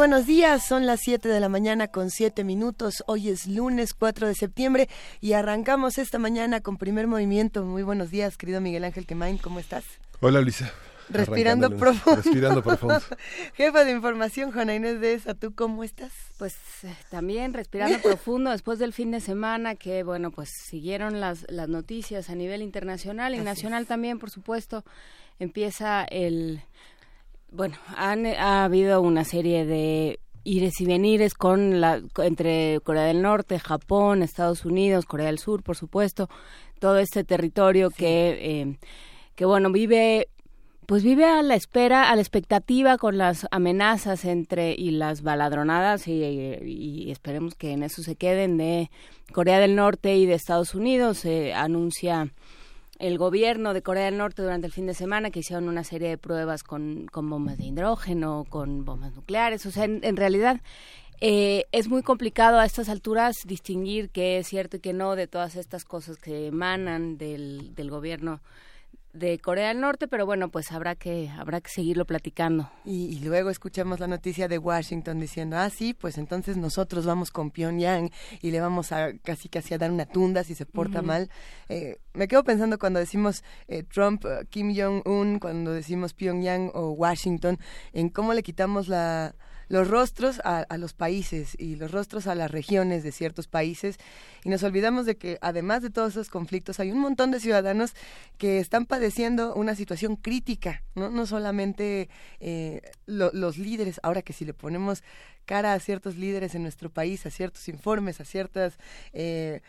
Buenos días, son las 7 de la mañana con 7 minutos. Hoy es lunes 4 de septiembre y arrancamos esta mañana con primer movimiento. Muy buenos días, querido Miguel Ángel Quemain, ¿cómo estás? Hola, Luisa. Respirando profundo. Respirando profundo. Jefa de información, Juana Inés de esa, ¿tú cómo estás? Pues eh, también respirando profundo después del fin de semana que, bueno, pues siguieron las, las noticias a nivel internacional y nacional también, por supuesto. Empieza el bueno, han, ha habido una serie de ires y venires con la entre Corea del Norte, Japón, Estados Unidos, Corea del Sur, por supuesto, todo este territorio que eh, que bueno vive pues vive a la espera, a la expectativa con las amenazas entre y las baladronadas y, y esperemos que en eso se queden de Corea del Norte y de Estados Unidos. Se anuncia el gobierno de Corea del Norte durante el fin de semana que hicieron una serie de pruebas con, bombas de hidrógeno, con bombas nucleares. O sea, en, realidad eh, es muy complicado a estas alturas distinguir qué es cierto y qué no de todas estas cosas que emanan del gobierno de Corea del Norte, pero bueno, pues habrá que habrá que seguirlo platicando. Y, luego escuchamos la noticia de Washington diciendo, ah, sí, pues entonces nosotros vamos con Pyongyang y le vamos a casi casi a dar una tunda si se porta mal. Eh, me quedo pensando cuando decimos eh, Trump, Kim Jong-un, cuando decimos Pyongyang o Washington, en cómo le quitamos la los rostros a, los países y los rostros a las regiones de ciertos países. Y nos olvidamos de que además de todos esos conflictos hay un montón de ciudadanos que están padeciendo una situación crítica, no, no solamente eh, los líderes, ahora que si le ponemos cara a ciertos líderes en nuestro país, a ciertos informes, a ciertas... Eh,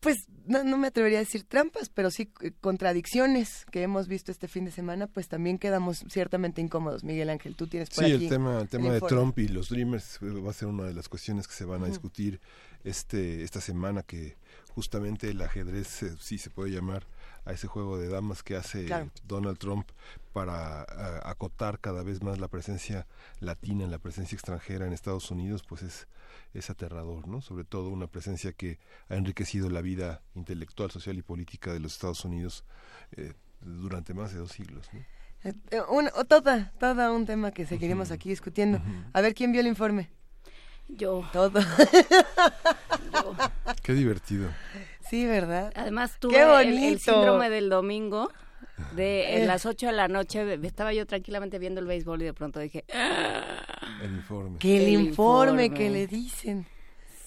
pues no, no, me atrevería a decir trampas, pero sí eh, contradicciones que hemos visto este fin de semana, pues también quedamos ciertamente incómodos. Miguel Ángel, tú tienes por sí, aquí. el tema, el tema de Trump y los Dreamers eh, va a ser una de las cuestiones que se van a discutir este esta semana, que justamente el ajedrez, eh, sí se puede llamar a ese juego de damas que hace Donald Trump para acotar cada vez más la presencia latina, la presencia extranjera en Estados Unidos, pues es es aterrador, ¿no? Sobre todo una presencia que ha enriquecido la vida intelectual, social y política de los Estados Unidos eh, durante más de dos siglos. ¿no? Eh, eh, un, toda, un tema que seguiremos aquí discutiendo. A ver, ¿quién vio el informe? Yo. Todo. Qué divertido. Sí, ¿verdad? Además tuve el, el, síndrome del domingo de en las 8 de la noche estaba yo tranquilamente viendo el béisbol y de pronto dije el informe que el, informe que le dicen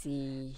Sí.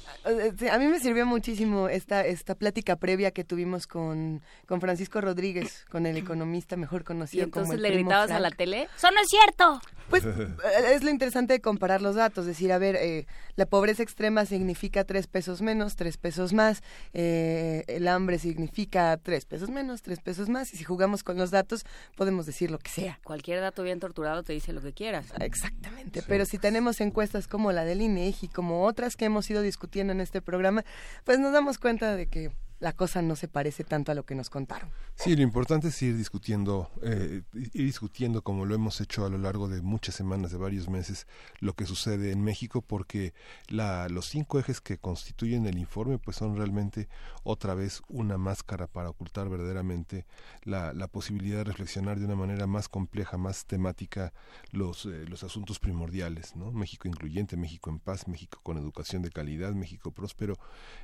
A mí me sirvió muchísimo esta, esta plática previa que tuvimos con, con Francisco Rodríguez, con el economista mejor conocido ¿Y entonces como el le gritabas a la tele? ¡Eso no es cierto! Pues eh, es lo interesante de comparar los datos, decir, a ver, eh, la pobreza extrema significa tres pesos menos, tres pesos más, eh, el hambre significa tres pesos menos, tres pesos más, y si jugamos con los datos podemos decir lo que sea. Cualquier dato bien torturado te dice lo que quieras. Exactamente, pero si tenemos encuestas como la del INEGI, como otras que hemos hemos ido discutiendo en este programa, pues nos damos cuenta de que la cosa no se parece tanto a lo que nos contaron. Sí, lo importante es ir discutiendo, eh, ir discutiendo como lo hemos hecho a lo largo de muchas semanas, de varios meses, lo que sucede en México, porque la, los cinco ejes que constituyen el informe, pues son realmente otra vez una máscara para ocultar verdaderamente la, la posibilidad de reflexionar de una manera más compleja, más temática los, eh, los asuntos primordiales, ¿no? México incluyente, México en paz, México con educación de calidad, México próspero,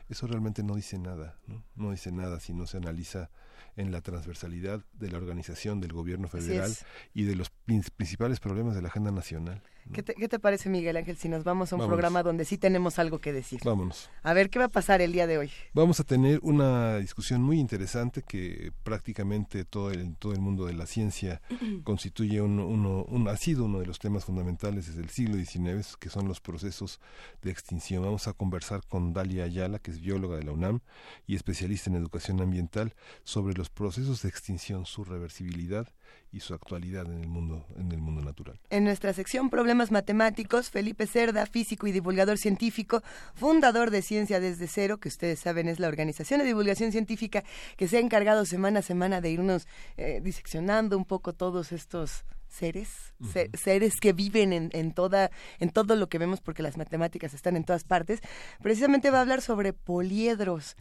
eso realmente no dice nada, ¿no? No, dice nada si no se analiza en la transversalidad de la organización del gobierno federal y de los principales problemas de la agenda nacional. ¿Qué te, parece, Miguel Ángel, si nos vamos a un programa donde sí tenemos algo que decir? Vámonos. A ver, ¿qué va a pasar el día de hoy? Vamos a tener una discusión muy interesante que prácticamente todo el, todo el mundo de la ciencia constituye un, ha sido uno de los temas fundamentales desde el siglo XIX, que son los procesos de extinción. Vamos a conversar con Dalia Ayala, que es bióloga de la UNAM y especialista en educación ambiental, sobre los procesos de extinción, su reversibilidad y su actualidad en el mundo en el mundo natural. En nuestra sección Problemas matemáticos, Felipe Cerda, físico y divulgador científico, fundador de Ciencia desde cero, que ustedes saben es la organización de divulgación científica que se ha encargado semana a semana de irnos eh, diseccionando un poco todos estos seres, seres que viven en, en, toda, en todo lo que vemos, porque las matemáticas están en todas partes. Precisamente va a hablar sobre poliedros.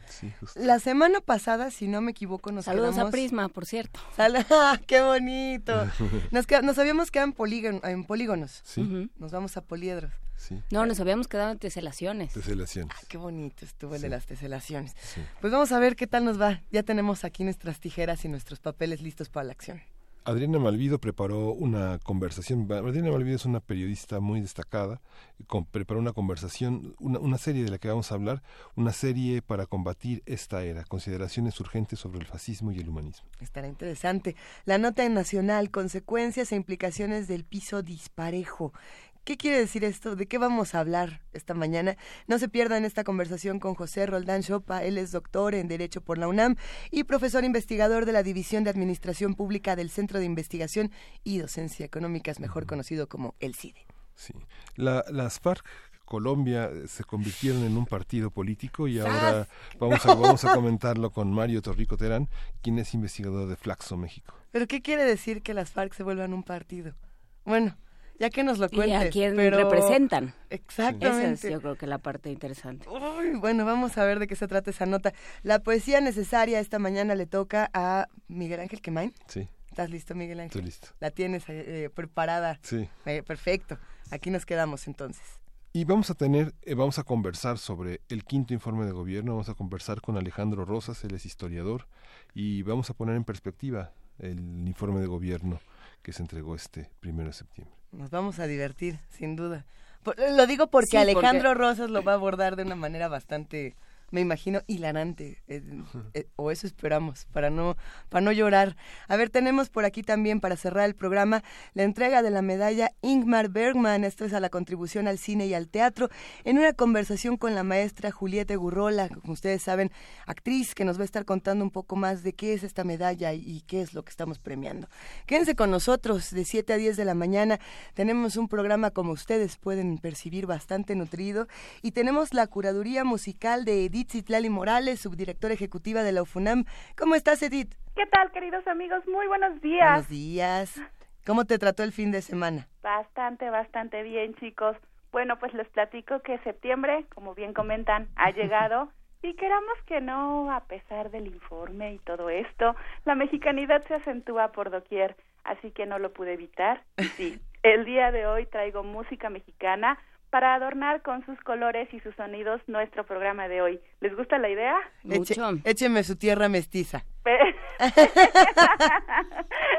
la semana pasada, si no me equivoco, nos Saludos a Prisma, por cierto. ¡Ah, ¡Qué bonito! nos, nos habíamos quedado en, en polígonos. Nos vamos a poliedros. No, nos habíamos quedado en teselaciones. Teselaciones. qué bonito estuvo el de las teselaciones. Pues vamos a ver qué tal nos va. Ya tenemos aquí nuestras tijeras y nuestros papeles listos para la acción. Adriana Malvido preparó una conversación. Adriana Malvido es una periodista muy destacada. preparó una conversación, una, una, serie de la que vamos a hablar, una serie para combatir esta era, consideraciones urgentes sobre el fascismo y el humanismo. Estará interesante. La nota en Nacional, consecuencias e implicaciones del piso disparejo. ¿Qué quiere decir esto? ¿De qué vamos a hablar esta mañana? No se pierdan esta conversación con José Roldán Chopa. Él es doctor en Derecho por la UNAM y profesor investigador de la División de Administración Pública del Centro de Investigación y Docencia Económicas, mejor conocido como el CIDE. Sí. las FARC Colombia se convirtieron en un partido político y ahora vamos a, vamos a comentarlo con Mario Torrico Terán, quien es investigador de Flaxo, México. ¿Pero qué quiere decir que las FARC se vuelvan un partido? Bueno, ya que nos lo cuentes. Y a quién representan. Exactamente. Esa es yo creo que la parte interesante. Uy, bueno, vamos a ver de qué se trata esa nota. La poesía necesaria esta mañana le toca a Miguel Ángel Quemain. Sí. ¿Estás listo, Miguel Ángel? Estoy listo. La tienes eh, preparada. Sí. Eh, perfecto. Aquí nos quedamos entonces. Y vamos a tener, eh, vamos a conversar sobre el quinto informe de gobierno, vamos a conversar con Alejandro Rosas, él es historiador, y vamos a poner en perspectiva el informe de gobierno que se entregó este primero de septiembre. Nos vamos a divertir, sin duda. lo digo porque Alejandro Rosas lo va a abordar de una manera bastante me imagino hilarante, eh, eh, o eso esperamos, para no, para no llorar. A ver, tenemos por aquí también, para cerrar el programa, la entrega de la medalla Ingmar Bergman, esto es a la contribución al cine y al teatro, en una conversación con la maestra Julieta Gurrola, como ustedes saben, actriz, que nos va a estar contando un poco más de qué es esta medalla y, qué es lo que estamos premiando. Quédense con nosotros de 7 a 10 de la mañana, tenemos un programa como ustedes pueden percibir bastante nutrido y tenemos la curaduría musical de Edith Edith Citlali Morales, subdirectora ejecutiva de la UFUNAM. ¿Cómo estás, Edith? ¿Qué tal, queridos amigos? Muy buenos días. Buenos días. ¿Cómo te trató el fin de semana? Bastante, bastante bien, chicos. Bueno, pues les platico que septiembre, como bien comentan, ha llegado. Y queramos que no, a pesar del informe y todo esto, la mexicanidad se acentúa por doquier, así que no lo pude evitar. Sí, el día de hoy traigo música mexicana para adornar con sus colores y sus sonidos nuestro programa de hoy. ¿Les gusta la idea? Mucho. écheme su tierra mestiza.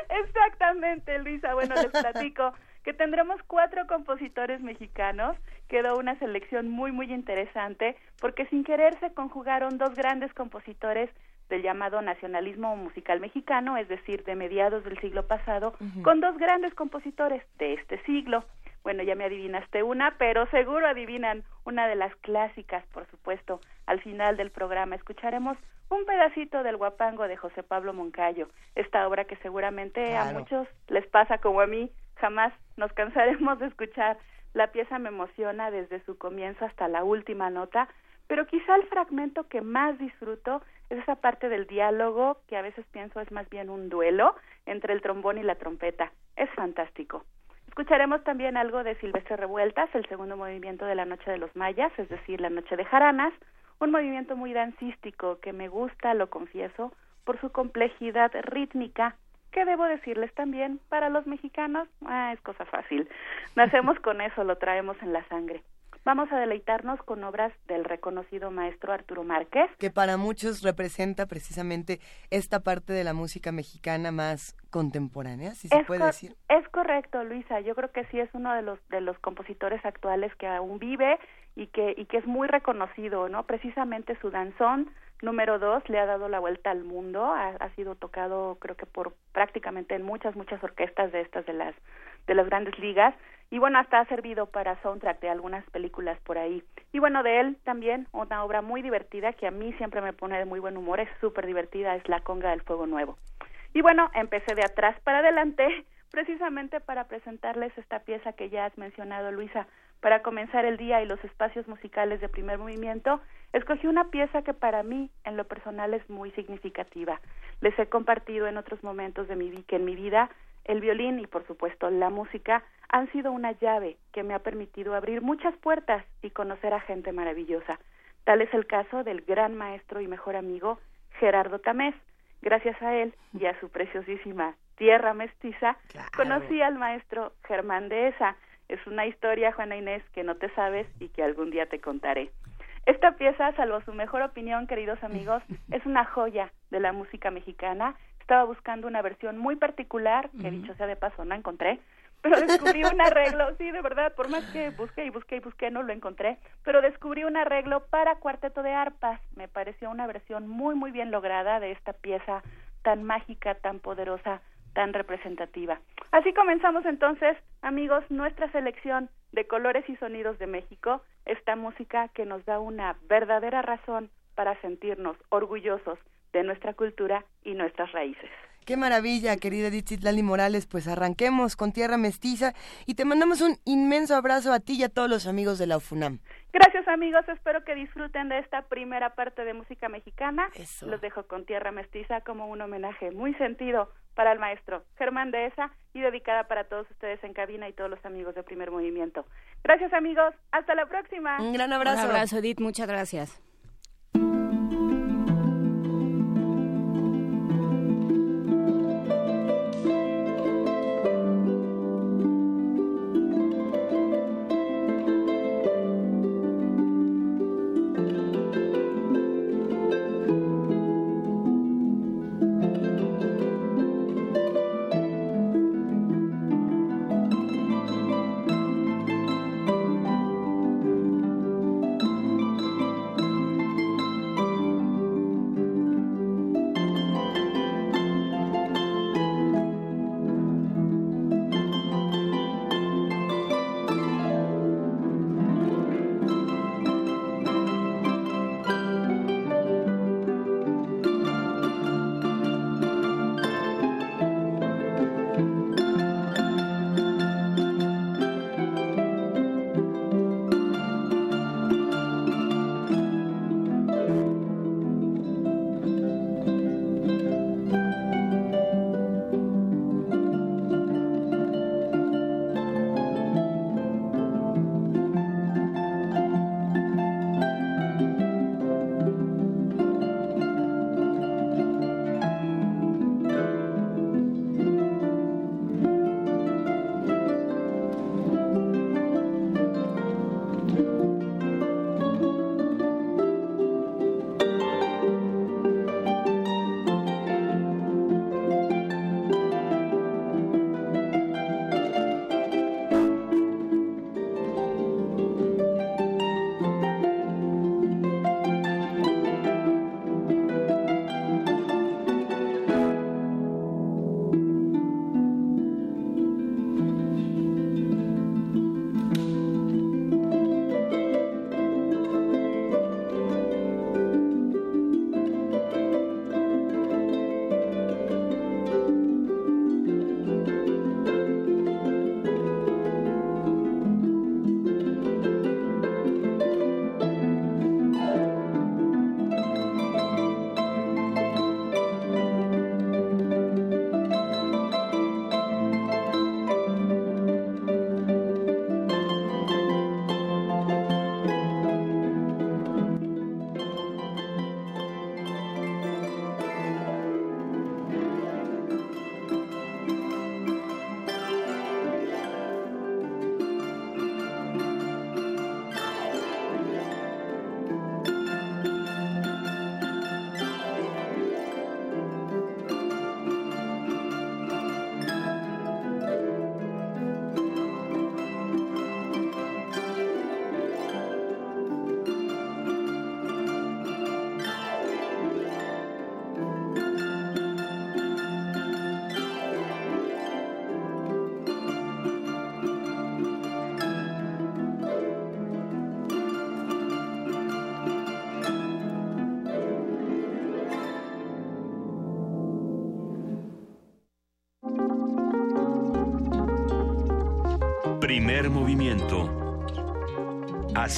Exactamente, Luisa. Bueno, les platico que tendremos cuatro compositores mexicanos. Quedó una selección muy, muy interesante porque sin querer se conjugaron dos grandes compositores del llamado nacionalismo musical mexicano, es decir, de mediados del siglo pasado, con dos grandes compositores de este siglo. Bueno, ya me adivinaste una, pero seguro adivinan una de las clásicas, por supuesto. Al final del programa escucharemos un pedacito del guapango de José Pablo Moncayo, esta obra que seguramente a muchos les pasa como a mí, jamás nos cansaremos de escuchar. La pieza me emociona desde su comienzo hasta la última nota, pero quizá el fragmento que más disfruto es esa parte del diálogo que a veces pienso es más bien un duelo entre el trombón y la trompeta. Es fantástico. Escucharemos también algo de Silvestre Revueltas, el segundo movimiento de la Noche de los Mayas, es decir, la Noche de Jaranas, un movimiento muy dancístico que me gusta, lo confieso, por su complejidad rítmica, que debo decirles también, para los mexicanos, ah, es cosa fácil. Nacemos con eso, lo traemos en la sangre. Vamos a deleitarnos con obras del reconocido maestro Arturo Márquez. Que para muchos representa precisamente esta parte de la música mexicana más contemporánea, si se puede decir. Es correcto, Luisa. Yo creo que sí es uno de los de los compositores actuales que aún vive y que y que es muy reconocido, ¿no? Precisamente su danzón número dos le ha dado la vuelta al mundo, ha, sido tocado creo que por prácticamente en muchas muchas orquestas de estas de las de las grandes ligas y bueno, hasta ha servido para soundtrack de algunas películas por ahí. Y bueno, de él también una obra muy divertida que a mí siempre me pone de muy buen humor, es súper divertida, es La Conga del Fuego Nuevo. Y bueno, empecé de atrás para adelante precisamente para presentarles esta pieza que ya has mencionado, Luisa. Para comenzar el día y los espacios musicales de primer movimiento, escogí una pieza que para mí, en lo personal, es muy significativa. Les he compartido en otros momentos de mi, que en mi vida el violín y por supuesto la música han sido una llave que me ha permitido abrir muchas puertas y conocer a gente maravillosa. Tal es el caso del gran maestro y mejor amigo Gerardo Tamés. Gracias a él y a su preciosísima tierra mestiza, conocí al maestro Germán Dehesa. Es una historia, Juana Inés, que no te sabes y que algún día te contaré. Esta pieza, salvo su mejor opinión, queridos amigos, es una joya de la música mexicana estaba buscando una versión muy particular, que dicho sea de paso, no encontré, pero descubrí un arreglo, sí, de verdad, por más que busqué y busqué y busqué, no lo encontré, pero descubrí un arreglo para cuarteto de arpas. Me pareció una versión muy, muy bien lograda de esta pieza tan mágica, tan poderosa, tan representativa. Así comenzamos entonces, amigos, nuestra selección de colores y sonidos de México, esta música que nos da una verdadera razón para sentirnos orgullosos de nuestra cultura y nuestras raíces. Qué maravilla, querida Edith Lali Morales. Pues arranquemos con Tierra Mestiza y te mandamos un inmenso abrazo a ti y a todos los amigos de la UFUNAM. Gracias, amigos. Espero que disfruten de esta primera parte de música mexicana. Los dejo con Tierra Mestiza como un homenaje muy sentido para el maestro Germán Dehesa y dedicada para todos ustedes en cabina y todos los amigos de Primer Movimiento. Gracias, amigos. Hasta la próxima. Un gran abrazo. Un abrazo, Edith. Muchas gracias.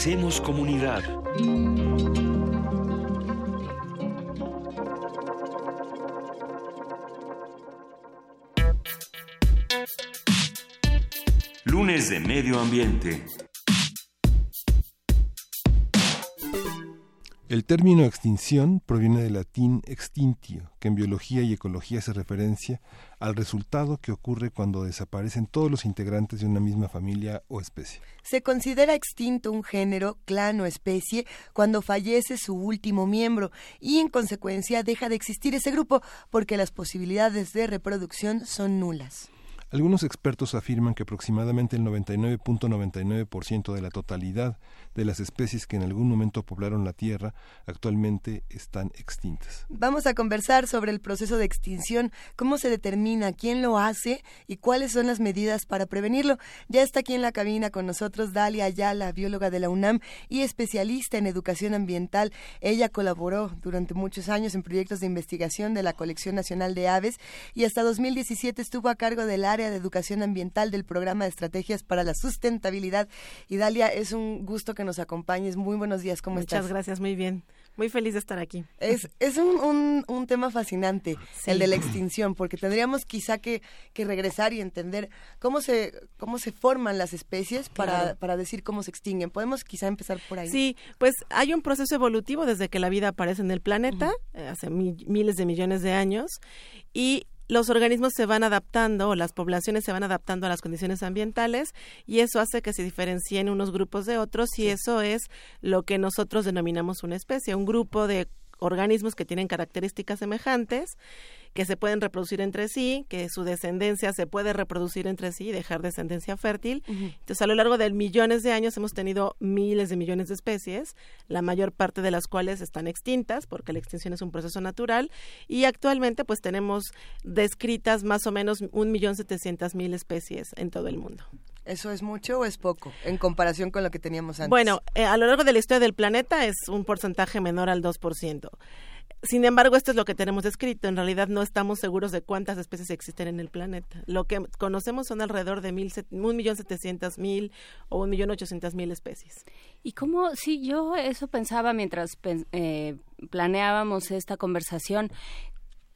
Hacemos comunidad. Lunes de Medio Ambiente. El término extinción proviene del latín extintio, que en biología y ecología se referencia al resultado que ocurre cuando desaparecen todos los integrantes de una misma familia o especie. Se considera extinto un género, clan o especie cuando fallece su último miembro y en consecuencia deja de existir ese grupo porque las posibilidades de reproducción son nulas. Algunos expertos afirman que aproximadamente el 99.99% de la totalidad de las especies que en algún momento poblaron la Tierra actualmente están extintas. Vamos a conversar sobre el proceso de extinción, cómo se determina, quién lo hace y cuáles son las medidas para prevenirlo. Ya está aquí en la cabina con nosotros Dalia Ayala, bióloga de la UNAM y especialista en educación ambiental. Ella colaboró durante muchos años en proyectos de investigación de la Colección Nacional de Aves y hasta 2017 estuvo a cargo del área de Educación Ambiental del Programa de Estrategias para la Sustentabilidad. Y Dalia, es un gusto que nos acompañes. Muy buenos días, ¿cómo estás? Muchas gracias, muy bien. Muy feliz de estar aquí. Es, es un, un, tema fascinante, el de la extinción, porque tendríamos quizá que, que, regresar y entender cómo se, cómo se forman las especies para, para decir cómo se extinguen. Podemos quizá empezar por ahí. Sí, pues hay un proceso evolutivo desde que la vida aparece en el planeta, eh, hace miles de millones de años, y los organismos se van adaptando o las poblaciones se van adaptando a las condiciones ambientales y eso hace que se diferencien unos grupos de otros y eso es lo que nosotros denominamos una especie, un grupo de organismos que tienen características semejantes que se pueden reproducir entre sí, que su descendencia se puede reproducir entre sí y dejar descendencia fértil. Entonces, a lo largo de millones de años hemos tenido miles de millones de especies, la mayor parte de las cuales están extintas, porque la extinción es un proceso natural, y actualmente pues tenemos descritas más o menos un millón setecientas mil especies en todo el mundo. ¿Eso es mucho o es poco en comparación con lo que teníamos antes? Bueno, eh, a lo largo de la historia del planeta es un porcentaje menor al 2%. Sin embargo, esto es lo que tenemos escrito. En realidad no estamos seguros de cuántas especies existen en el planeta. Lo que conocemos son alrededor de un millón setecientos mil o un millón ochocientos mil especies. Y cómo, sí, yo eso pensaba mientras eh, planeábamos esta conversación.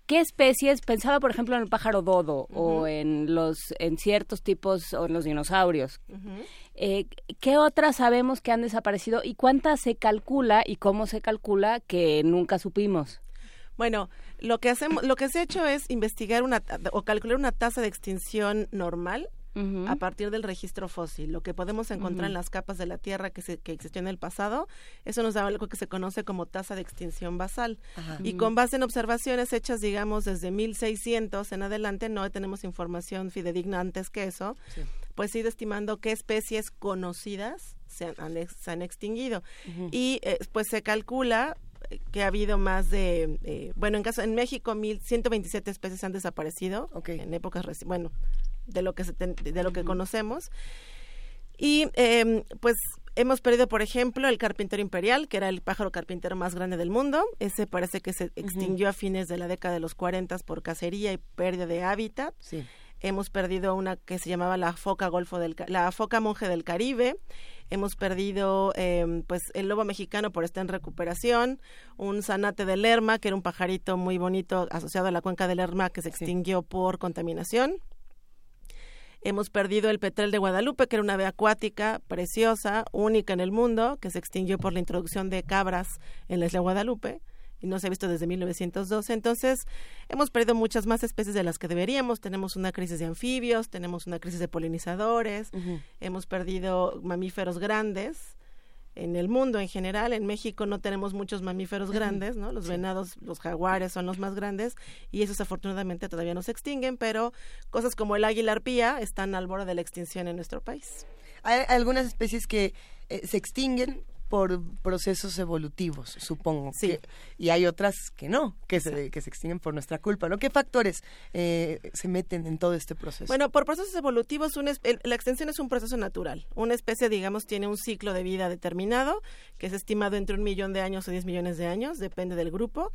¿Qué especies? Pensaba, por ejemplo, en el pájaro dodo o en los en ciertos tipos o en los dinosaurios. Eh, ¿Qué otras sabemos que han desaparecido y cuántas se calcula y cómo se calcula que nunca supimos? Bueno, lo que hacemos, lo que se ha hecho es investigar una o calcular una tasa de extinción normal a partir del registro fósil, lo que podemos encontrar en las capas de la Tierra que, se, que existió en el pasado, eso nos da algo que se conoce como tasa de extinción basal. Y con base en observaciones hechas, digamos, desde 1600 en adelante, no tenemos información fidedigna antes que eso, pues ido estimando qué especies conocidas se han, extinguido. Y eh, pues se calcula que ha habido más de, eh, bueno, en caso en México, 1.127 especies han desaparecido en épocas, bueno, de lo que, de lo que conocemos. Y em, pues hemos perdido, por ejemplo, el carpintero imperial, que era el pájaro carpintero más grande del mundo. Ese parece que se extinguió a fines de la década de los 40 por cacería y pérdida de hábitat. Hemos perdido una que se llamaba la foca golfo del la foca monje del Caribe. Hemos perdido em, pues el lobo mexicano por estar en recuperación, un zanate de Lerma, que era un pajarito muy bonito asociado a la cuenca de Lerma que se extinguió por contaminación. Hemos perdido el petrel de Guadalupe, que era una ave acuática preciosa, única en el mundo, que se extinguió por la introducción de cabras en la isla Guadalupe y no se ha visto desde 1912. Entonces, hemos perdido muchas más especies de las que deberíamos. Tenemos una crisis de anfibios, tenemos una crisis de polinizadores, hemos perdido mamíferos grandes en el mundo en general. En México no tenemos muchos mamíferos grandes, ¿no? Los venados, los jaguares son los más grandes y esos afortunadamente todavía no se extinguen, pero cosas como el águila arpía están al borde de la extinción en nuestro país. Hay algunas especies que eh, se extinguen por procesos evolutivos, supongo. Sí. y hay otras que no, que se, que se extinguen por nuestra culpa, ¿no? ¿Qué factores eh, se meten en todo este proceso? Bueno, por procesos evolutivos, la extensión es un proceso natural. Una especie, digamos, tiene un ciclo de vida determinado, que es estimado entre un millón de años o diez millones de años, depende del grupo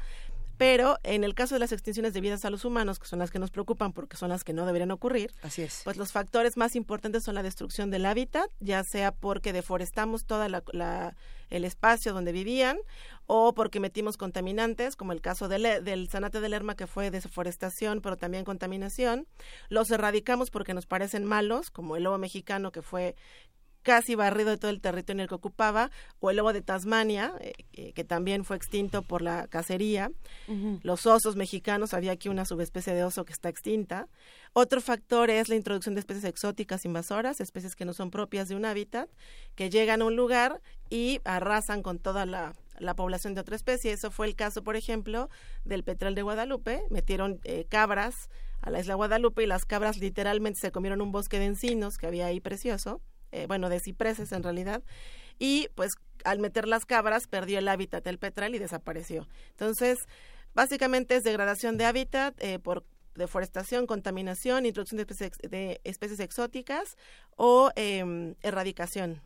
pero en el caso de las extinciones debidas a los humanos, que son las que nos preocupan porque son las que no deberían ocurrir, Así es. pues los factores más importantes son la destrucción del hábitat, ya sea porque deforestamos toda la, la el espacio donde vivían o porque metimos contaminantes, como el caso del, del Zanate de Lerma, que fue deforestación, pero también contaminación. Los erradicamos porque nos parecen malos, como el lobo mexicano, que fue casi barrido de todo el territorio en el que ocupaba, o el lobo de Tasmania, eh, eh, que también fue extinto por la cacería. Los osos mexicanos, había aquí una subespecie de oso que está extinta. Otro factor es la introducción de especies exóticas invasoras, especies que no son propias de un hábitat, que llegan a un lugar y arrasan con toda la, población de otra especie. Eso fue el caso, por ejemplo, del petrel de Guadalupe. Metieron eh, cabras a la isla Guadalupe y las cabras literalmente se comieron un bosque de encinos que había ahí precioso eh, bueno, de cipreses en realidad, y pues al meter las cabras perdió el hábitat del petral y desapareció. Entonces, básicamente es degradación de hábitat eh, por deforestación, contaminación, introducción de especies, de especies exóticas o eh, erradicación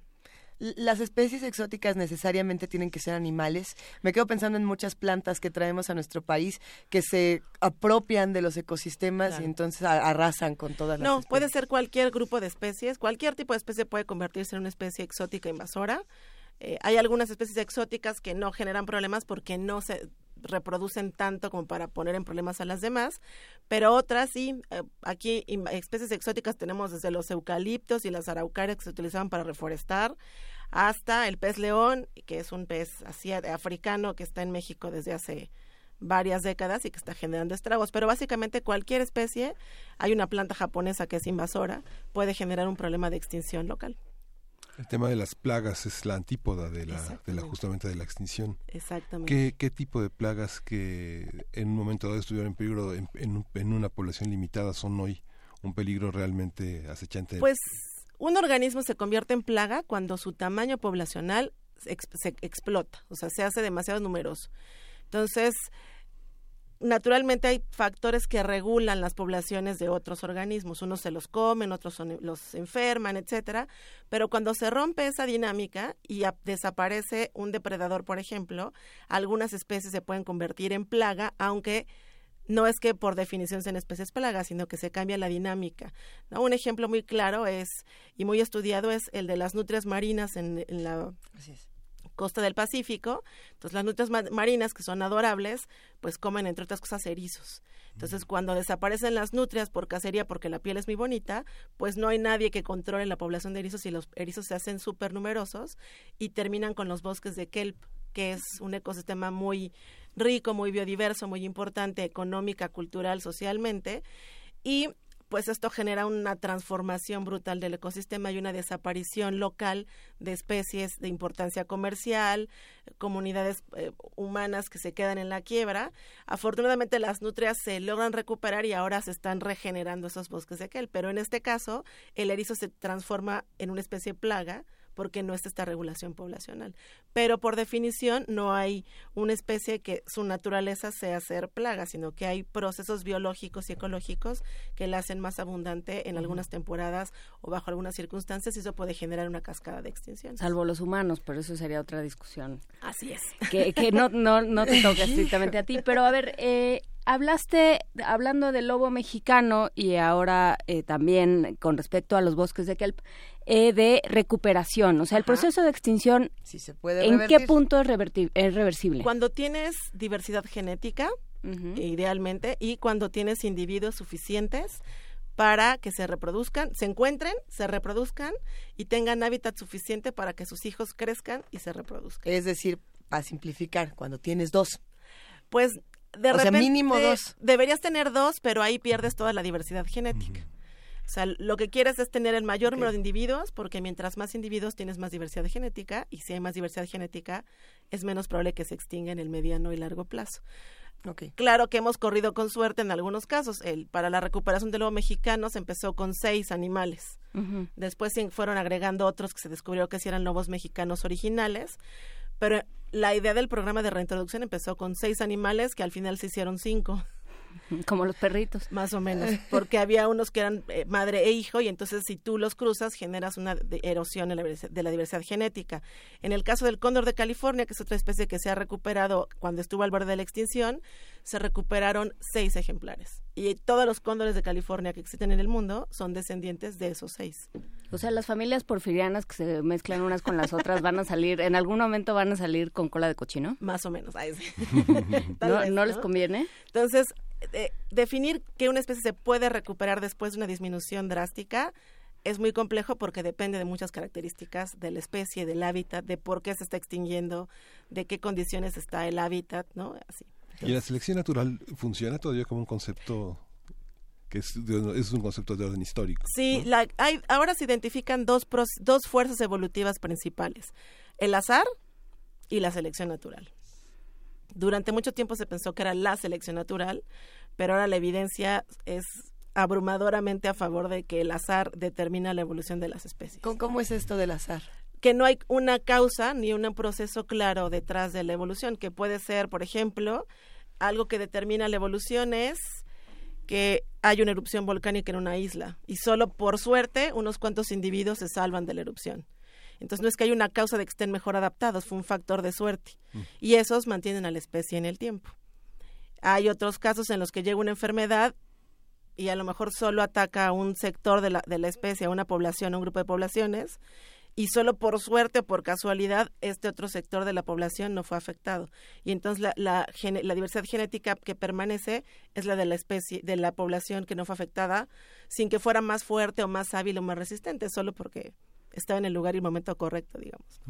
las especies exóticas necesariamente tienen que ser animales. Me quedo pensando en muchas plantas que traemos a nuestro país que se apropian de los ecosistemas y entonces arrasan con todas las No, puede ser cualquier grupo de especies, cualquier tipo de especie puede convertirse en una especie exótica invasora. Eh, hay algunas especies exóticas que no generan problemas porque no se reproducen tanto como para poner en problemas a las demás, pero otras sí, eh, aquí especies exóticas tenemos desde los eucaliptos y las araucarias que se utilizaban para reforestar, hasta el pez león, que es un pez así africano que está en México desde hace varias décadas y que está generando estragos, pero básicamente cualquier especie, hay una planta japonesa que es invasora, puede generar un problema de extinción local. El tema de las plagas es la antípoda de la, de la justamente de la extinción. Exactamente. ¿Qué, ¿Qué, tipo de plagas que en un momento dado estuvieron en peligro en, en, una población limitada son hoy un peligro realmente acechante? Pues un organismo se convierte en plaga cuando su tamaño poblacional se, se explota, o sea, se hace demasiado numeroso. Entonces, naturalmente hay factores que regulan las poblaciones de otros organismos. Unos se los comen, otros los enferman, etcétera. Pero cuando se rompe esa dinámica y desaparece un depredador, por ejemplo, algunas especies se pueden convertir en plaga, aunque no es que por definición sean especies plagas, sino que se cambia la dinámica. Un ejemplo muy claro es y muy estudiado es el de las nutrias marinas en, la costa del Pacífico. Entonces las nutrias marinas, que son adorables, pues comen entre otras cosas erizos. Entonces cuando desaparecen las nutrias por cacería porque la piel es muy bonita, pues no hay nadie que controle la población de erizos y los erizos se hacen súper numerosos y terminan con los bosques de kelp, que es un ecosistema muy rico, muy biodiverso, muy importante económica, cultural, socialmente. Y pues esto genera una transformación brutal del ecosistema y una desaparición local de especies de importancia comercial, comunidades eh, humanas que se quedan en la quiebra. Afortunadamente las nutrias se logran recuperar y ahora se están regenerando esos bosques de aquel, pero en este caso el erizo se transforma en una especie plaga porque no está esta regulación poblacional. Pero por definición no hay una especie que su naturaleza sea ser plaga, sino que hay procesos biológicos y ecológicos que la hacen más abundante en algunas temporadas o bajo algunas circunstancias y eso puede generar una cascada de extinción. Salvo los humanos, pero eso sería otra discusión. Así es. Que, que no, no, no te toca estrictamente a ti, pero a ver, eh, hablaste, hablando del lobo mexicano y ahora eh, también con respecto a los bosques de kelp, eh, de recuperación. O sea, el proceso de extinción, se puede ¿en qué punto es, es, reversible? Cuando tienes diversidad genética, idealmente, y cuando tienes individuos suficientes para que se reproduzcan, se encuentren, se reproduzcan y tengan hábitat suficiente para que sus hijos crezcan y se reproduzcan. Es decir, para simplificar, cuando tienes dos. Pues de o repente sea, mínimo dos. deberías tener dos, pero ahí pierdes toda la diversidad genética. O sea, lo que quieres es tener el mayor número de individuos, porque mientras más individuos tienes más diversidad genética, y si hay más diversidad genética, es menos probable que se extinga en el mediano y largo plazo. Okay. Claro que hemos corrido con suerte en algunos casos. El, para la recuperación del lobo mexicano se empezó con seis animales. Después fueron agregando otros que se descubrió que sí eran lobos mexicanos originales. Pero la idea del programa de reintroducción empezó con seis animales que al final se hicieron cinco. Como los perritos. Más o menos, porque había unos que eran eh, madre e hijo y entonces si tú los cruzas generas una erosión de la diversidad genética. En el caso del cóndor de California, que es otra especie que se ha recuperado cuando estuvo al borde de la extinción, se recuperaron seis ejemplares. Y todos los cóndores de California que existen en el mundo son descendientes de esos seis. O sea, las familias porfirianas que se mezclan unas con las otras van a salir, en algún momento van a salir con cola de cochino. Más o menos. ¿No, les conviene? Entonces, definir que una especie se puede recuperar después de una disminución drástica es muy complejo porque depende de muchas características de la especie, del hábitat, de por qué se está extinguiendo, de qué condiciones está el hábitat, ¿no? Así. ¿Y la selección natural funciona todavía como un concepto que es, es un concepto de orden histórico? Sí, la, hay, ahora se identifican dos, dos fuerzas evolutivas principales, el azar y la selección natural. Durante mucho tiempo se pensó que era la selección natural, pero ahora la evidencia es abrumadoramente a favor de que el azar determina la evolución de las especies. ¿Cómo, es esto del azar? que no hay una causa ni un proceso claro detrás de la evolución, que puede ser, por ejemplo, algo que determina la evolución es que hay una erupción volcánica en una isla y solo por suerte unos cuantos individuos se salvan de la erupción. Entonces no es que haya una causa de que estén mejor adaptados, fue un factor de suerte. Mm. Y esos mantienen a la especie en el tiempo. Hay otros casos en los que llega una enfermedad y a lo mejor solo ataca a un sector de la, de la especie, a una población, a un grupo de poblaciones, y solo por suerte o por casualidad este otro sector de la población no fue afectado. Y entonces la, la, la, diversidad genética que permanece es la de la especie, de la población que no fue afectada, sin que fuera más fuerte o más hábil o más resistente, solo porque estaba en el lugar y el momento correcto, digamos.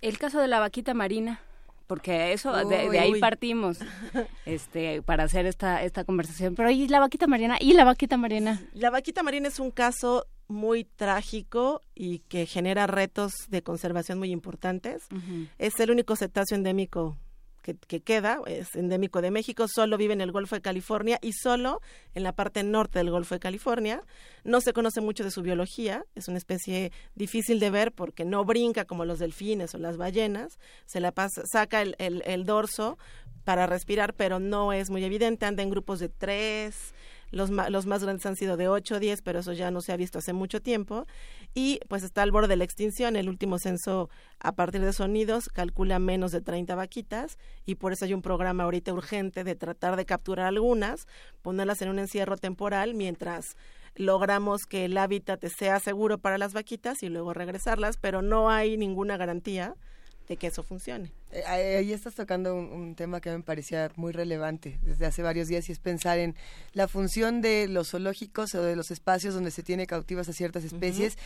El caso de la vaquita marina, porque eso de, ahí partimos este para hacer esta esta conversación. Pero y la vaquita marina y la vaquita marina. La vaquita marina es un caso muy trágico y que genera retos de conservación muy importantes. Es el único cetáceo endémico que, queda, es endémico de México, solo vive en el Golfo de California y solo en la parte norte del Golfo de California. No se conoce mucho de su biología, es una especie difícil de ver porque no brinca como los delfines o las ballenas, se la pasa, saca el, el dorso para respirar, pero no es muy evidente, anda en grupos de tres, los, los más grandes han sido de 8 o 10, pero eso ya no se ha visto hace mucho tiempo. Y pues está al borde de la extinción. El último censo a partir de sonidos calcula menos de 30 vaquitas y por eso hay un programa ahorita urgente de tratar de capturar algunas, ponerlas en un encierro temporal mientras logramos que el hábitat sea seguro para las vaquitas y luego regresarlas, pero no hay ninguna garantía de que eso funcione. Eh, ahí estás tocando un, tema que me parecía muy relevante desde hace varios días y es pensar en la función de los zoológicos o de los espacios donde se tiene cautivas a ciertas especies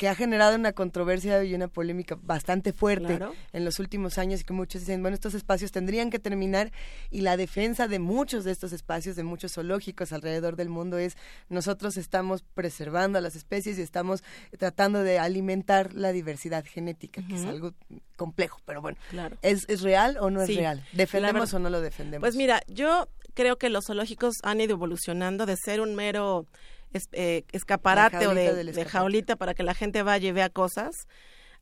que ha generado una controversia y una polémica bastante fuerte en los últimos años y que muchos dicen, bueno, estos espacios tendrían que terminar y la defensa de muchos de estos espacios, de muchos zoológicos alrededor del mundo es nosotros estamos preservando a las especies y estamos tratando de alimentar la diversidad genética, que es algo complejo, pero bueno, ¿es, ¿es real o no es real? ¿Defendemos o no lo defendemos? Pues mira, yo creo que los zoológicos han ido evolucionando de ser un mero eh, escaparate o de, jaulita para que la gente vaya y vea cosas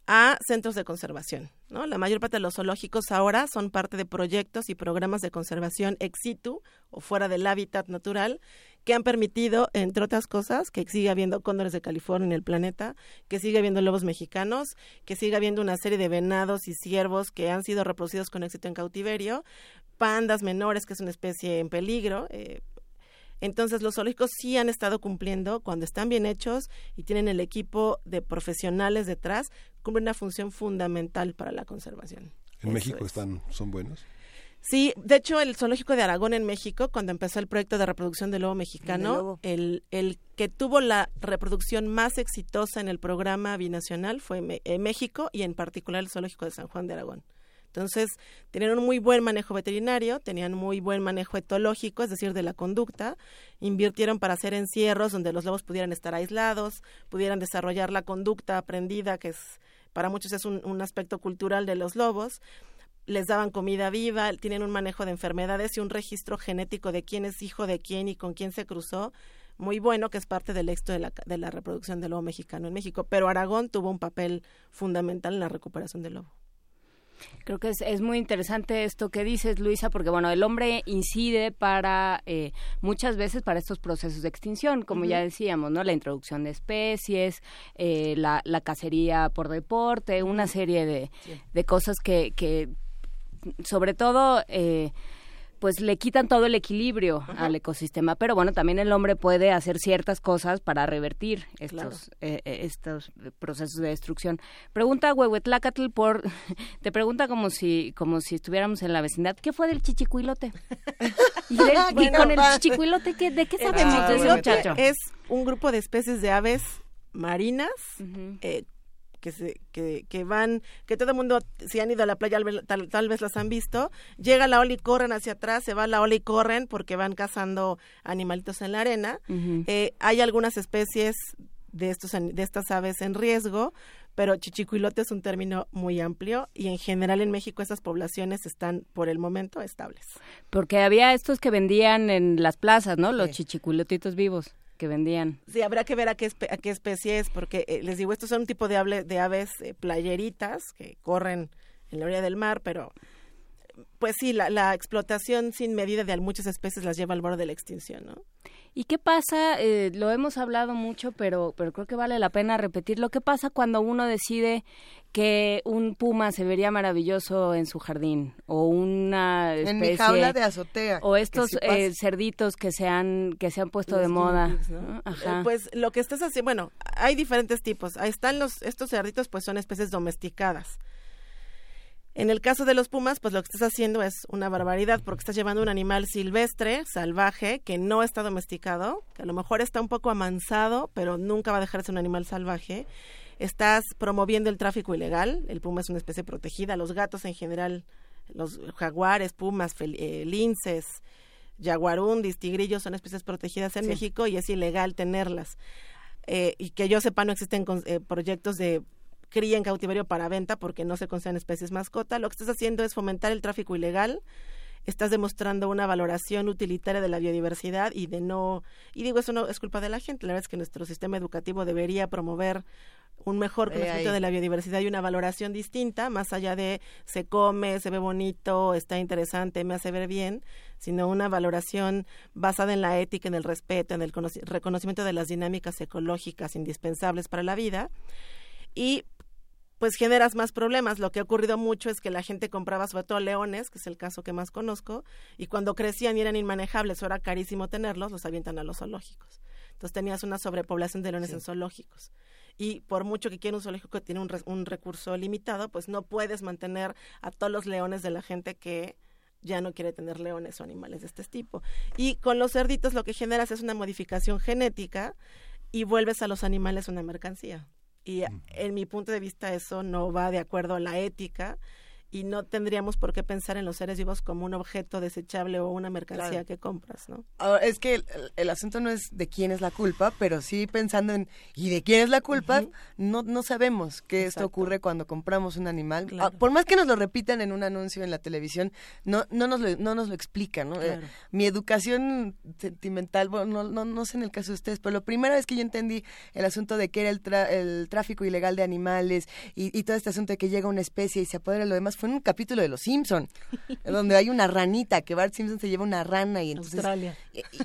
a centros de conservación. ¿no? La mayor parte de los zoológicos ahora son parte de proyectos y programas de conservación ex situ o fuera del hábitat natural que han permitido, entre otras cosas, que siga habiendo cóndores de California en el planeta, que siga habiendo lobos mexicanos, que siga habiendo una serie de venados y ciervos que han sido reproducidos con éxito en cautiverio, pandas menores, que es una especie en peligro, eh, entonces los zoológicos sí han estado cumpliendo, cuando están bien hechos y tienen el equipo de profesionales detrás, cumplen una función fundamental para la conservación. ¿En México están, son buenos? Sí, de hecho el zoológico de Aragón en México, cuando empezó el proyecto de reproducción del lobo mexicano, El, el, que tuvo la reproducción más exitosa en el programa binacional fue en México y en particular el zoológico de San Juan de Aragón. Entonces, tenían un muy buen manejo veterinario, tenían muy buen manejo etológico, es decir, de la conducta, invirtieron para hacer encierros donde los lobos pudieran estar aislados, pudieran desarrollar la conducta aprendida, que es para muchos es un, aspecto cultural de los lobos, les daban comida viva, tienen un manejo de enfermedades y un registro genético de quién es hijo de quién y con quién se cruzó, muy bueno, que es parte del éxito de la reproducción del lobo mexicano en México. Pero Aragón tuvo un papel fundamental en la recuperación del lobo. Creo que es, muy interesante esto que dices, Luisa, porque bueno, el hombre incide para eh, muchas veces para estos procesos de extinción, como ya decíamos, ¿no? La introducción de especies, eh, la, la, cacería por deporte, una serie de, de cosas que, que sobre todo eh, pues le quitan todo el equilibrio al ecosistema. Pero bueno, también el hombre puede hacer ciertas cosas para revertir estos, eh, eh, estos procesos de destrucción. Pregunta Huehuetlacatl por, te pregunta como si, como si estuviéramos en la vecindad, ¿qué fue del chichicuilote? y, con el chichicuilote, ¿de qué sabemos de ese muchacho? Es un grupo de especies de aves marinas que, se, que, que van, que todo el mundo, si han ido a la playa, tal, vez las han visto, llega la ola y corren hacia atrás, se va la ola y corren porque van cazando animalitos en la arena. Eh, hay algunas especies de, estos, de estas aves en riesgo, pero chichicuilote es un término muy amplio y en general en México esas poblaciones están por el momento estables. Porque había estos que vendían en las plazas, ¿no? Los chichicuilotitos vivos que vendían. Sí, habrá que ver a qué, a qué especie es, porque eh, les digo, estos son un tipo de, de aves eh, playeritas que corren en la orilla del mar, pero pues sí, la, la, explotación sin medida de muchas especies las lleva al borde de la extinción, ¿no? ¿Y qué pasa? Eh, lo hemos hablado mucho, pero, pero creo que vale la pena repetirlo. ¿Qué pasa cuando uno decide que un puma se vería maravilloso en su jardín? O una especie... En mi jaula de azotea. O estos eh, cerditos que se han, que se han puesto de moda. Ajá. Eh, pues lo que estás haciendo, bueno, hay diferentes tipos. Ahí están los, estos cerditos, pues son especies domesticadas en el caso de los pumas, pues lo que estás haciendo es una barbaridad porque estás llevando un animal silvestre, salvaje, que no está domesticado, que a lo mejor está un poco amansado, pero nunca va a dejar de ser un animal salvaje. Estás promoviendo el tráfico ilegal, el puma es una especie protegida, los gatos en general, los jaguares, pumas, eh, linces, jaguarundis, tigrillos son especies protegidas en México y es ilegal tenerlas. Eh, y que yo sepa no existen eh, proyectos de cría en cautiverio para venta porque no se consideran especies mascota. Lo que estás haciendo es fomentar el tráfico ilegal. Estás demostrando una valoración utilitaria de la biodiversidad y de no. Y digo, eso no es culpa de la gente. La verdad es que nuestro sistema educativo debería promover un mejor conocimiento de la biodiversidad y una valoración distinta, más allá de se come, se ve bonito, está interesante, me hace ver bien, sino una valoración basada en la ética, en el respeto, en el reconocimiento de las dinámicas ecológicas indispensables para la vida. Y pues generas más problemas. Lo que ha ocurrido mucho es que la gente compraba sobre todo leones, que es el caso que más conozco, y cuando crecían y eran inmanejables o era carísimo tenerlos, los avientan a los zoológicos. Entonces tenías una sobrepoblación de leones en zoológicos. Y por mucho que quiera un zoológico que tiene un, un recurso limitado, pues no puedes mantener a todos los leones de la gente que ya no quiere tener leones o animales de este tipo. Y con los cerditos lo que generas es una modificación genética y vuelves a los animales una mercancía. Y en mi punto de vista eso no va de acuerdo a la ética y no tendríamos por qué pensar en los seres vivos como un objeto desechable o una mercancía que compras, ¿no? es que el, asunto no es de quién es la culpa, pero sí pensando en ¿y de quién es la culpa? no, no sabemos que esto ocurre cuando compramos un animal. Ah, por más que nos lo repitan en un anuncio en la televisión, no, no, nos, lo, no nos lo explican, ¿no? Eh, mi educación sentimental, bueno, no, no, sé en el caso de ustedes, pero la primera vez que yo entendí el asunto de que era el, el tráfico ilegal de animales y, y todo este asunto de que llega una especie y se apodera lo demás, fue en un capítulo de Los Simpson, donde hay una ranita, que Bart Simpson se lleva una rana y entonces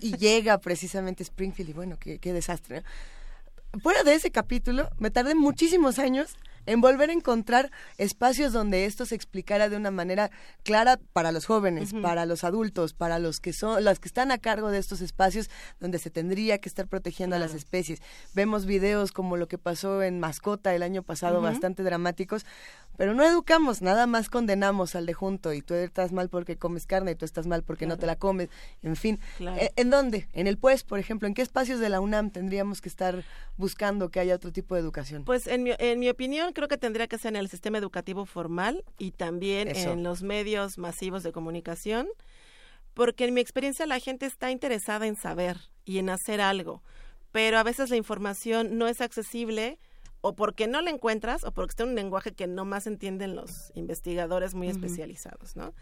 y, llega precisamente Springfield y bueno, qué, qué desastre. Fuera de ese capítulo, me tardé muchísimos años en volver a encontrar espacios donde esto se explicara de una manera clara para los jóvenes, para los adultos, para los que son, las que están a cargo de estos espacios donde se tendría que estar protegiendo a las especies. Vemos videos como lo que pasó en Mascota el año pasado, bastante dramáticos, pero no educamos, nada más condenamos al de junto y tú estás mal porque comes carne y tú estás mal porque no te la comes, en fin. Eh, ¿En dónde? En el PUES, por ejemplo, ¿en qué espacios de la UNAM tendríamos que estar buscando que haya otro tipo de educación? Pues en mi, en mi opinión creo que tendría que ser en el sistema educativo formal y también en los medios masivos de comunicación, porque en mi experiencia la gente está interesada en saber y en hacer algo, pero a veces la información no es accesible o porque no la encuentras o porque está en un lenguaje que no más entienden los investigadores muy especializados, ¿no?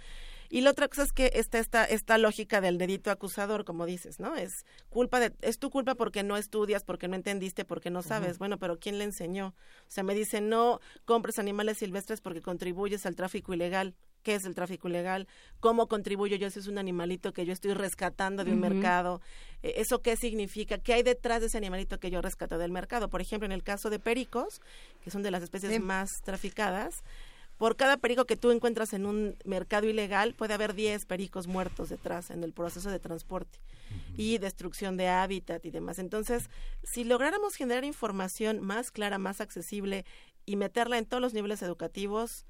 Y la otra cosa es que está esta, esta lógica del dedito acusador, como dices, ¿no? Es culpa de, es tu culpa porque no estudias, porque no entendiste, porque no sabes. Bueno, pero ¿quién le enseñó? O sea, me dicen, no compres animales silvestres porque contribuyes al tráfico ilegal qué es el tráfico ilegal, cómo contribuyo yo si es un animalito que yo estoy rescatando de un mercado, eh, eso qué significa, qué hay detrás de ese animalito que yo rescato del mercado. Por ejemplo, en el caso de pericos, que son de las especies más traficadas, por cada perico que tú encuentras en un mercado ilegal, puede haber 10 pericos muertos detrás en el proceso de transporte y destrucción de hábitat y demás. Entonces, si lográramos generar información más clara, más accesible y meterla en todos los niveles educativos,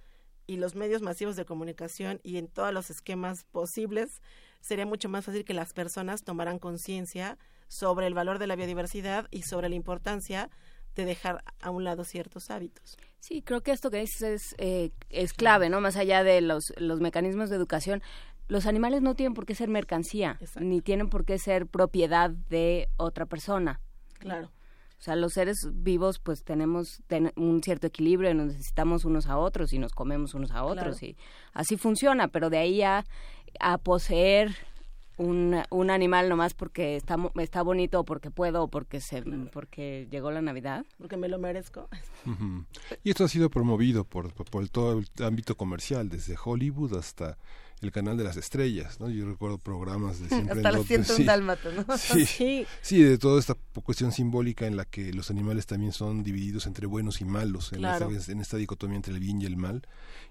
y los medios masivos de comunicación y en todos los esquemas posibles, sería mucho más fácil que las personas tomaran conciencia sobre el valor de la biodiversidad y sobre la importancia de dejar a un lado ciertos hábitos. Sí, creo que esto que dices es, eh, es clave, ¿no? Más allá de los, los mecanismos de educación, los animales no tienen por qué ser mercancía, ni tienen por qué ser propiedad de otra persona. Claro. O sea, los seres vivos pues tenemos un cierto equilibrio y nos necesitamos unos a otros y nos comemos unos a otros y así funciona, pero de ahí a, a poseer un, un animal nomás porque está, está bonito o porque puedo o porque, se, porque llegó la Navidad. Porque me lo merezco. Y esto ha sido promovido por, por todo el ámbito comercial, desde Hollywood hasta el canal de las estrellas, ¿no? Yo recuerdo programas de siempre Hasta los siento un dálmata, ¿no? Sí, sí, de toda esta cuestión simbólica en la que los animales también son divididos entre buenos y malos, en, esta, en esta dicotomía entre el bien y el mal,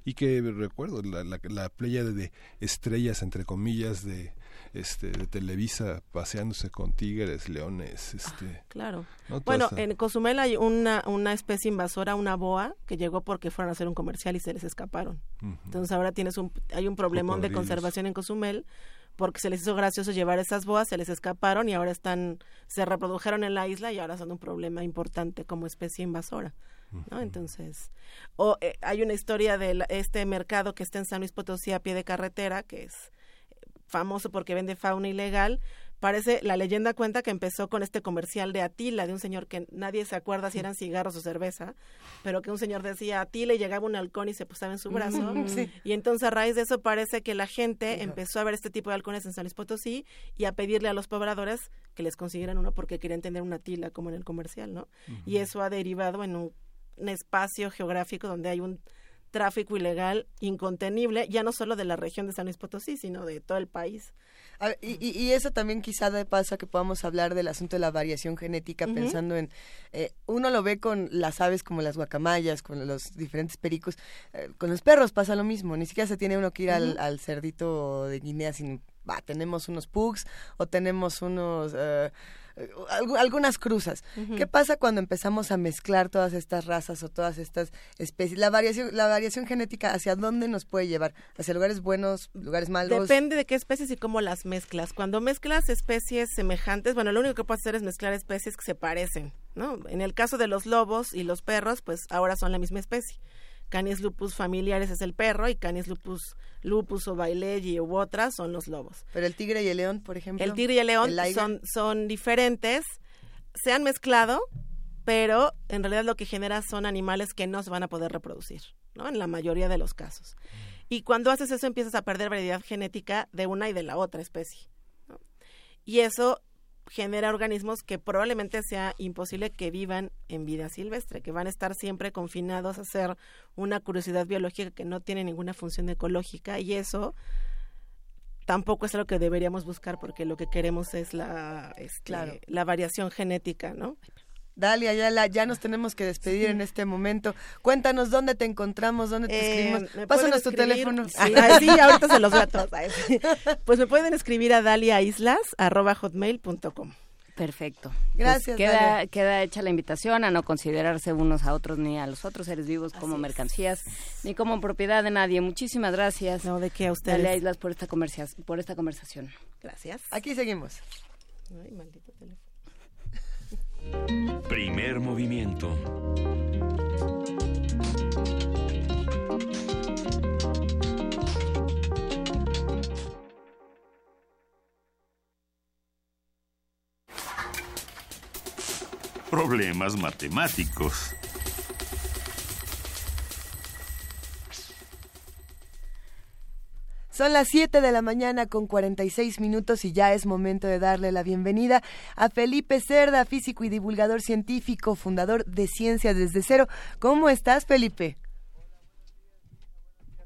y que recuerdo la, la, la playa de estrellas, entre comillas, de este, de Televisa paseándose con tigres, leones, este. claro. Bueno, en Cozumel hay una, una especie invasora, una boa, que llegó porque fueron a hacer un comercial y se les escaparon. Entonces ahora tienes un, hay un problemón de conservación en Cozumel porque se les hizo gracioso llevar esas boas, se les escaparon y ahora están, se reprodujeron en la isla y ahora son un problema importante como especie invasora. ¿no? Entonces, o eh, hay una historia de este mercado que está en San Luis Potosí a pie de carretera, que es famoso porque vende fauna ilegal. Parece, la leyenda cuenta que empezó con este comercial de Atila, de un señor que nadie se acuerda si eran cigarros o cerveza, pero que un señor decía Atila y llegaba un halcón y se posaba en su brazo. Y entonces a raíz de eso parece que la gente empezó a ver este tipo de halcones en San Luis Potosí y a pedirle a los pobladores que les consiguieran uno porque querían tener una Atila como en el comercial, ¿no? Y eso ha derivado en un espacio geográfico donde hay un tráfico ilegal incontenible, ya no solo de la región de San Luis Potosí, sino de todo el país. y, eso también quizá de paso a que podamos hablar del asunto de la variación genética, pensando en, eh, uno lo ve con las aves como las guacamayas, con los diferentes pericos, eh, con los perros pasa lo mismo, ni siquiera se tiene uno que ir al, cerdito de Guinea sin, va, tenemos unos pugs o tenemos unos... Eh, algunas cruzas. ¿Qué pasa cuando empezamos a mezclar todas estas razas o todas estas especies? La variación, la variación genética, ¿hacia dónde nos puede llevar? ¿Hacia lugares buenos, lugares malos? Depende de qué especies y cómo las mezclas. Cuando mezclas especies semejantes, bueno, lo único que puedes hacer es mezclar especies que se parecen, ¿no? En el caso de los lobos y los perros, pues ahora son la misma especie. Canis lupus familiares es el perro y Canis lupus lupus o bailey u otras son los lobos. Pero el tigre y el león, por ejemplo. El tigre y el león son, son diferentes, se han mezclado, pero en realidad lo que genera son animales que no se van a poder reproducir, ¿no? En la mayoría de los casos. Y cuando haces eso empiezas a perder variedad genética de una y de la otra especie. Y eso genera organismos que probablemente sea imposible que vivan en vida silvestre, que van a estar siempre confinados a ser una curiosidad biológica que no tiene ninguna función ecológica y eso tampoco es lo que deberíamos buscar porque lo que queremos es la, este, la variación genética, ¿no? Dalia, ya, ya nos tenemos que despedir en este momento. Cuéntanos dónde te encontramos, dónde te eh, escribimos. Pásanos tu teléfono. Sí, ahorita se los voy a todos. Pues me pueden escribir a daliaislas.hotmail.com. Perfecto. Gracias. Pues queda, queda hecha la invitación a no considerarse unos a otros ni a los otros seres vivos como mercancías ni como propiedad de nadie. Muchísimas gracias. No, de qué a ustedes. Dalia Islas por esta, por esta conversación. Gracias. Aquí seguimos. Ay, maldito teléfono. Primer movimiento. Problemas matemáticos. Son las 7 de la mañana con 46 minutos y ya es momento de darle la bienvenida a Felipe Cerda, físico y divulgador científico, fundador de Ciencia desde Cero. ¿Cómo estás, Felipe?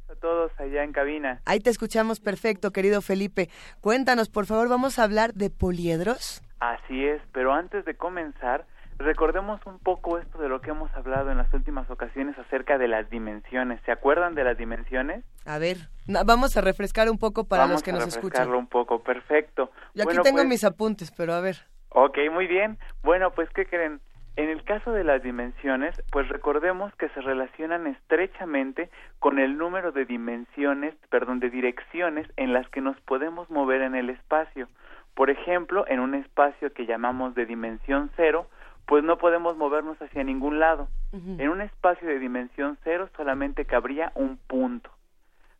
a todos allá en cabina. Ahí te escuchamos perfecto, querido Felipe. Cuéntanos, por favor, vamos a hablar de poliedros. Así es, pero antes de comenzar, recordemos un poco esto de lo que hemos hablado en las últimas ocasiones acerca de las dimensiones. ¿Se acuerdan de las dimensiones? A ver, vamos a refrescar un poco para los que nos escuchan. un poco, perfecto. Yo aquí tengo pues mis apuntes, pero a ver. Ok, muy bien. Bueno, pues, ¿qué creen? En el caso de las dimensiones, pues recordemos que se relacionan estrechamente con el número de dimensiones, perdón, de direcciones en las que nos podemos mover en el espacio. Por ejemplo, en un espacio que llamamos de dimensión cero, pues no podemos movernos hacia ningún lado. En un espacio de dimensión cero solamente cabría un punto.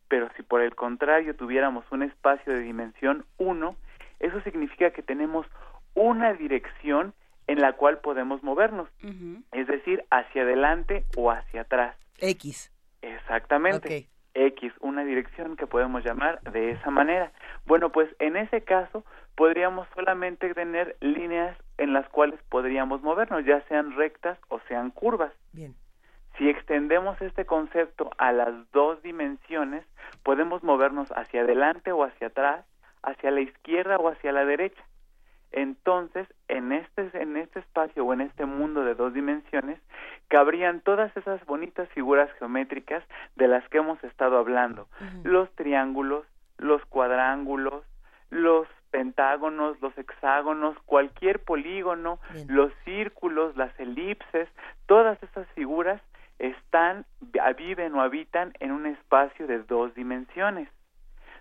Pero si por el contrario tuviéramos un espacio de dimensión uno, eso significa que tenemos una dirección en la cual podemos movernos, es decir, hacia adelante o hacia atrás. X. Exactamente. X, una dirección que podemos llamar de esa manera. Bueno, pues en ese caso podríamos solamente tener líneas en las cuales podríamos movernos, ya sean rectas o sean curvas. Bien. Si extendemos este concepto a las dos dimensiones, podemos movernos hacia adelante o hacia atrás, hacia la izquierda o hacia la derecha. Entonces, en este, en este espacio o en este mundo de dos dimensiones, cabrían todas esas bonitas figuras geométricas de las que hemos estado hablando. Los triángulos, los cuadrángulos, los pentágonos, los hexágonos, cualquier polígono, los círculos, las elipses, todas esas figuras están, viven o habitan en un espacio de dos dimensiones.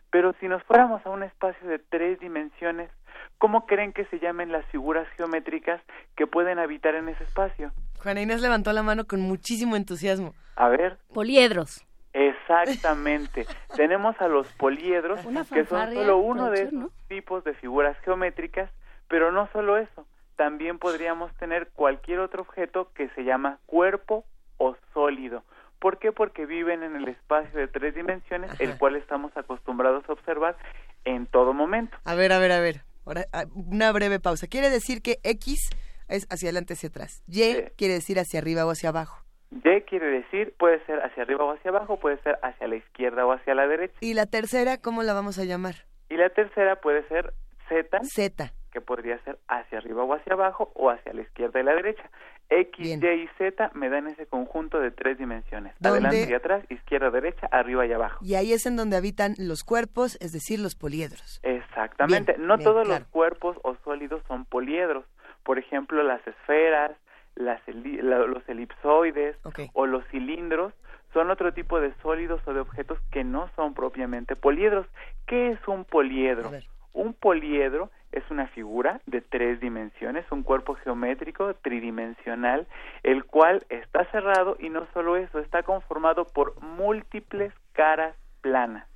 Pero si nos fuéramos a un espacio de tres dimensiones, ¿cómo creen que se llamen las figuras geométricas que pueden habitar en ese espacio? Juana Inés levantó la mano con muchísimo entusiasmo. A ver. Poliedros. Exactamente. Tenemos a los poliedros, que son solo uno de esos tipos de figuras geométricas, pero no solo eso. También podríamos tener cualquier otro objeto que se llama cuerpo o sólido. ¿Por qué? Porque viven en el espacio de tres dimensiones, el cual estamos acostumbrados a observar en todo momento. A ver, a ver, a ver. Ahora, ah, una breve pausa. Quiere decir que X es hacia adelante, hacia atrás. Y quiere decir hacia arriba o hacia abajo. Y quiere decir, puede ser hacia arriba o hacia abajo, puede ser hacia la izquierda o hacia la derecha. ¿Y la tercera, cómo la vamos a llamar? Y la tercera puede ser Z. Z. Que podría ser hacia arriba o hacia abajo o hacia la izquierda y la derecha. X, Y y Z me dan ese conjunto de tres dimensiones. Adelante y atrás, izquierda, derecha, arriba y abajo. Y ahí es en donde habitan los cuerpos, es decir, los poliedros. Exactamente. no todos los cuerpos o sólidos son poliedros. Por ejemplo, las esferas, las los elipsoides o los cilindros son otro tipo de sólidos o de objetos que no son propiamente poliedros. ¿Qué es un poliedro? Un poliedro es una figura de tres dimensiones, un cuerpo geométrico tridimensional, el cual está cerrado y no solo eso, está conformado por múltiples caras planas.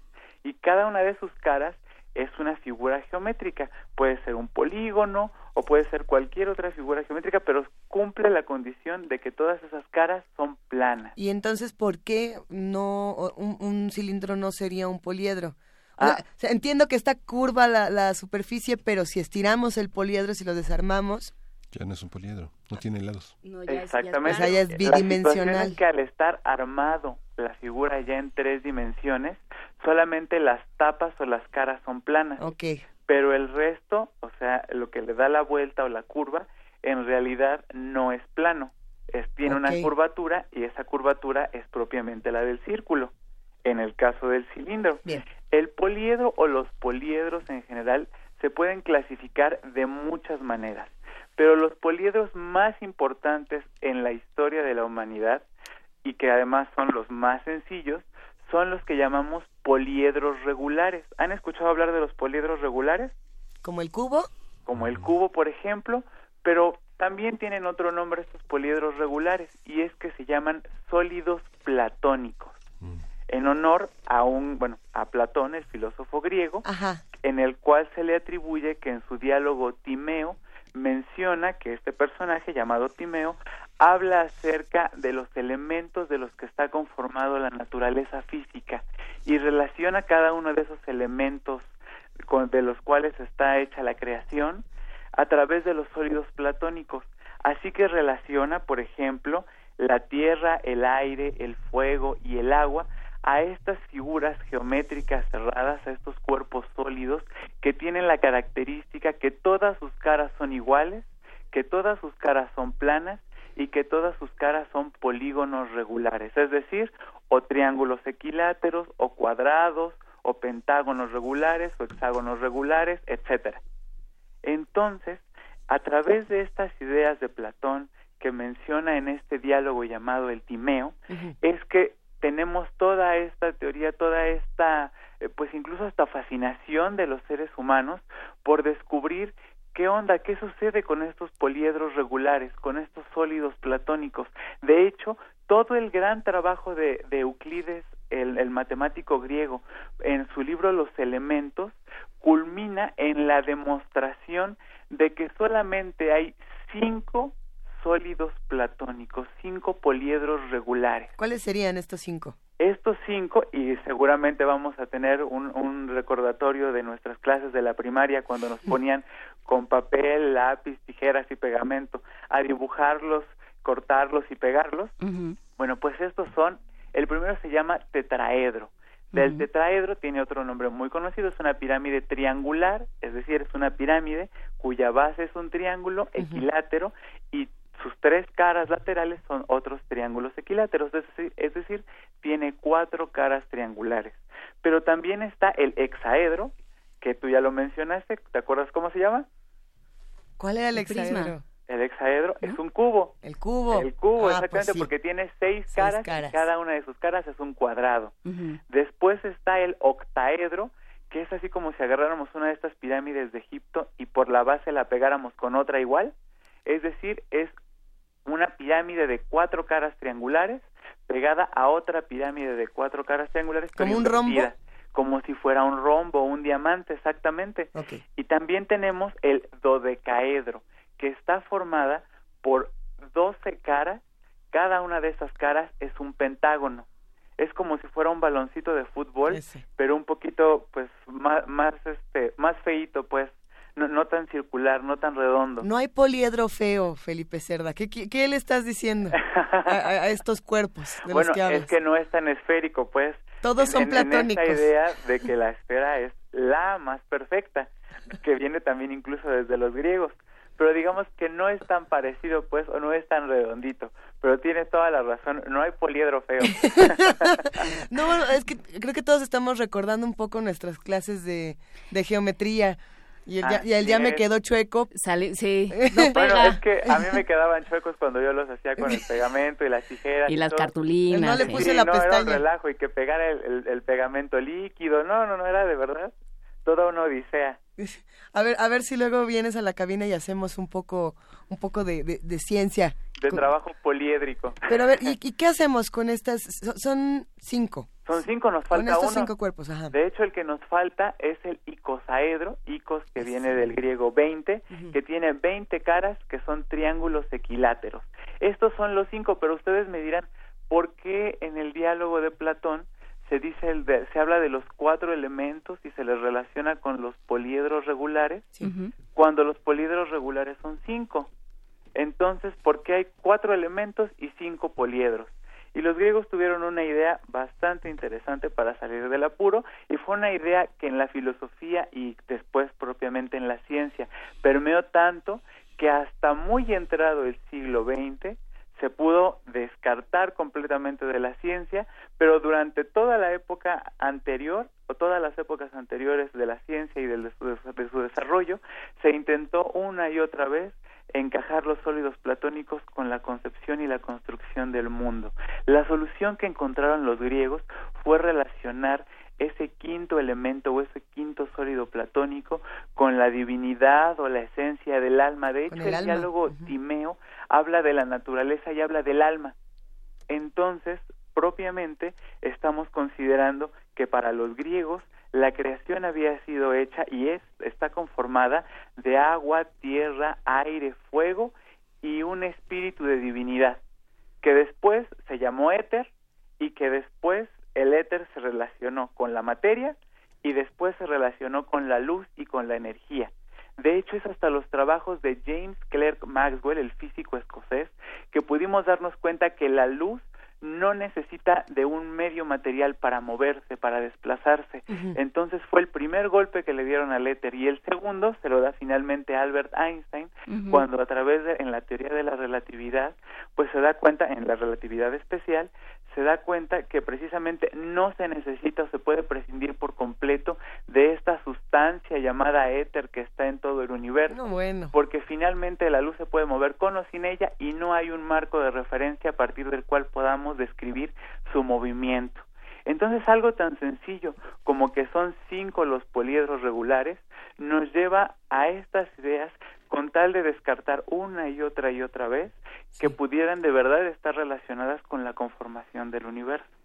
Y cada una de sus caras es una figura geométrica, puede ser un polígono o puede ser cualquier otra figura geométrica, pero cumple la condición de que todas esas caras son planas. Y entonces, ¿por qué no un cilindro no sería un poliedro? Ah. entiendo que está curva la, superficie, pero si estiramos el poliedro, si lo desarmamos... Ya no es un poliedro, no tiene lados. Exactamente. Ya es, bidimensional. que al estar armado la figura ya en tres dimensiones, solamente las tapas o las caras son planas. Ok. Pero el resto, o sea, lo que le da la vuelta o la curva, en realidad no es plano. Es, tiene una curvatura y esa curvatura es propiamente la del círculo, en el caso del cilindro. Bien. El poliedro o los poliedros en general se pueden clasificar de muchas maneras, pero los poliedros más importantes en la historia de la humanidad y que además son los más sencillos son los que llamamos poliedros regulares. ¿Han escuchado hablar de los poliedros regulares? ¿Como el cubo? Como el cubo, por ejemplo, pero también tienen otro nombre estos poliedros regulares y es que se llaman sólidos platónicos en honor a un, bueno, a Platón, el filósofo griego, en el cual se le atribuye que en su diálogo Timeo menciona que este personaje llamado Timeo habla acerca de los elementos de los que está conformado la naturaleza física y relaciona cada uno de esos elementos de los cuales está hecha la creación a través de los sólidos platónicos. Así que relaciona, por ejemplo, la tierra, el aire, el fuego y el agua a estas figuras geométricas cerradas, a estos cuerpos sólidos que tienen la característica que todas sus caras son iguales, que todas sus caras son planas y que todas sus caras son polígonos regulares, es decir, o triángulos equiláteros o cuadrados o pentágonos regulares o hexágonos regulares, etcétera. Entonces, a través de estas ideas de Platón que menciona en este diálogo llamado el Timeo, es que tenemos toda esta teoría, toda esta, eh, pues incluso hasta fascinación de los seres humanos por descubrir qué onda, qué sucede con estos poliedros regulares, con estos sólidos platónicos. De hecho, todo el gran trabajo de, Euclides, el, matemático griego, en su libro Los elementos, culmina en la demostración de que solamente hay cinco sólidos platónicos, cinco poliedros regulares. ¿Cuáles serían estos cinco? Estos cinco, y seguramente vamos a tener un, un recordatorio de nuestras clases de la primaria cuando nos ponían con papel, lápiz, tijeras y pegamento a dibujarlos, cortarlos y pegarlos. Bueno, pues estos son, el primero se llama tetraedro. Del tetraedro tiene otro nombre muy conocido, es una pirámide triangular, es decir, es una pirámide cuya base es un triángulo equilátero y sus tres caras laterales son otros triángulos equiláteros, es decir, tiene cuatro caras triangulares. Pero también está el hexaedro, que tú ya lo mencionaste, ¿te acuerdas cómo se llama? ¿Cuál era el, hexaedro? El hexaedro es un cubo. El cubo. El cubo, ah, pues exactamente, porque tiene seis, caras, y cada una de sus caras es un cuadrado. Después está el octaedro, que es así como si agarráramos una de estas pirámides de Egipto y por la base la pegáramos con otra igual. Es decir, es una pirámide de cuatro caras triangulares pegada a otra pirámide de cuatro caras triangulares. ¿Como un rombo? Como si fuera un rombo, un diamante, exactamente. Y también tenemos el dodecaedro, que está formada por doce caras, cada una de esas caras es un pentágono. Es como si fuera un baloncito de fútbol, pero un poquito, pues, más, más, este, más feito, pues, no, tan circular, no tan redondo. No hay poliedro feo, Felipe Cerda. ¿Qué, qué, le estás diciendo a, estos cuerpos de bueno, los que hablas? es que no es tan esférico, pues. Todos son platónicos. En esta idea de que la esfera es la más perfecta, que viene también incluso desde los griegos. Pero digamos que no es tan parecido, pues, o no es tan redondito. Pero tiene toda la razón, no hay poliedro feo. no, es que creo que todos estamos recordando un poco nuestras clases de, de geometría y el, ya, me quedó chueco. Sale, sí, Bueno, es que a mí me quedaban chuecos cuando yo los hacía con el pegamento y las tijeras. Y, las cartulinas. No le puse la no, pestaña. Era un relajo y que pegara el, pegamento líquido. No, no, no, era de verdad. Toda una odisea. A ver, a ver si luego vienes a la cabina y hacemos un poco, un poco de, de, ciencia. De trabajo poliédrico. Pero a ver, ¿y, ¿y, qué hacemos con estas? Son cinco. Son cinco, nos falta con estos cinco cuerpos, ajá. De hecho, el que nos falta es el icosaedro, icos que viene del griego 20, que tiene 20 caras que son triángulos equiláteros. Estos son los cinco, pero ustedes me dirán, ¿por qué en el diálogo de Platón se dice el se habla de los cuatro elementos y se les relaciona con los poliedros regulares cuando los poliedros regulares son cinco entonces ¿por qué hay cuatro elementos y cinco poliedros y los griegos tuvieron una idea bastante interesante para salir del apuro y fue una idea que en la filosofía y después propiamente en la ciencia permeó tanto que hasta muy entrado el siglo XX se pudo descartar completamente de la ciencia, pero durante toda la época anterior o todas las épocas anteriores de la ciencia y de su desarrollo, se intentó una y otra vez encajar los sólidos platónicos con la concepción y la construcción del mundo. La solución que encontraron los griegos fue relacionar ese quinto elemento o ese quinto sólido platónico con la divinidad o la esencia del alma. De hecho, el, diálogo Timeo habla de la naturaleza y habla del alma. Entonces, propiamente, estamos considerando que para los griegos la creación había sido hecha y es, está conformada de agua, tierra, aire, fuego y un espíritu de divinidad, que después se llamó éter y que después el éter se relacionó con la materia y después se relacionó con la luz y con la energía. De hecho, es hasta los trabajos de James Clerk Maxwell, el físico escocés, que pudimos darnos cuenta que la luz no necesita de un medio material para moverse, para desplazarse. Entonces fue el primer golpe que le dieron al éter y el segundo se lo da finalmente Albert Einstein cuando a través de en la teoría de la relatividad pues se da cuenta en la relatividad especial se da cuenta que precisamente no se necesita o se puede prescindir por completo de esta sustancia llamada éter que está en todo el universo, bueno. porque finalmente la luz se puede mover con o sin ella y no hay un marco de referencia a partir del cual podamos describir su movimiento. Entonces algo tan sencillo como que son cinco los poliedros regulares nos lleva a estas ideas con tal de descartar una y otra y otra vez que pudieran de verdad estar relacionadas con la conformación del universo.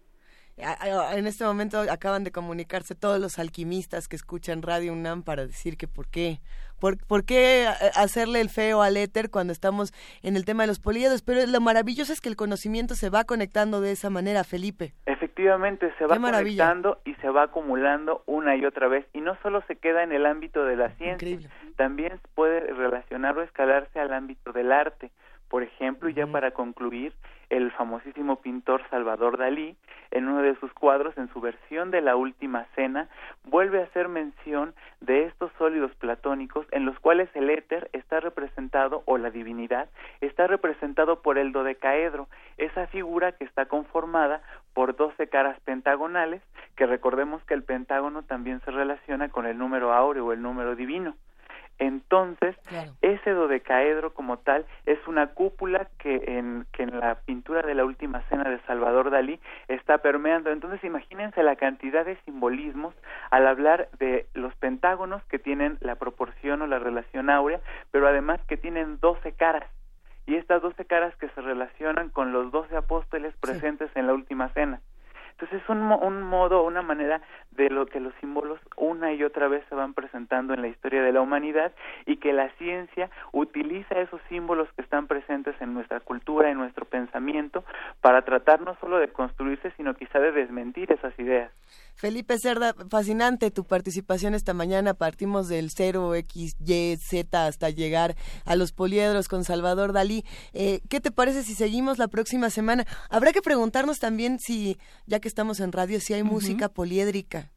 En este momento acaban de comunicarse todos los alquimistas que escuchan Radio UNAM para decir que por qué, por, qué hacerle el feo al éter cuando estamos en el tema de los poliedros, pero lo maravilloso es que el conocimiento se va conectando de esa manera, Felipe. Efectivamente, se va conectando y se va acumulando una y otra vez, y no solo se queda en el ámbito de la ciencia, también puede relacionar o escalarse al ámbito del arte. Por ejemplo, ya para concluir, el famosísimo pintor Salvador Dalí, en uno de sus cuadros, en su versión de la Última Cena, vuelve a hacer mención de estos sólidos platónicos en los cuales el éter está representado, o la divinidad, está representado por el dodecaedro, esa figura que está conformada por doce caras pentagonales, que recordemos que el pentágono también se relaciona con el número áureo o el número divino. Entonces, ese dodecaedro como tal es una cúpula que en, que en la pintura de la última cena de Salvador Dalí está permeando. Entonces, imagínense la cantidad de simbolismos al hablar de los pentágonos que tienen la proporción o la relación áurea, pero además que tienen doce caras. Y estas doce caras que se relacionan con los doce apóstoles presentes en la última cena. Entonces es un, un modo, una manera de lo que los símbolos una y otra vez se van presentando en la historia de la humanidad y que la ciencia utiliza esos símbolos que están presentes en nuestra cultura, en nuestro pensamiento, para tratar no solo de construirse, sino quizá de desmentir esas ideas. Felipe Cerda, fascinante tu participación esta mañana. Partimos del 0, X, Y, Z hasta llegar a los poliedros con Salvador Dalí. Eh, ¿Qué te parece si seguimos la próxima semana? Habrá que preguntarnos también si, ya que estamos en radio, si hay música poliédrica.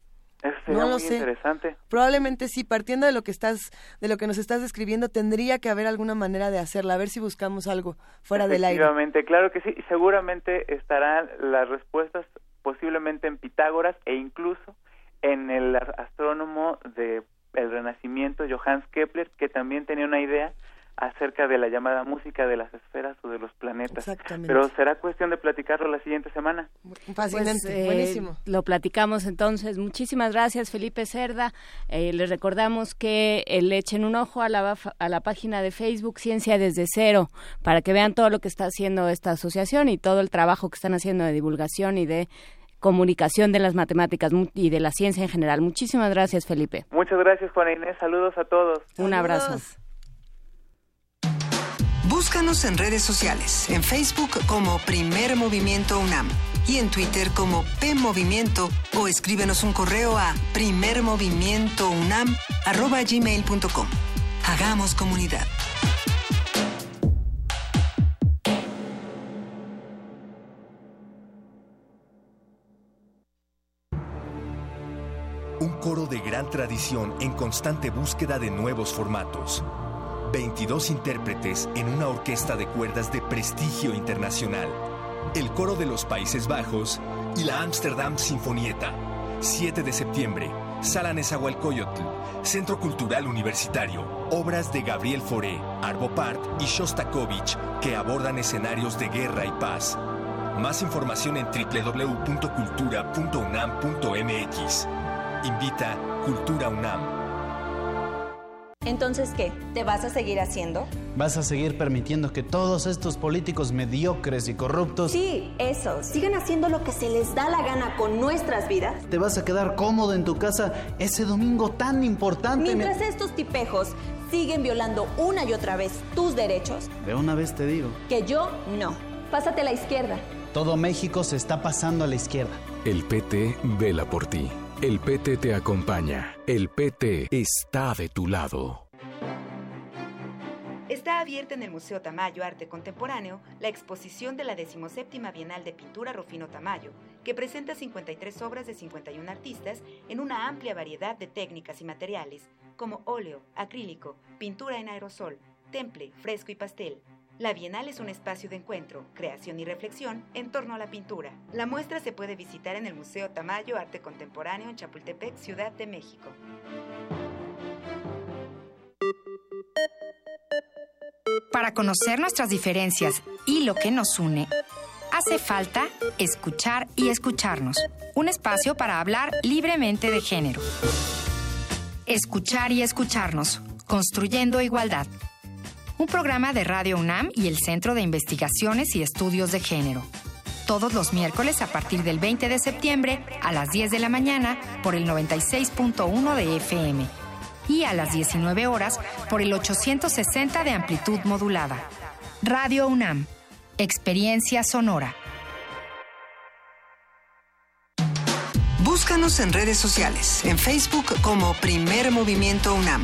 no lo sé. interesante. Probablemente sí, partiendo de lo que estás, de lo que nos estás describiendo, tendría que haber alguna manera de hacerla, a ver si buscamos algo fuera del aire. Efectivamente, claro que sí, seguramente estarán las respuestas posiblemente en Pitágoras e incluso en el astrónomo de el Renacimiento Johannes Kepler que también tenía una idea acerca de la llamada música de las esferas o de los planetas. Pero será cuestión de platicarlo la siguiente semana. Fascinante, pues, eh, buenísimo. Lo platicamos entonces. Muchísimas gracias, Felipe Cerda. Eh, les recordamos que eh, le echen un ojo a la, a la página de Facebook Ciencia desde cero para que vean todo lo que está haciendo esta asociación y todo el trabajo que están haciendo de divulgación y de comunicación de las matemáticas y de la ciencia en general. Muchísimas gracias, Felipe. Muchas gracias, Juana Inés. Saludos a todos. Un abrazo. Búscanos en redes sociales, en Facebook como Primer Movimiento UNAM y en Twitter como P Movimiento o escríbenos un correo a primermovimientounam@gmail.com. Hagamos comunidad. Un coro de gran tradición en constante búsqueda de nuevos formatos 22 intérpretes en una orquesta de cuerdas de prestigio internacional, el Coro de los Países Bajos y la Amsterdam Sinfonieta. 7 de septiembre, Sala Nezahualcóyotl, Centro Cultural Universitario. Obras de Gabriel Foré, Arvo Part y Shostakovich que abordan escenarios de guerra y paz. Más información en www.cultura.unam.mx. Invita Cultura UNAM. Entonces, ¿qué? ¿Te vas a seguir haciendo? ¿Vas a seguir permitiendo que todos estos políticos mediocres y corruptos... Sí, eso. Sigan haciendo lo que se les da la gana con nuestras vidas. ¿Te vas a quedar cómodo en tu casa ese domingo tan importante? Mientras estos tipejos siguen violando una y otra vez tus derechos. De una vez te digo. Que yo no. Pásate a la izquierda. Todo México se está pasando a la izquierda. El PT vela por ti. El PT te acompaña. El PT está de tu lado. Está abierta en el Museo Tamayo Arte Contemporáneo la exposición de la 17 Bienal de Pintura Rufino Tamayo, que presenta 53 obras de 51 artistas en una amplia variedad de técnicas y materiales, como óleo, acrílico, pintura en aerosol, temple, fresco y pastel. La Bienal es un espacio de encuentro, creación y reflexión en torno a la pintura. La muestra se puede visitar en el Museo Tamayo Arte Contemporáneo en Chapultepec, Ciudad de México. Para conocer nuestras diferencias y lo que nos une, hace falta escuchar y escucharnos. Un espacio para hablar libremente de género. Escuchar y escucharnos, construyendo igualdad. Un programa de Radio UNAM y el Centro de Investigaciones y Estudios de Género. Todos los miércoles a partir del 20 de septiembre a las 10 de la mañana por el 96.1 de FM y a las 19 horas por el 860 de amplitud modulada. Radio UNAM, Experiencia Sonora. Búscanos en redes sociales, en Facebook como Primer Movimiento UNAM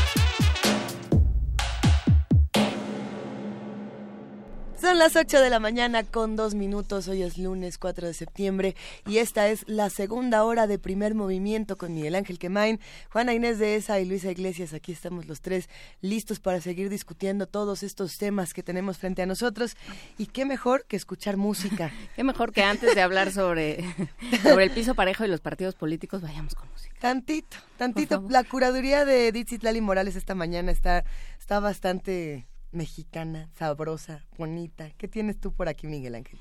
Son las 8 de la mañana con dos minutos. Hoy es lunes 4 de septiembre y esta es la segunda hora de primer movimiento con Miguel Ángel Quemain, Juana Inés de Esa y Luisa Iglesias. Aquí estamos los tres listos para seguir discutiendo todos estos temas que tenemos frente a nosotros. Y qué mejor que escuchar música. qué mejor que antes de hablar sobre, sobre el piso parejo y los partidos políticos, vayamos con música. Tantito, tantito. La curaduría de Edith Zitlali Morales esta mañana está, está bastante mexicana, sabrosa, bonita. ¿Qué tienes tú por aquí, Miguel Ángel?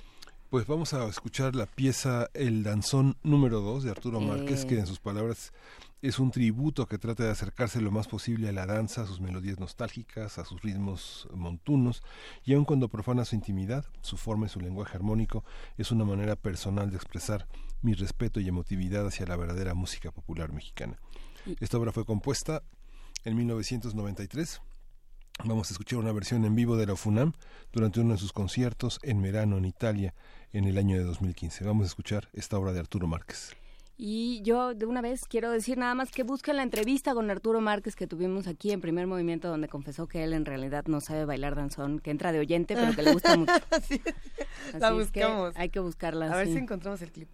Pues vamos a escuchar la pieza El Danzón número 2 de Arturo Márquez, que en sus palabras es un tributo que trata de acercarse lo más posible a la danza, a sus melodías nostálgicas, a sus ritmos montunos, y aun cuando profana su intimidad, su forma y su lenguaje armónico, es una manera personal de expresar mi respeto y emotividad hacia la verdadera música popular mexicana. Esta obra fue compuesta en 1993 Vamos a escuchar una versión en vivo de la FUNAM durante uno de sus conciertos en Merano, en Italia, en el año de 2015. Vamos a escuchar esta obra de Arturo Márquez. Y yo de una vez quiero decir nada más que busquen la entrevista con Arturo Márquez que tuvimos aquí en primer movimiento donde confesó que él en realidad no sabe bailar danzón, que entra de oyente pero que le gusta mucho. la buscamos. hay que buscarla. A ver si encontramos el clip.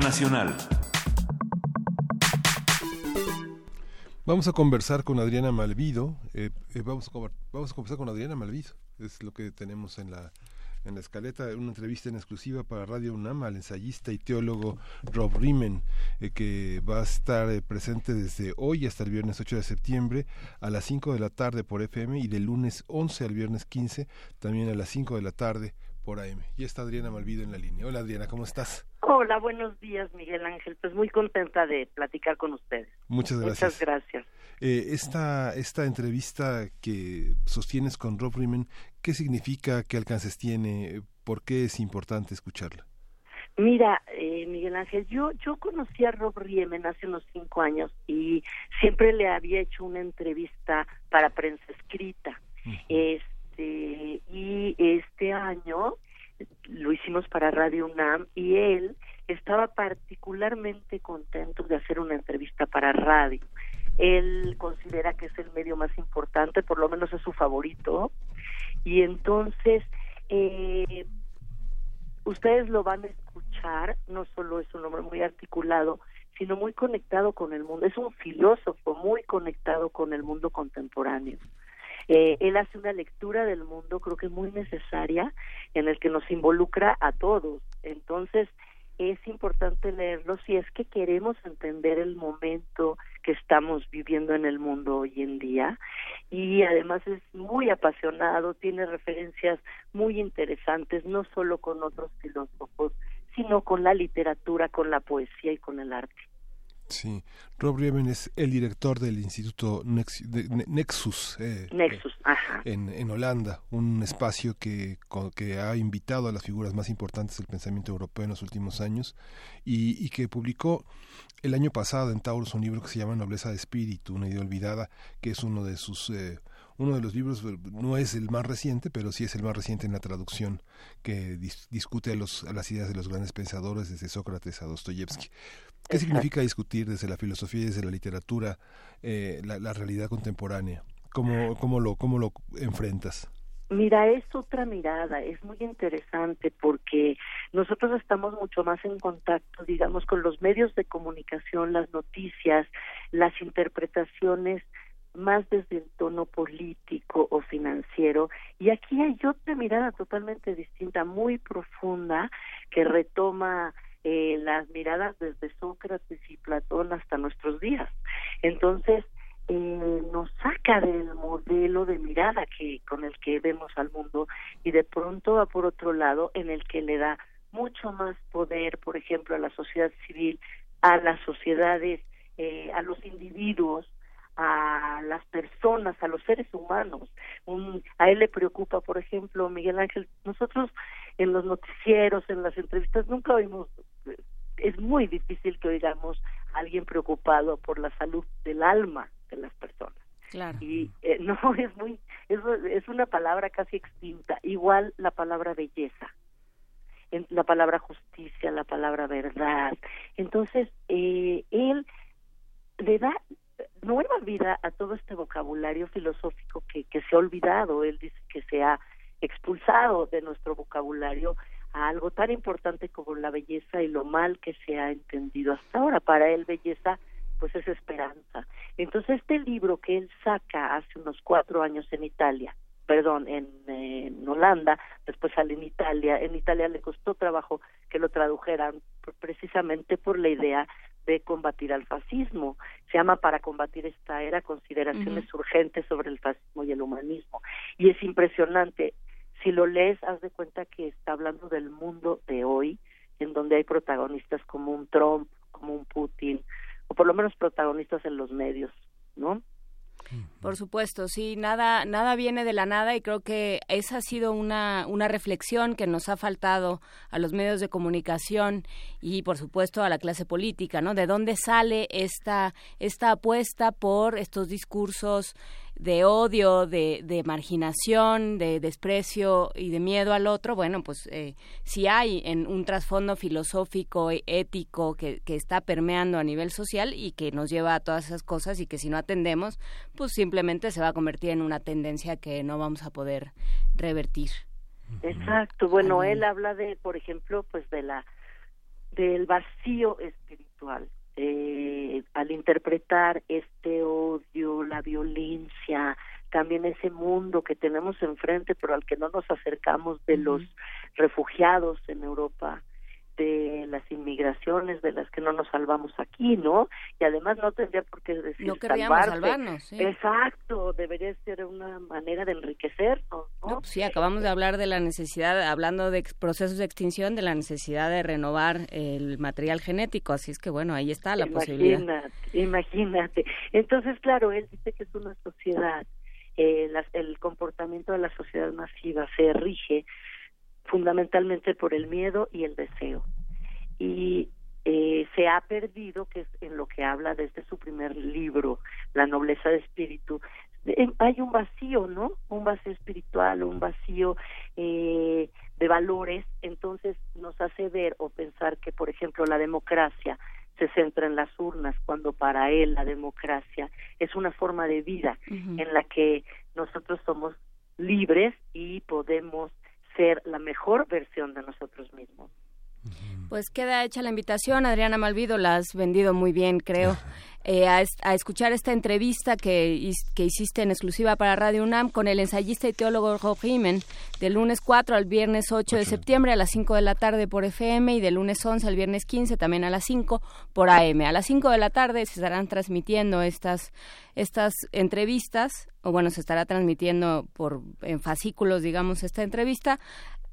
Nacional. Vamos a conversar con Adriana Malvido. Eh, eh, vamos, a, conversar con Adriana Malvido. Es lo que tenemos en la en la escaleta una entrevista en exclusiva para Radio UNAM al ensayista y teólogo Rob Riemen, eh, que va a estar presente desde hoy hasta el viernes 8 de septiembre a las 5 de la tarde por FM y del lunes 11 al viernes 15 también a las 5 de la tarde por AM. Y está Adriana Malvido en la línea. Hola Adriana, ¿cómo estás? Hola, buenos días Miguel Ángel. Pues muy contenta de platicar con ustedes. Muchas gracias. Muchas gracias. Eh, esta, esta entrevista que sostienes con Rob Riemen, ¿qué significa? ¿Qué alcances tiene? ¿Por qué es importante escucharla? Mira, eh, Miguel Ángel, yo yo conocí a Rob Riemen hace unos cinco años y siempre le había hecho una entrevista para prensa escrita. Este y este año lo hicimos para Radio UNAM y él estaba particularmente contento de hacer una entrevista para radio. Él considera que es el medio más importante, por lo menos es su favorito. Y entonces, eh, ustedes lo van a escuchar, no solo es un hombre muy articulado, sino muy conectado con el mundo. Es un filósofo muy conectado con el mundo contemporáneo. Eh, él hace una lectura del mundo, creo que muy necesaria, en el que nos involucra a todos. Entonces, es importante leerlo si es que queremos entender el momento que estamos viviendo en el mundo hoy en día y además es muy apasionado, tiene referencias muy interesantes, no solo con otros filósofos, sino con la literatura, con la poesía y con el arte. Sí, Rob Riemen es el director del Instituto Nexus, eh, Nexus En, en, Holanda, un espacio que, que ha invitado a las figuras más importantes del pensamiento europeo en los últimos años y, y que publicó el año pasado en Taurus un libro que se llama Nobleza de Espíritu, una idea olvidada, que es uno de sus... Eh, uno de los libros, no es el más reciente, pero sí es el más reciente en la traducción, que discute a, los, a las ideas de los grandes pensadores, desde Sócrates a Dostoyevsky. ¿Qué significa discutir desde la filosofía y desde la literatura eh, la, realidad contemporánea? ¿Cómo, cómo, lo, ¿Cómo lo enfrentas? Mira, es otra mirada, es muy interesante porque nosotros estamos mucho más en contacto, digamos, con los medios de comunicación, las noticias, las interpretaciones más desde el tono político o financiero. Y aquí hay otra mirada totalmente distinta, muy profunda, que retoma eh, las miradas desde Sócrates y Platón hasta nuestros días. Entonces, eh, nos saca del modelo de mirada que con el que vemos al mundo y de pronto va por otro lado en el que le da mucho más poder, por ejemplo, a la sociedad civil, a las sociedades, eh, a los individuos, a las personas, a los seres humanos. a él le preocupa, por ejemplo, Miguel Ángel, nosotros en los noticieros, en las entrevistas, nunca oímos, es muy difícil que oigamos a alguien preocupado por la salud del alma de las personas. Claro. Y eh, no, es muy, es, es una palabra casi extinta. Igual la palabra belleza la palabra justicia, la palabra verdad. Entonces, eh, él le da nueva vida a todo este vocabulario filosófico que, que se ha olvidado. Él dice que se ha expulsado de nuestro vocabulario a algo tan importante como la belleza y lo mal que se ha entendido hasta ahora. Para él belleza pues es esperanza. Entonces este libro que él saca hace unos cuatro años en Italia, perdón, en, en Holanda, después sale en Italia, en Italia le costó trabajo que lo tradujeran precisamente por la idea de combatir al fascismo. Se llama Para combatir esta era consideraciones urgentes sobre el fascismo y el humanismo. Y es impresionante. Si lo lees, haz de cuenta que está hablando del mundo de hoy, en donde hay protagonistas como un Trump, como un Putin, o por lo menos protagonistas en los medios, ¿no? Por supuesto, sí, nada, nada viene de la nada y creo que esa ha sido una, una reflexión que nos ha faltado a los medios de comunicación y por supuesto a la clase política, ¿no? ¿De dónde sale esta, esta apuesta por estos discursos de odio, de, de, marginación, de desprecio y de miedo al otro, bueno, pues eh, si hay en un trasfondo filosófico, e ético que, que está permeando a nivel social y que nos lleva a todas esas cosas y que si no atendemos, pues simplemente se va a convertir en una tendencia que no vamos a poder revertir. Exacto. Bueno, él habla de, por ejemplo, pues de la del vacío espiritual. Eh, al interpretar este odio, la violencia, también ese mundo que tenemos enfrente, pero al que no nos acercamos de los refugiados en Europa, de las inmigraciones de las que no nos salvamos aquí, ¿no? Y además no tendría por qué decir no salvarnos, sí. Exacto, debería ser una manera de enriquecernos, ¿no? sí, acabamos de hablar de la necesidad, hablando de procesos de extinción, de la necesidad de renovar el material genético, así es que bueno, ahí está la posibilidad. Imagínate. Entonces, claro, él dice que es una sociedad, eh, el comportamiento de la sociedad masiva se rige fundamentalmente por el miedo y el deseo. Y eh, se ha perdido, que es en lo que habla desde su primer libro, La nobleza de espíritu, hay un vacío, ¿no? Un vacío espiritual, un vacío eh, de valores, entonces nos hace ver o pensar que, por ejemplo, la democracia se centra en las urnas, cuando para él la democracia es una forma de vida en la que nosotros somos libres y podemos ser la mejor versión de nosotros mismos. Pues queda hecha la invitación, Adriana Malvido, la has vendido muy bien, creo, eh, a, escuchar esta entrevista que, que, hiciste en exclusiva para Radio UNAM con el ensayista y teólogo Rob Riemen, del lunes 4 al viernes 8 de septiembre a las 5 de la tarde por FM y del lunes 11 al viernes 15 también a las 5 por AM. A las 5 de la tarde se estarán transmitiendo estas, estas entrevistas, o bueno, se estará transmitiendo por en fascículos, digamos, esta entrevista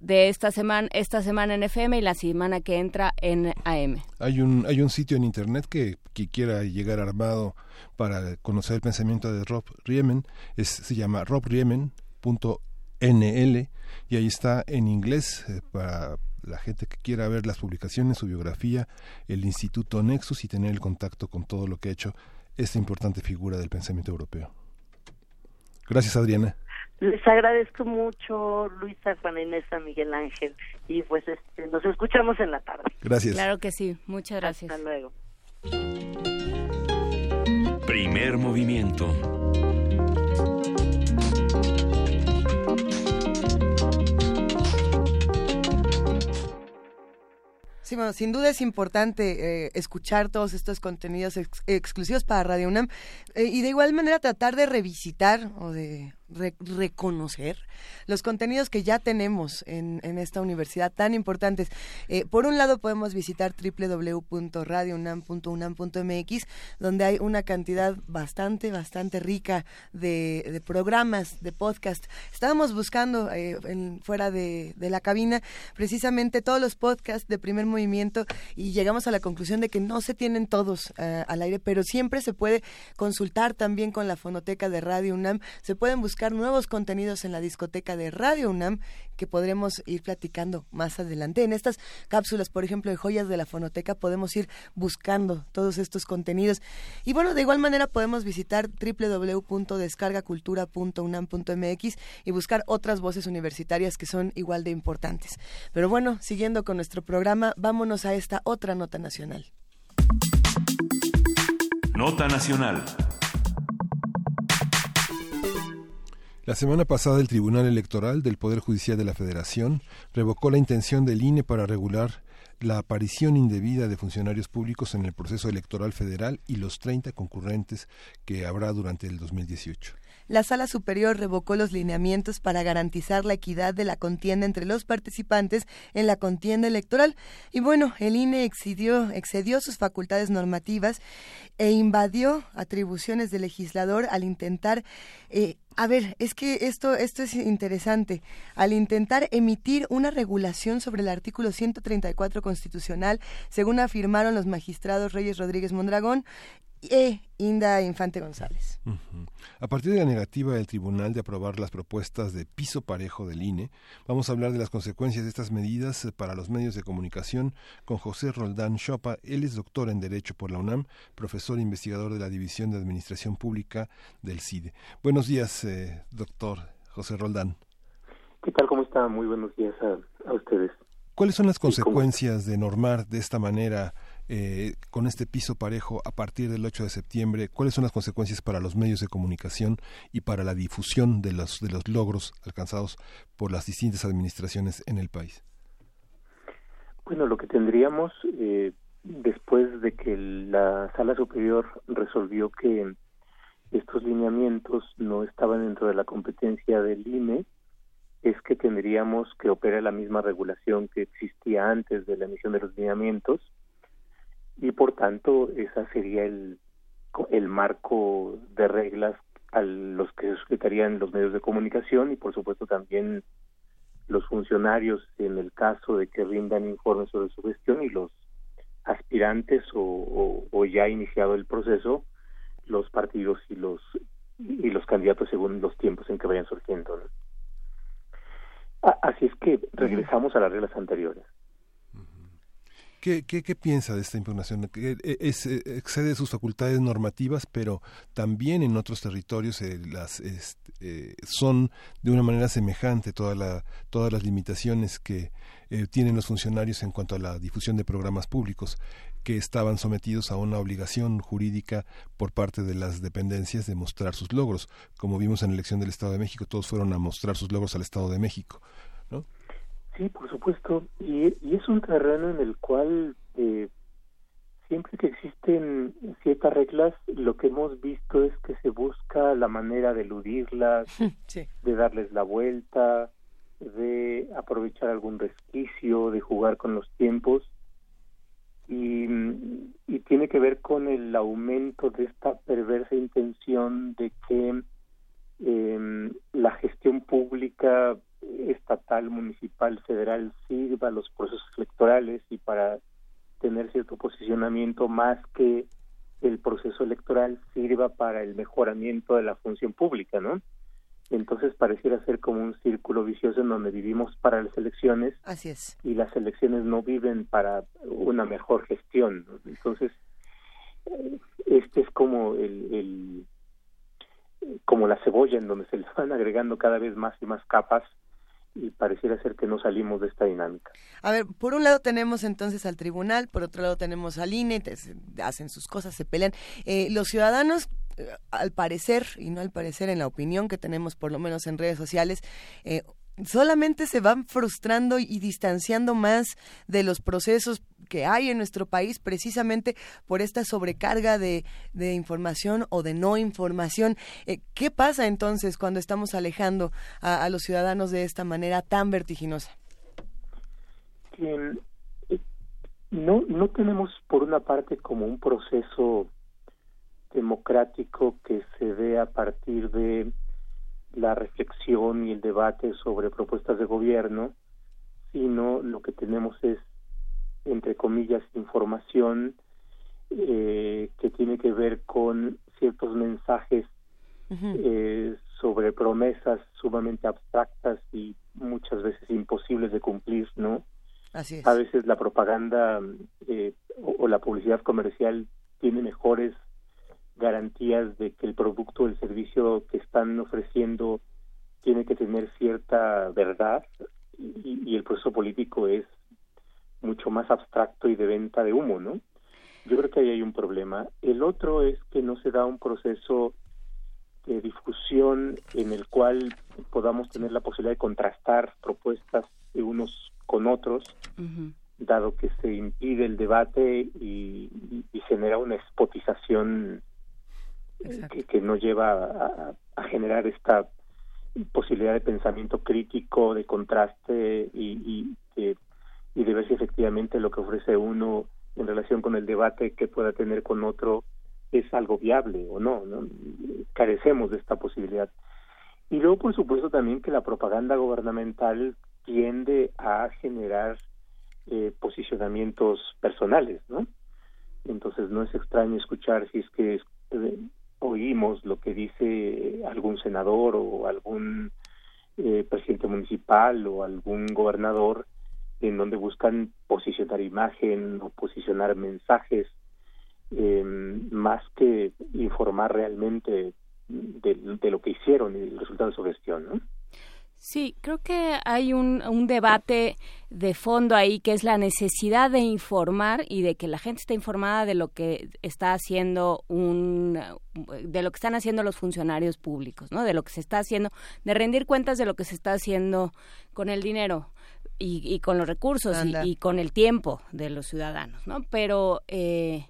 de esta semana, esta semana en FM y la semana que entra en AM. Hay un, hay un sitio en internet que, que quiera llegar armado para conocer el pensamiento de Rob Riemen, es, se llama robriemen.nl y ahí está en inglés eh, para la gente que quiera ver las publicaciones, su biografía, el Instituto Nexus y tener el contacto con todo lo que ha hecho esta importante figura del pensamiento europeo. Gracias, Adriana. Les agradezco mucho, Luisa, Juana Inés, Miguel Ángel, y pues este, nos escuchamos en la tarde. Gracias. Claro que sí, muchas gracias. Hasta luego. Primer movimiento. Sí, bueno, sin duda es importante eh, escuchar todos estos contenidos exclusivos para Radio UNAM eh, y de igual manera tratar de revisitar o de reconocer los contenidos que ya tenemos en, en esta universidad tan importantes. Eh, por un lado podemos visitar www.radiounam.unam.mx donde hay una cantidad bastante, bastante rica de, programas, de podcast. Estábamos buscando eh, fuera de, de, la cabina precisamente todos los podcasts de primer movimiento y llegamos a la conclusión de que no se tienen todos uh, al aire, pero siempre se puede consultar también con la fonoteca de Radio UNAM. Se pueden buscar nuevos contenidos en la discoteca de Radio UNAM que podremos ir platicando más adelante. En estas cápsulas, por ejemplo, de joyas de la fonoteca, podemos ir buscando todos estos contenidos. Y bueno, de igual manera podemos visitar www.descargacultura.unam.mx y buscar otras voces universitarias que son igual de importantes. Pero bueno, siguiendo con nuestro programa, vámonos a esta otra nota nacional. Nota nacional. La semana pasada el Tribunal Electoral del Poder Judicial de la Federación revocó la intención del INE para regular la aparición indebida de funcionarios públicos en el proceso electoral federal y los 30 concurrentes que habrá durante el 2018 la Sala Superior revocó los lineamientos para garantizar la equidad de la contienda entre los participantes en la contienda electoral. Y bueno, el INE excedió, sus facultades normativas e invadió atribuciones del legislador al intentar eh, A ver, es que esto, esto es interesante. Al intentar emitir una regulación sobre el artículo 134 constitucional, según afirmaron los magistrados Reyes Rodríguez Mondragón e Inda Infante González. A partir de la negativa del tribunal de aprobar las propuestas de piso parejo del INE, vamos a hablar de las consecuencias de estas medidas para los medios de comunicación con José Roldán Chopa. Él es doctor en Derecho por la UNAM, profesor e investigador de la División de Administración Pública del CIDE. Buenos días, eh, doctor José Roldán. ¿Qué tal? ¿Cómo está? Muy buenos días a, ustedes. ¿Cuáles son las consecuencias de normar de esta manera eh, con este piso parejo a partir del 8 de septiembre? ¿Cuáles son las consecuencias para los medios de comunicación y para la difusión de los, de los logros alcanzados por las distintas administraciones en el país? Bueno, lo que tendríamos eh, después de que la Sala Superior resolvió que estos lineamientos no estaban dentro de la competencia del INE, es que tendríamos que operar la misma regulación que existía antes de la emisión de los lineamientos y por tanto esa sería el, el marco de reglas a los que se sujetarían los medios de comunicación y por supuesto también los funcionarios en el caso de que rindan informes sobre su gestión y los aspirantes o, o, ya iniciado el proceso los partidos y los y los candidatos según los tiempos en que vayan surgiendo así es que regresamos a las reglas anteriores. ¿Qué, qué, qué piensa de esta impugnación? E, es, eh, excede sus facultades normativas, pero también en otros territorios eh, las eh, son de una manera semejante toda la, todas las limitaciones que tienen los funcionarios en cuanto a la difusión de programas públicos que estaban sometidos a una obligación jurídica por parte de las dependencias de mostrar sus logros. Como vimos en la elección del Estado de México, todos fueron a mostrar sus logros al Estado de México. Sí, por supuesto. Y, es un terreno en el cual eh, siempre que existen ciertas reglas, lo que hemos visto es que se busca la manera de eludirlas, de darles la vuelta, de aprovechar algún resquicio, de jugar con los tiempos. Y, y tiene que ver con el aumento de esta perversa intención de que eh, la gestión pública estatal, municipal, federal sirva a los procesos electorales y para tener cierto posicionamiento más que el proceso electoral sirva para el mejoramiento de la función pública, ¿no? Entonces pareciera ser como un círculo vicioso en donde vivimos para las elecciones. Así es. Y las elecciones no viven para una mejor gestión. Entonces, eh, este es como el, como la cebolla en donde se le van agregando cada vez más y más capas y pareciera ser que no salimos de esta dinámica. A ver, por un lado tenemos entonces al tribunal, por otro lado tenemos al INE, hacen sus cosas, se pelean. Eh, los ciudadanos al parecer, y no al parecer en la opinión que tenemos por lo menos en redes sociales, eh, solamente se van frustrando y distanciando más de los procesos que hay en nuestro país precisamente por esta sobrecarga de, información o de no información. Eh, ¿Qué pasa entonces cuando estamos alejando a, los ciudadanos de esta manera tan vertiginosa? Eh, no, no tenemos por una parte como un proceso democrático que se dé a partir de la reflexión y el debate sobre propuestas de gobierno, sino lo que tenemos es, entre comillas, información eh, que tiene que ver con ciertos mensajes eh, sobre promesas sumamente abstractas y muchas veces imposibles de cumplir, ¿no? Así es. A veces la propaganda eh, o, la publicidad comercial tiene mejores garantías de que el producto o el servicio que están ofreciendo tiene que tener cierta verdad y, el proceso político es mucho más abstracto y de venta de humo, ¿no? Yo creo que ahí hay un problema. El otro es que no se da un proceso de difusión en el cual podamos tener la posibilidad de contrastar propuestas de unos con otros, dado que se impide el debate y, y genera una espotización que, que, no lleva a, generar esta posibilidad de pensamiento crítico, de contraste y, y, y de ver si efectivamente lo que ofrece uno en relación con el debate que pueda tener con otro es algo viable o no, ¿no? Carecemos de esta posibilidad. Y luego, por supuesto, también que la propaganda gubernamental tiende a generar eh, posicionamientos personales, ¿no? Entonces no es extraño escuchar si es que eh, oímos lo que dice algún senador o algún eh, presidente municipal o algún gobernador en donde buscan posicionar imagen o posicionar mensajes eh, más que informar realmente de, de, lo que hicieron y el resultado de su gestión, ¿no? Sí, creo que hay un, un, debate de fondo ahí que es la necesidad de informar y de que la gente esté informada de lo que está haciendo un de lo que están haciendo los funcionarios públicos, ¿no? De lo que se está haciendo, de rendir cuentas de lo que se está haciendo con el dinero y, y con los recursos y, y, con el tiempo de los ciudadanos, ¿no? Pero eh,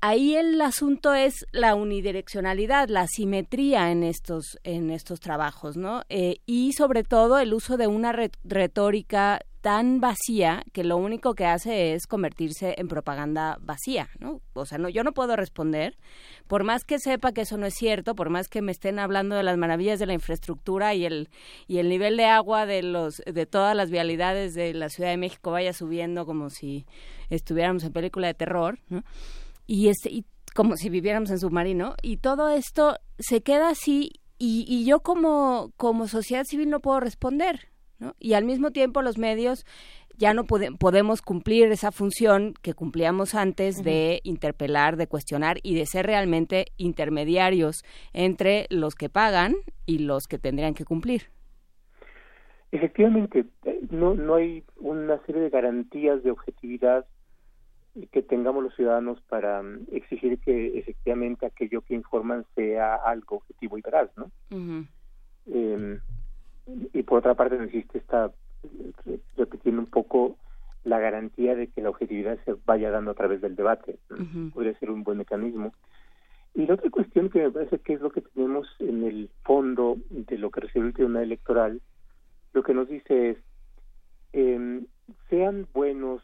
ahí el asunto es la unidireccionalidad, la simetría en estos en estos trabajos, ¿no? Eh, y sobre todo el uso de una retórica tan vacía que lo único que hace es convertirse en propaganda vacía, ¿no? O sea, no, yo no puedo responder, por más que sepa que eso no es cierto, por más que me estén hablando de las maravillas de la infraestructura y el y el nivel de agua de los de todas las vialidades de la Ciudad de México vaya subiendo como si estuviéramos en película de terror, ¿no? Y, este, y como si viviéramos en submarino, y todo esto se queda así y, y yo como, como sociedad civil no puedo responder, ¿no? Y al mismo tiempo los medios ya no pode podemos cumplir esa función que cumplíamos antes uh -huh. de interpelar, de cuestionar y de ser realmente intermediarios entre los que pagan y los que tendrían que cumplir. Efectivamente, no, no hay una serie de garantías de objetividad que tengamos los ciudadanos para um, exigir que efectivamente aquello que informan sea algo objetivo y veraz, ¿no? Uh -huh. eh, y por otra parte existe esta repitiendo un poco la garantía de que la objetividad se vaya dando a través del debate. ¿no? Uh -huh. Podría ser un buen mecanismo. Y la otra cuestión que me parece que es lo que tenemos en el fondo de lo que recibe el Tribunal Electoral, lo que nos dice es, eh, sean buenos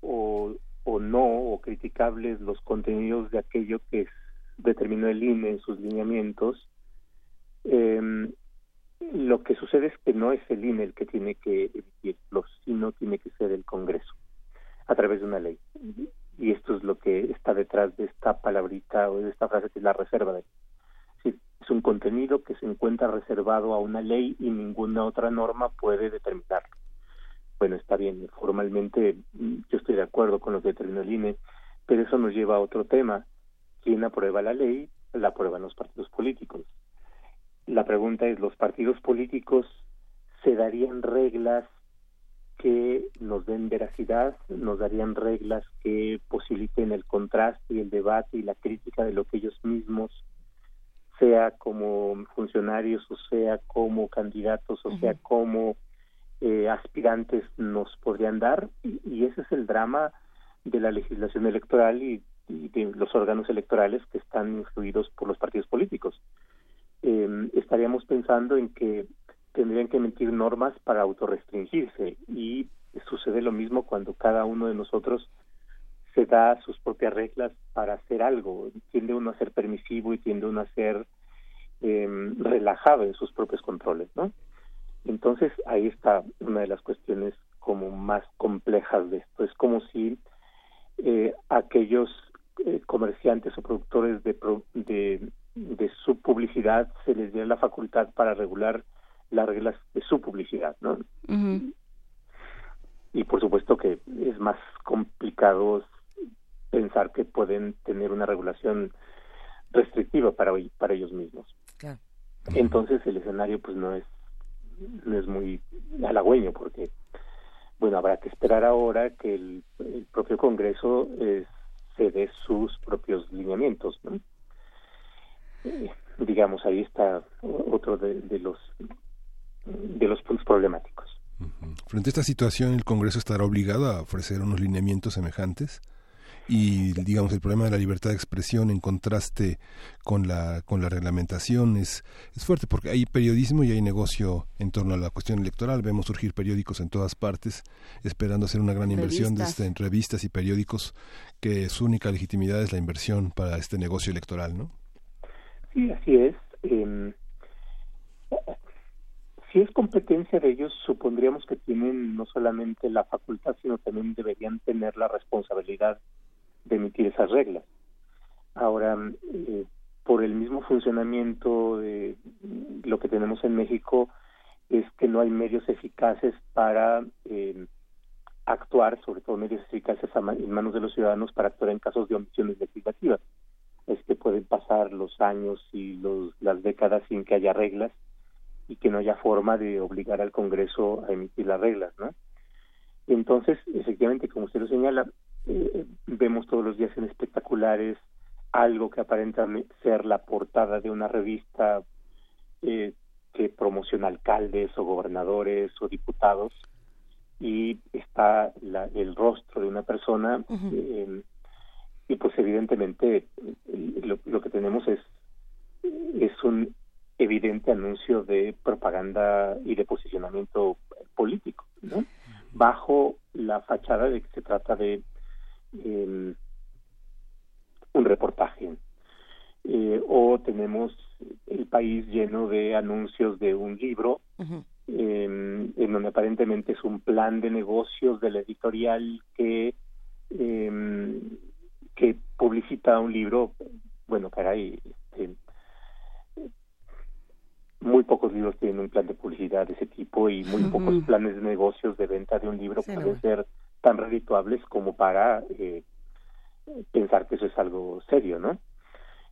o, o no, o criticables los contenidos de aquello que determinó el INE en sus lineamientos, eh, lo que sucede es que no es el INE el que tiene que emitirlos, sino tiene que ser el Congreso, a través de una ley. Y esto es lo que está detrás de esta palabrita o de esta frase que es la reserva de es un contenido que se encuentra reservado a una ley y ninguna otra norma puede determinarlo bueno, está bien, formalmente mm, yo estoy de acuerdo con lo que determinó el INE, pero eso nos lleva a otro tema. ¿Quién aprueba la ley? La aprueban los partidos políticos. La pregunta es, ¿los partidos políticos se darían reglas que nos den veracidad, nos darían reglas que posibiliten el contraste y el debate y la crítica de lo que ellos mismos, sea como funcionarios o sea como candidatos o uh -huh. sea como eh, aspirantes nos podrían dar y, ese es el drama de la legislación electoral y, de los órganos electorales que están influidos por los partidos políticos. Eh, estaríamos pensando en que tendrían que emitir normas para autorrestringirse y sucede lo mismo cuando cada uno de nosotros se da sus propias reglas para hacer algo. Tiende uno a ser permisivo y tiende uno a ser eh, relajado en sus propios controles, ¿no? Entonces ahí está una de las cuestiones como más complejas de esto. Es como si eh, aquellos eh, comerciantes o productores de, de, de, su publicidad se les diera la facultad para regular las reglas de su publicidad, ¿no? Uh -huh. Y por supuesto que es más complicado pensar que pueden tener una regulación restrictiva para, para ellos mismos. Claro. Entonces el escenario pues no es es muy halagüeño porque bueno habrá que esperar ahora que el, propio Congreso eh, se dé sus propios lineamientos eh, digamos ahí está otro de, los de los puntos problemáticos. Frente a esta situación el Congreso estará obligado a ofrecer unos lineamientos semejantes y digamos el problema de la libertad de expresión en contraste con la con la reglamentación es, es fuerte porque hay periodismo y hay negocio en torno a la cuestión electoral. Vemos surgir periódicos en todas partes esperando hacer una gran inversión de este, en revistas y periódicos que su única legitimidad es la inversión para este negocio electoral no sí así es. Eh, si es competencia de ellos, supondríamos que tienen no solamente la facultad, sino también deberían tener la responsabilidad de emitir esas reglas. Ahora, eh, por el mismo funcionamiento de lo que tenemos en México, es que no hay medios eficaces para eh, actuar, sobre todo medios eficaces en manos de los ciudadanos para actuar en casos de omisiones legislativas. Es que pueden pasar los años y los, las décadas sin que haya reglas y que no haya forma de obligar al Congreso a emitir las reglas, ¿no? Entonces, efectivamente, como usted lo señala, eh, vemos todos los días en espectaculares algo que aparenta ser la portada de una revista eh, que promociona alcaldes o gobernadores o diputados y está el rostro de una persona eh, y pues evidentemente lo, lo, que tenemos es es un evidente anuncio de propaganda y de posicionamiento político ¿no? bajo la fachada de que se trata de eh, un reportaje. Eh, o tenemos el país lleno de anuncios de un libro em, en donde aparentemente es un plan de negocios de la editorial que em, que publicita un libro bueno caray este, muy pocos libros tienen un plan de publicidad de ese tipo y muy pocos planes de negocios de venta de un libro pueden ser tan redituables como para eh, pensar que eso es algo serio, ¿no?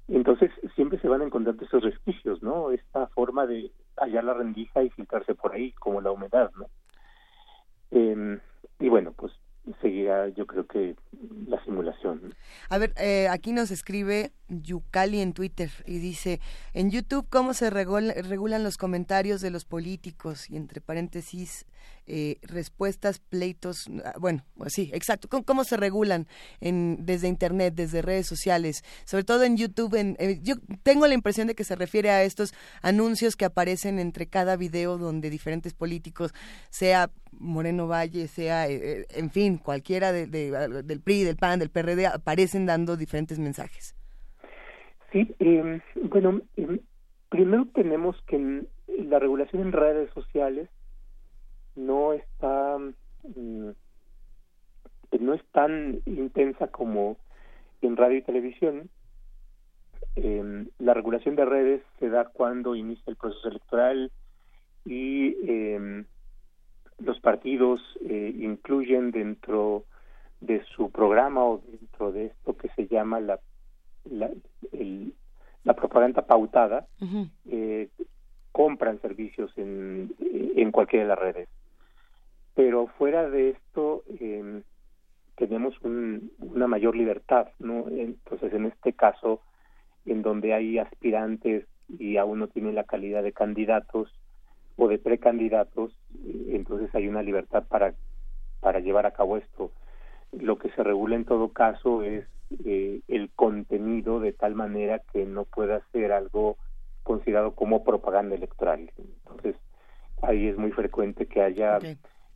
Entonces siempre se van encontrando esos resquicios, ¿no? Esta forma de hallar la rendija y filtrarse por ahí, como la humedad, ¿no? Eh, y bueno, pues seguirá yo creo que la simulación. A ver, eh, aquí nos escribe Yucali en Twitter y dice, en YouTube, ¿cómo se regulan los comentarios de los políticos? Y entre paréntesis, eh, respuestas, pleitos, ah, bueno, pues sí, exacto, ¿Cómo, se regulan en, desde Internet, desde redes sociales? Sobre todo en YouTube, en, eh, yo tengo la impresión de que se refiere a estos anuncios que aparecen entre cada video donde diferentes políticos, sea Moreno Valle, sea, eh, en fin, cualquiera de, del PRI, del PAN, del PRD, aparecen dando diferentes mensajes. Sí, em, bueno, em, primero tenemos que la regulación en redes sociales no está mm, no es tan intensa como en radio y televisión. Eh, la regulación de redes se da cuando inicia el proceso electoral y eh, los partidos eh, incluyen dentro de su programa o dentro de esto que se llama la la, la propaganda pautada eh, compran servicios en, en cualquiera de las redes pero fuera de esto eh, tenemos una mayor libertad, ¿no? Entonces, en este caso, en donde hay aspirantes y aún no tienen la calidad de candidatos o de precandidatos, entonces hay una libertad para, para llevar a cabo esto. Lo que se regula en todo caso es eh, el contenido de tal manera que no pueda ser algo considerado como propaganda electoral. Entonces, ahí es muy frecuente que haya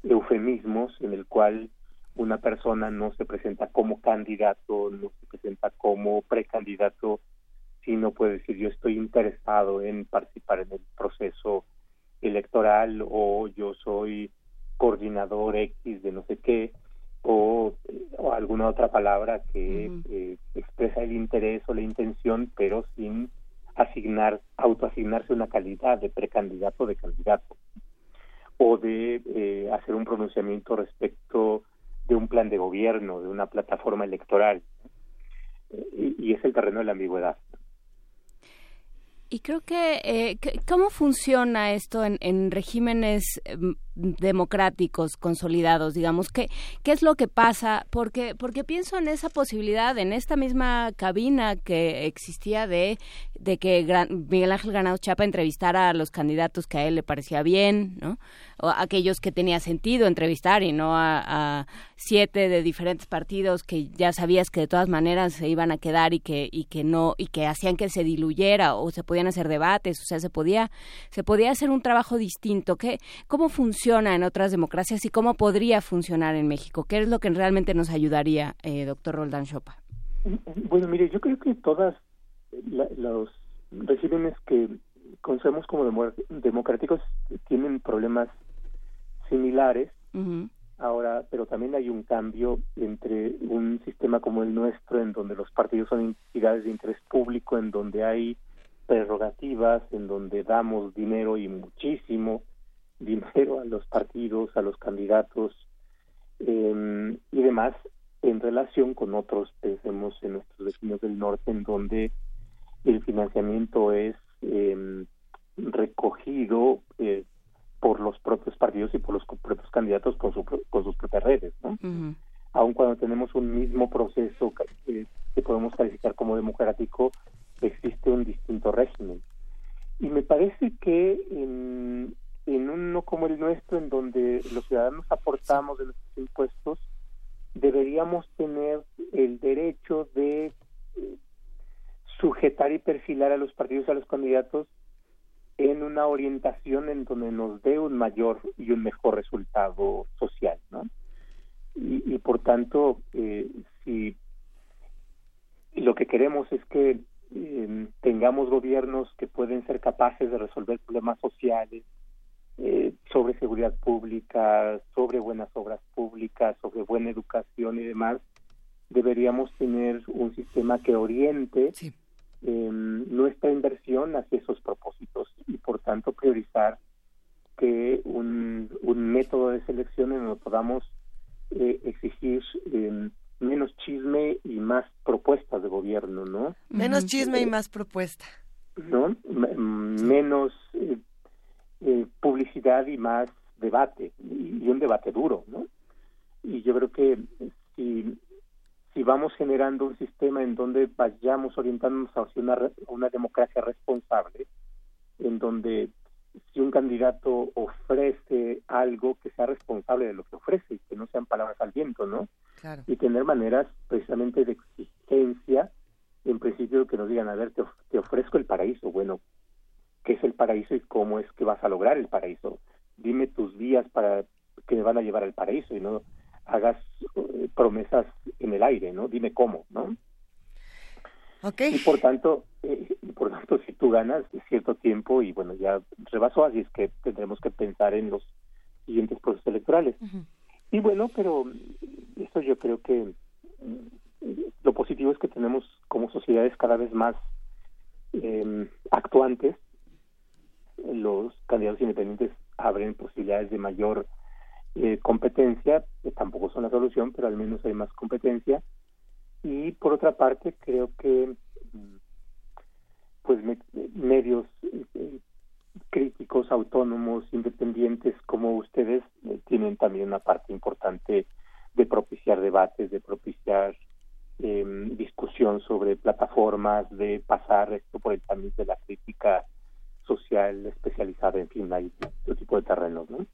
eufemismos en el cual una persona no se presenta como candidato, no se presenta como precandidato, sino puede decir yo estoy interesado en participar en el proceso electoral o yo soy coordinador X de no sé qué o, alguna otra palabra que eh, expresa el interés o la intención pero sin asignar autoasignarse una calidad de precandidato o de candidato o de eh, hacer un pronunciamiento respecto de un plan de gobierno, de una plataforma electoral. y, es el terreno de la ambigüedad. Y creo que, eh, ¿cómo funciona esto en, en regímenes em, democráticos consolidados, digamos, ¿qué, qué es lo que pasa? Porque, porque pienso en esa posibilidad, en esta misma cabina que existía de, de que Miguel Ángel Granado Chapa entrevistara a los candidatos que a él le parecía bien, ¿no? O aquellos que tenía sentido entrevistar y no a, siete de diferentes partidos que ya sabías que de todas maneras se iban a quedar y que, y que no, y que hacían que se diluyera o se podían hacer debates, o sea, se podía, se podía hacer un trabajo distinto. ¿Qué, ¿Cómo funciona? En otras democracias y cómo podría funcionar en México? ¿Qué es lo que realmente nos ayudaría, eh, doctor Roldán Chopa? Bueno, mire, yo creo que todas los regímenes que concebimos como democráticos tienen problemas similares. Ahora, pero también hay un cambio entre un sistema como el nuestro, en donde los partidos son entidades de interés público, en donde hay prerrogativas, en donde damos dinero y muchísimo dinero a los partidos, a los candidatos eh, y demás, en relación con otros, pensemos en nuestros vecinos del norte, en donde el financiamiento es eh, recogido eh, por los propios partidos y por los propios candidatos con, su, con sus propias redes, ¿no? Aun cuando tenemos un mismo proceso que, que podemos calificar como democrático, existe un distinto régimen. Y me parece que en, en uno como el nuestro, en donde los ciudadanos aportamos de nuestros impuestos, deberíamos tener el derecho de eh, sujetar y perfilar a los partidos, a los candidatos, en una orientación en donde nos dé un mayor y un mejor resultado social, ¿no? Y, por tanto, eh, si lo que queremos es que eh, tengamos gobiernos que pueden ser capaces de resolver problemas sociales, eh, sobre seguridad pública, sobre buenas obras públicas, sobre buena educación y demás, deberíamos tener un sistema que oriente em, nuestra inversión hacia esos propósitos y por tanto priorizar que un, un método de selección en donde podamos eh, exigir em, menos chisme y más propuestas de gobierno, ¿no? Menos chisme y más propuesta. ¿No? menos eh, publicidad y más debate, y, un debate duro, ¿no? Y yo creo que si, si vamos generando un sistema en donde vayamos orientándonos hacia una, una democracia responsable, en donde si un candidato ofrece algo que sea responsable de lo que ofrece y que no sean palabras al viento, ¿no? Y tener maneras precisamente de exigencia, en principio que nos digan, a ver, te, te ofrezco el paraíso, bueno, qué es el paraíso y cómo es que vas a lograr el paraíso. Dime tus vías para que me van a llevar al paraíso y no hagas eh, promesas en el aire, ¿no? Dime cómo, ¿no? Okay. Y por tanto, eh, por tanto, si tú ganas cierto tiempo y bueno, ya rebasó, así es que tendremos que pensar en los siguientes procesos electorales. Y bueno, pero esto yo creo que mm, lo positivo es que tenemos como sociedades cada vez más eh, actuantes los candidatos independientes abren posibilidades de mayor eh, competencia, tampoco son la solución, pero al menos hay más competencia. Y por otra parte, creo que mm, pues medios eh, críticos, autónomos, independientes como ustedes eh, tienen también una parte importante de propiciar debates, de propiciar em, discusión sobre plataformas, de pasar esto por el tamiz de la crítica social especializada, en fin, hay todo tipo de terrenos, ¿no?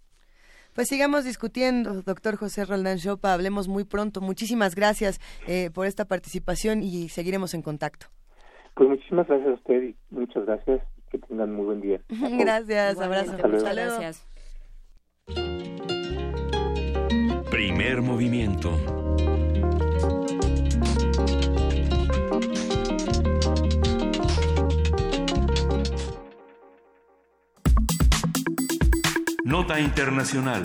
Pues sigamos discutiendo, doctor José Roldán Chopa, hablemos muy pronto. Muchísimas gracias eh, por esta participación y seguiremos en contacto. Pues muchísimas gracias a usted y muchas gracias. Que tengan muy buen día. gracias, abrazo. Muchas gracias. Primer movimiento. Nota Internacional.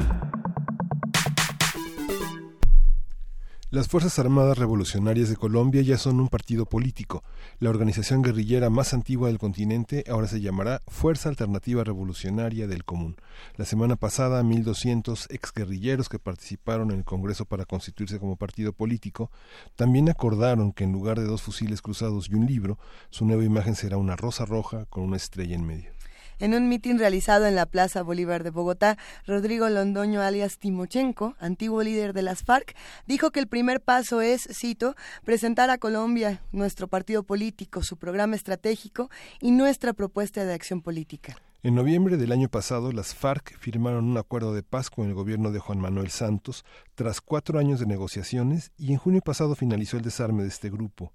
Las Fuerzas Armadas Revolucionarias de Colombia ya son un partido político. La organización guerrillera más antigua del continente ahora se llamará Fuerza Alternativa Revolucionaria del Común. La semana pasada, 1.200 exguerrilleros que participaron en el Congreso para constituirse como partido político también acordaron que en lugar de dos fusiles cruzados y un libro, su nueva imagen será una rosa roja con una estrella en medio. En un mitin realizado en la Plaza Bolívar de Bogotá, Rodrigo Londoño alias Timochenko, antiguo líder de las FARC, dijo que el primer paso es, cito, presentar a Colombia nuestro partido político, su programa estratégico y nuestra propuesta de acción política. En noviembre del año pasado, las FARC firmaron un acuerdo de paz con el gobierno de Juan Manuel Santos tras cuatro años de negociaciones y en junio pasado finalizó el desarme de este grupo.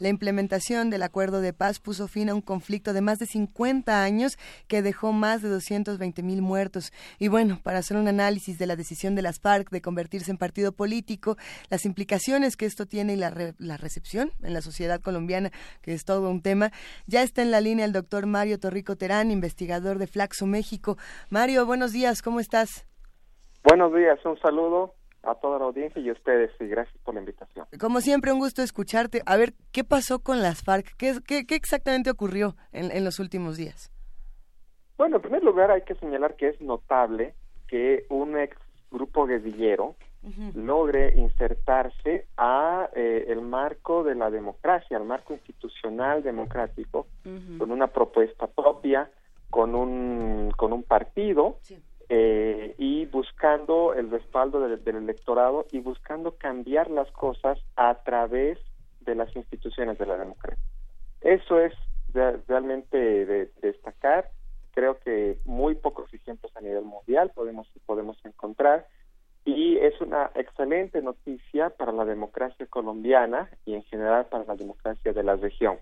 La implementación del acuerdo de paz puso fin a un conflicto de más de 50 años que dejó más de 220 mil muertos. Y bueno, para hacer un análisis de la decisión de las FARC de convertirse en partido político, las implicaciones que esto tiene y la, la recepción en la sociedad colombiana, que es todo un tema, ya está en la línea el doctor Mario Torrico Terán, investigador de Flaxo México. Mario, buenos días, ¿cómo estás? Buenos días, un saludo a toda la audiencia y a ustedes y gracias por la invitación. Como siempre, un gusto escucharte. A ver, ¿qué pasó con las FARC? ¿Qué, qué, qué exactamente ocurrió en, en, los últimos días? Bueno, en primer lugar hay que señalar que es notable que un ex grupo guerrillero uh -huh. logre insertarse a eh, el marco de la democracia, al marco institucional democrático, uh -huh. con una propuesta propia, con un, con un partido. Sí eh, y buscando el respaldo del, del, electorado y buscando cambiar las cosas a través de las instituciones de la democracia. Eso es de, realmente de, destacar. Creo que muy pocos ejemplos a nivel mundial podemos podemos encontrar y es una excelente noticia para la democracia colombiana y en general para la democracia de la región.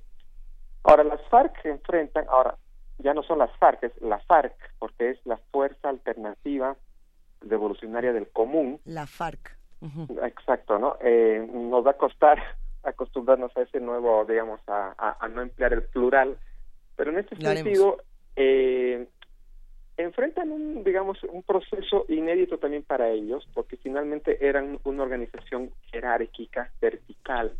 Ahora las FARC enfrentan ahora ya no son las FARC, es la FARC, porque es la Fuerza Alternativa Revolucionaria del Común. La FARC. Uh -huh. Exacto, ¿no? Eh, nos va a costar acostumbrarnos a ese nuevo, digamos, a, a, a no emplear el plural, pero en este Lo sentido, eh, enfrentan un, digamos, un proceso inédito también para ellos, porque finalmente eran una organización jerárquica, vertical,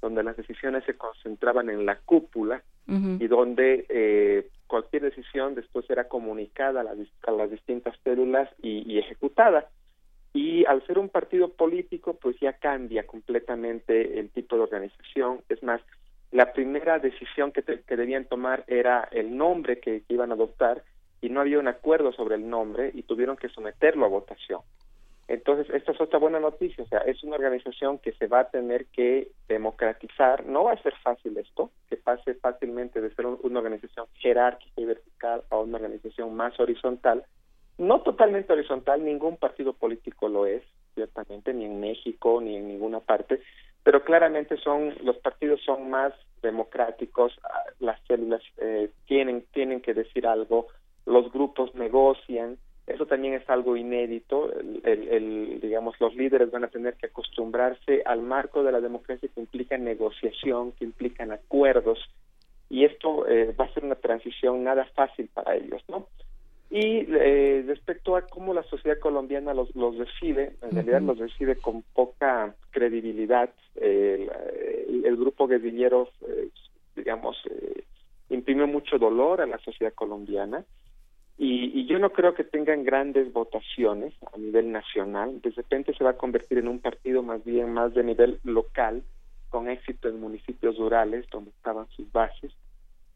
donde las decisiones se concentraban en la cúpula uh -huh. y donde eh, cualquier decisión después era comunicada a, la, a las distintas células y, y, ejecutada. Y al ser un partido político, pues ya cambia completamente el tipo de organización. Es más, la primera decisión que, te, que debían tomar era el nombre que, que iban a adoptar y no había un acuerdo sobre el nombre y tuvieron que someterlo a votación. Entonces, esta es otra buena noticia, o sea, es una organización que se va a tener que democratizar, no va a ser fácil esto, que pase fácilmente de ser una organización jerárquica y vertical a una organización más horizontal, no totalmente horizontal, ningún partido político lo es, ciertamente, ni en México, ni en ninguna parte, pero claramente son, los partidos son más democráticos, ah, las células eh, tienen, tienen que decir algo, los grupos negocian, eso también es algo inédito. El, el, el, digamos, los líderes van a tener que acostumbrarse al marco de la democracia que implica negociación, que implican acuerdos, y esto eh, va a ser una transición nada fácil para ellos, ¿no? Y eh, respecto a cómo la sociedad colombiana los, los recibe, en realidad los recibe con poca credibilidad. Eh, el, el, grupo guerrillero, digamos, imprimió mucho dolor a la sociedad colombiana y, y, yo no creo que tengan grandes votaciones a nivel nacional. De repente se va a convertir en un partido más bien más de nivel local, con éxito en municipios rurales donde estaban sus bases.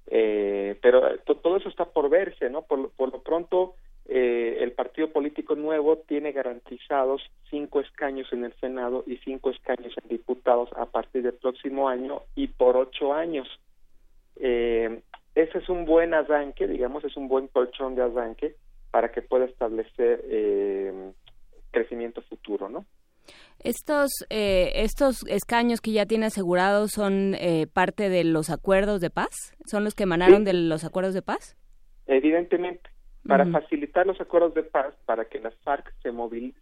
Eh, pero todo eso está por verse, ¿no? Por, por lo pronto, eh, el partido político nuevo tiene garantizados cinco escaños en el Senado y cinco escaños en diputados a partir del próximo año y por ocho años. Eh, ese es un buen arranque, digamos, es un buen colchón de arranque para que pueda establecer eh, crecimiento futuro, ¿no? Estos, eh, estos escaños que ya tiene asegurados son eh, parte de los acuerdos de paz, son los que emanaron sí. de los acuerdos de paz. Evidentemente, para uh -huh. facilitar los acuerdos de paz, para que las FARC se,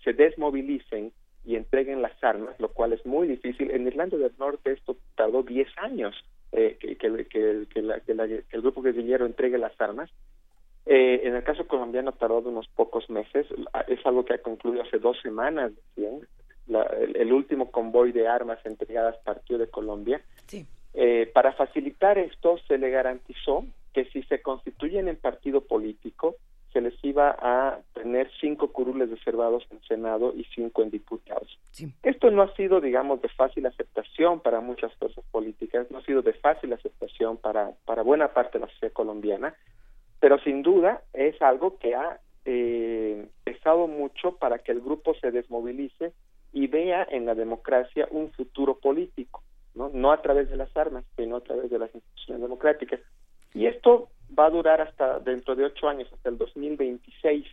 se desmovilicen y entreguen las armas, lo cual es muy difícil. En Irlanda del Norte esto tardó 10 años eh, que, que, que, que, la, que, la, que, el grupo guerrillero entregue las armas. Eh, en el caso colombiano tardó unos pocos meses, es algo que ha concluido hace dos semanas, ¿sí? la, el, el, último convoy de armas entregadas partió de Colombia. Sí. Eh, para facilitar esto se le garantizó que si se constituyen en partido político, se les iba a tener cinco curules reservados en Senado y cinco en diputados. Sí. Esto no ha sido, digamos, de fácil aceptación para muchas fuerzas políticas, no ha sido de fácil aceptación para, para buena parte de la sociedad colombiana, pero sin duda es algo que ha eh, pesado mucho para que el grupo se desmovilice y vea en la democracia un futuro político, ¿no? no a través de las armas, sino a través de las instituciones democráticas. Y esto va a durar hasta dentro de ocho años, hasta el 2026.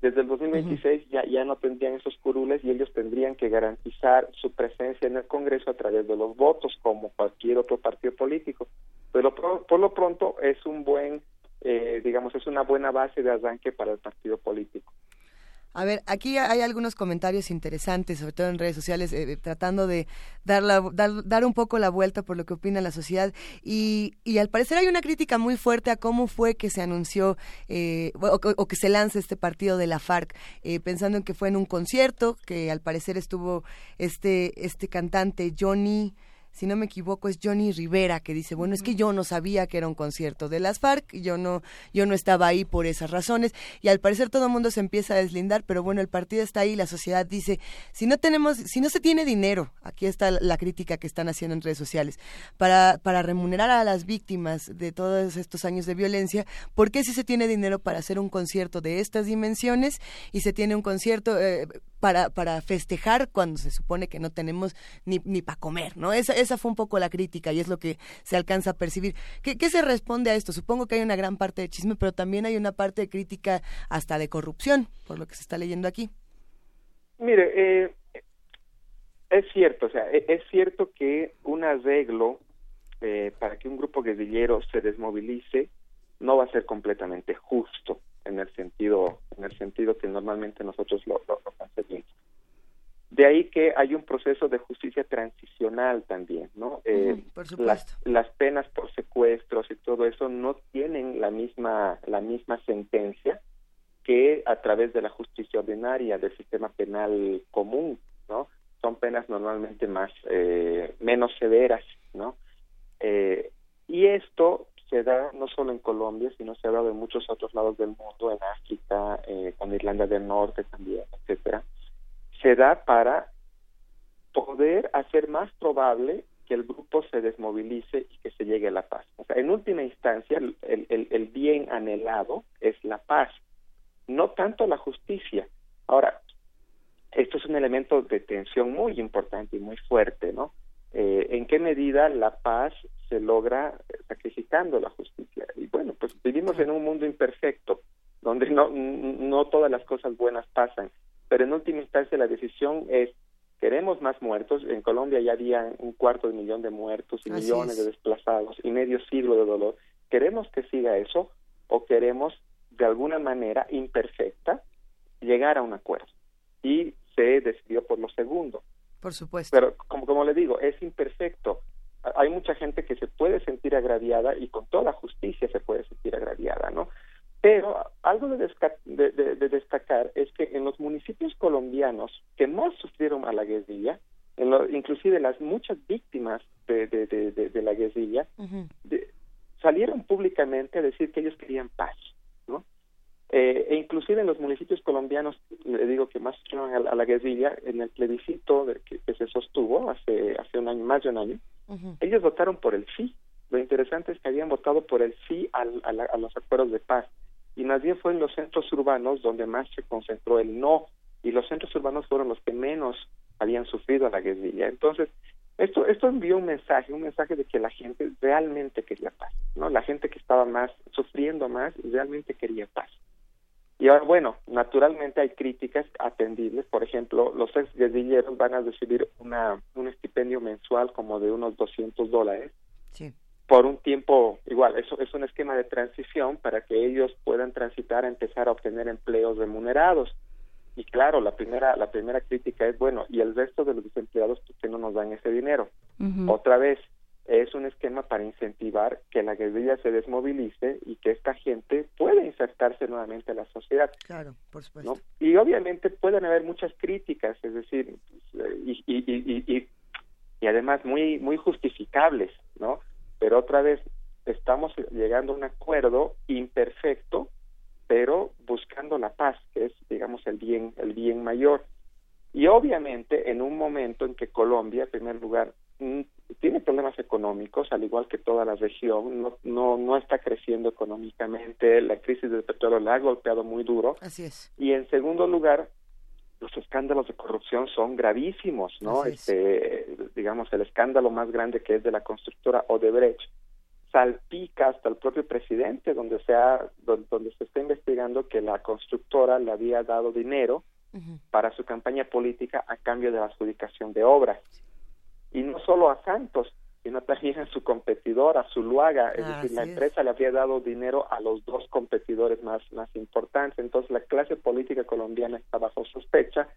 Desde el 2026 ya, ya no tendrían esos curules y ellos tendrían que garantizar su presencia en el Congreso a través de los votos, como cualquier otro partido político. Pero por, lo pronto es un buen, eh, digamos, es una buena base de arranque para el partido político. A ver, aquí hay algunos comentarios interesantes, sobre todo en redes sociales, eh, tratando de dar, dar, un poco la vuelta por lo que opina la sociedad. Y, y, al parecer hay una crítica muy fuerte a cómo fue que se anunció eh, o, que se lanza este partido de la FARC, eh, pensando en que fue en un concierto, que al parecer estuvo este, este cantante Johnny si no me equivoco, es Johnny Rivera, que dice, bueno, es que yo no sabía que era un concierto de las FARC, yo no, yo no estaba ahí por esas razones, y al parecer todo el mundo se empieza a deslindar, pero bueno, el partido está ahí, la sociedad dice, si no tenemos, si no se tiene dinero, aquí está la crítica que están haciendo en redes sociales, para, para remunerar a las víctimas de todos estos años de violencia, ¿por qué si se tiene dinero para hacer un concierto de estas dimensiones y se tiene un concierto eh, para, para festejar cuando se supone que no tenemos ni, ni para comer, ¿no? Esa, esa fue un poco la crítica y es lo que se alcanza a percibir. ¿Qué, ¿Qué, se responde a esto? Supongo que hay una gran parte de chisme, pero también hay una parte de crítica hasta de corrupción, por lo que se está leyendo aquí. Mire, eh, es cierto, o sea, e, es cierto que un arreglo eh, para que un grupo guerrillero se desmovilice no va a ser completamente justo en el sentido en el sentido que normalmente nosotros lo, lo, concebimos. De ahí que hay un proceso de justicia transicional también, ¿no? Eh, las, las, penas por secuestros y todo eso no tienen la misma la misma sentencia que a través de la justicia ordinaria del sistema penal común, ¿no? Son penas normalmente más eh, menos severas, ¿no? Eh, y esto se da no solo en Colombia, sino se ha dado en muchos otros lados del mundo, en África, eh, con Irlanda del Norte también, etcétera. Se da para poder hacer más probable que el grupo se desmovilice y que se llegue a la paz. O sea, en última instancia, el, el, el bien anhelado es la paz, no tanto la justicia. Ahora, esto es un elemento de tensión muy importante y muy fuerte, ¿no? Eh, en qué medida la paz se logra sacrificando la justicia. Y bueno, pues vivimos en un mundo imperfecto, donde no, no todas las cosas buenas pasan, pero en última instancia la decisión es, queremos más muertos, en Colombia ya había un cuarto de millón de muertos y millones de desplazados y medio siglo de dolor, ¿queremos que siga eso o queremos de alguna manera imperfecta llegar a un acuerdo? Y se decidió por lo segundo por supuesto. Pero como, como le digo, es imperfecto. Hay mucha gente que se puede sentir agraviada y con toda justicia se puede sentir agraviada, ¿no? Pero algo de, de, destacar es que en los municipios colombianos que más sufrieron a la guerrilla, en lo, inclusive las muchas víctimas de, de la guerrilla, salieron públicamente a decir que ellos querían paz. Eh, e inclusive en los municipios colombianos, le digo que más a, a la guerrilla, en el plebiscito que, se sostuvo hace, hace un año, más de un año, ellos votaron por el sí. Lo interesante es que habían votado por el sí a, a, los acuerdos de paz. Y más bien fue en los centros urbanos donde más se concentró el no. Y los centros urbanos fueron los que menos habían sufrido a la guerrilla. Entonces, esto, esto envió un mensaje, un mensaje de que la gente realmente quería paz, ¿no? La gente que estaba más, sufriendo más, realmente quería paz. Y ahora, bueno, naturalmente hay críticas atendibles. Por ejemplo, los ex guerrilleros van a recibir una, un estipendio mensual como de unos 200 dólares. Por un tiempo, igual, eso es un esquema de transición para que ellos puedan transitar a empezar a obtener empleos remunerados. Y claro, la primera, la primera crítica es, bueno, ¿y el resto de los desempleados por qué no nos dan ese dinero? Otra vez, es un esquema para incentivar que la guerrilla se desmovilice y que esta gente pueda insertarse nuevamente en la sociedad. Claro, por supuesto. Y obviamente pueden haber muchas críticas, es decir, y, y, y, y, y además muy, muy justificables, ¿no? Pero otra vez, estamos llegando a un acuerdo imperfecto, pero buscando la paz, que es, digamos, el bien, el bien mayor. Y obviamente en un momento en que Colombia, en primer lugar, tiene problemas económicos, al igual que toda la región, no, no, no está creciendo económicamente, la crisis del petróleo la ha golpeado muy duro. Así es. Y en segundo lugar, los escándalos de corrupción son gravísimos, ¿no? este, digamos, el escándalo más grande que es de la constructora Odebrecht salpica hasta el propio presidente, donde se, donde, se está investigando que la constructora le había dado dinero para su campaña política a cambio de la adjudicación de obras. Y no solo a Santos, sino también a su competidor, a Zuluaga, es decir, la empresa le había dado dinero a los dos competidores más, más importantes, entonces la clase política colombiana está bajo sospecha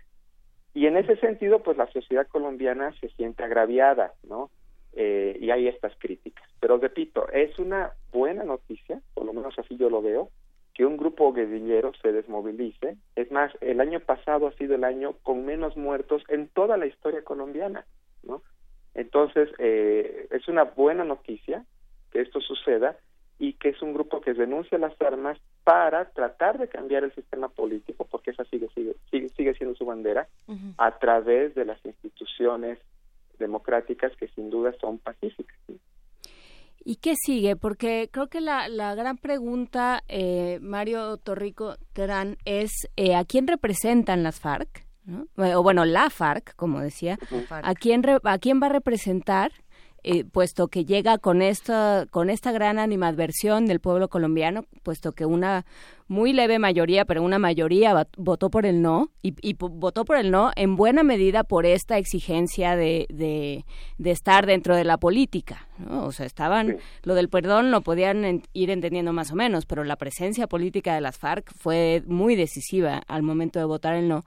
y en ese sentido, pues la sociedad colombiana se siente agraviada, ¿no? Eh, y hay estas críticas. Pero repito, es una buena noticia, por lo menos así yo lo veo, que un grupo guerrillero se desmovilice. Es más, el año pasado ha sido el año con menos muertos en toda la historia colombiana, ¿no? Entonces, eh, es una buena noticia que esto suceda y que es un grupo que denuncia las armas para tratar de cambiar el sistema político, porque esa sigue, sigue, sigue, siendo su bandera, a través de las instituciones democráticas que sin duda son pacíficas. ¿Y qué sigue? Porque creo que la, la gran pregunta, eh, Mario Torrico Terán, es eh, ¿a quién representan las FARC? O bueno, la FARC, como decía, ¿a quién, ¿a quién va a representar? Eh, puesto que llega con esta, con esta gran animadversión del pueblo colombiano, puesto que una muy leve mayoría, pero una mayoría votó por el no y, votó por el no en buena medida por esta exigencia de, de, estar dentro de la política. O sea, estaban, lo del perdón lo podían ir entendiendo más o menos, pero la presencia política de las FARC fue muy decisiva al momento de votar el no.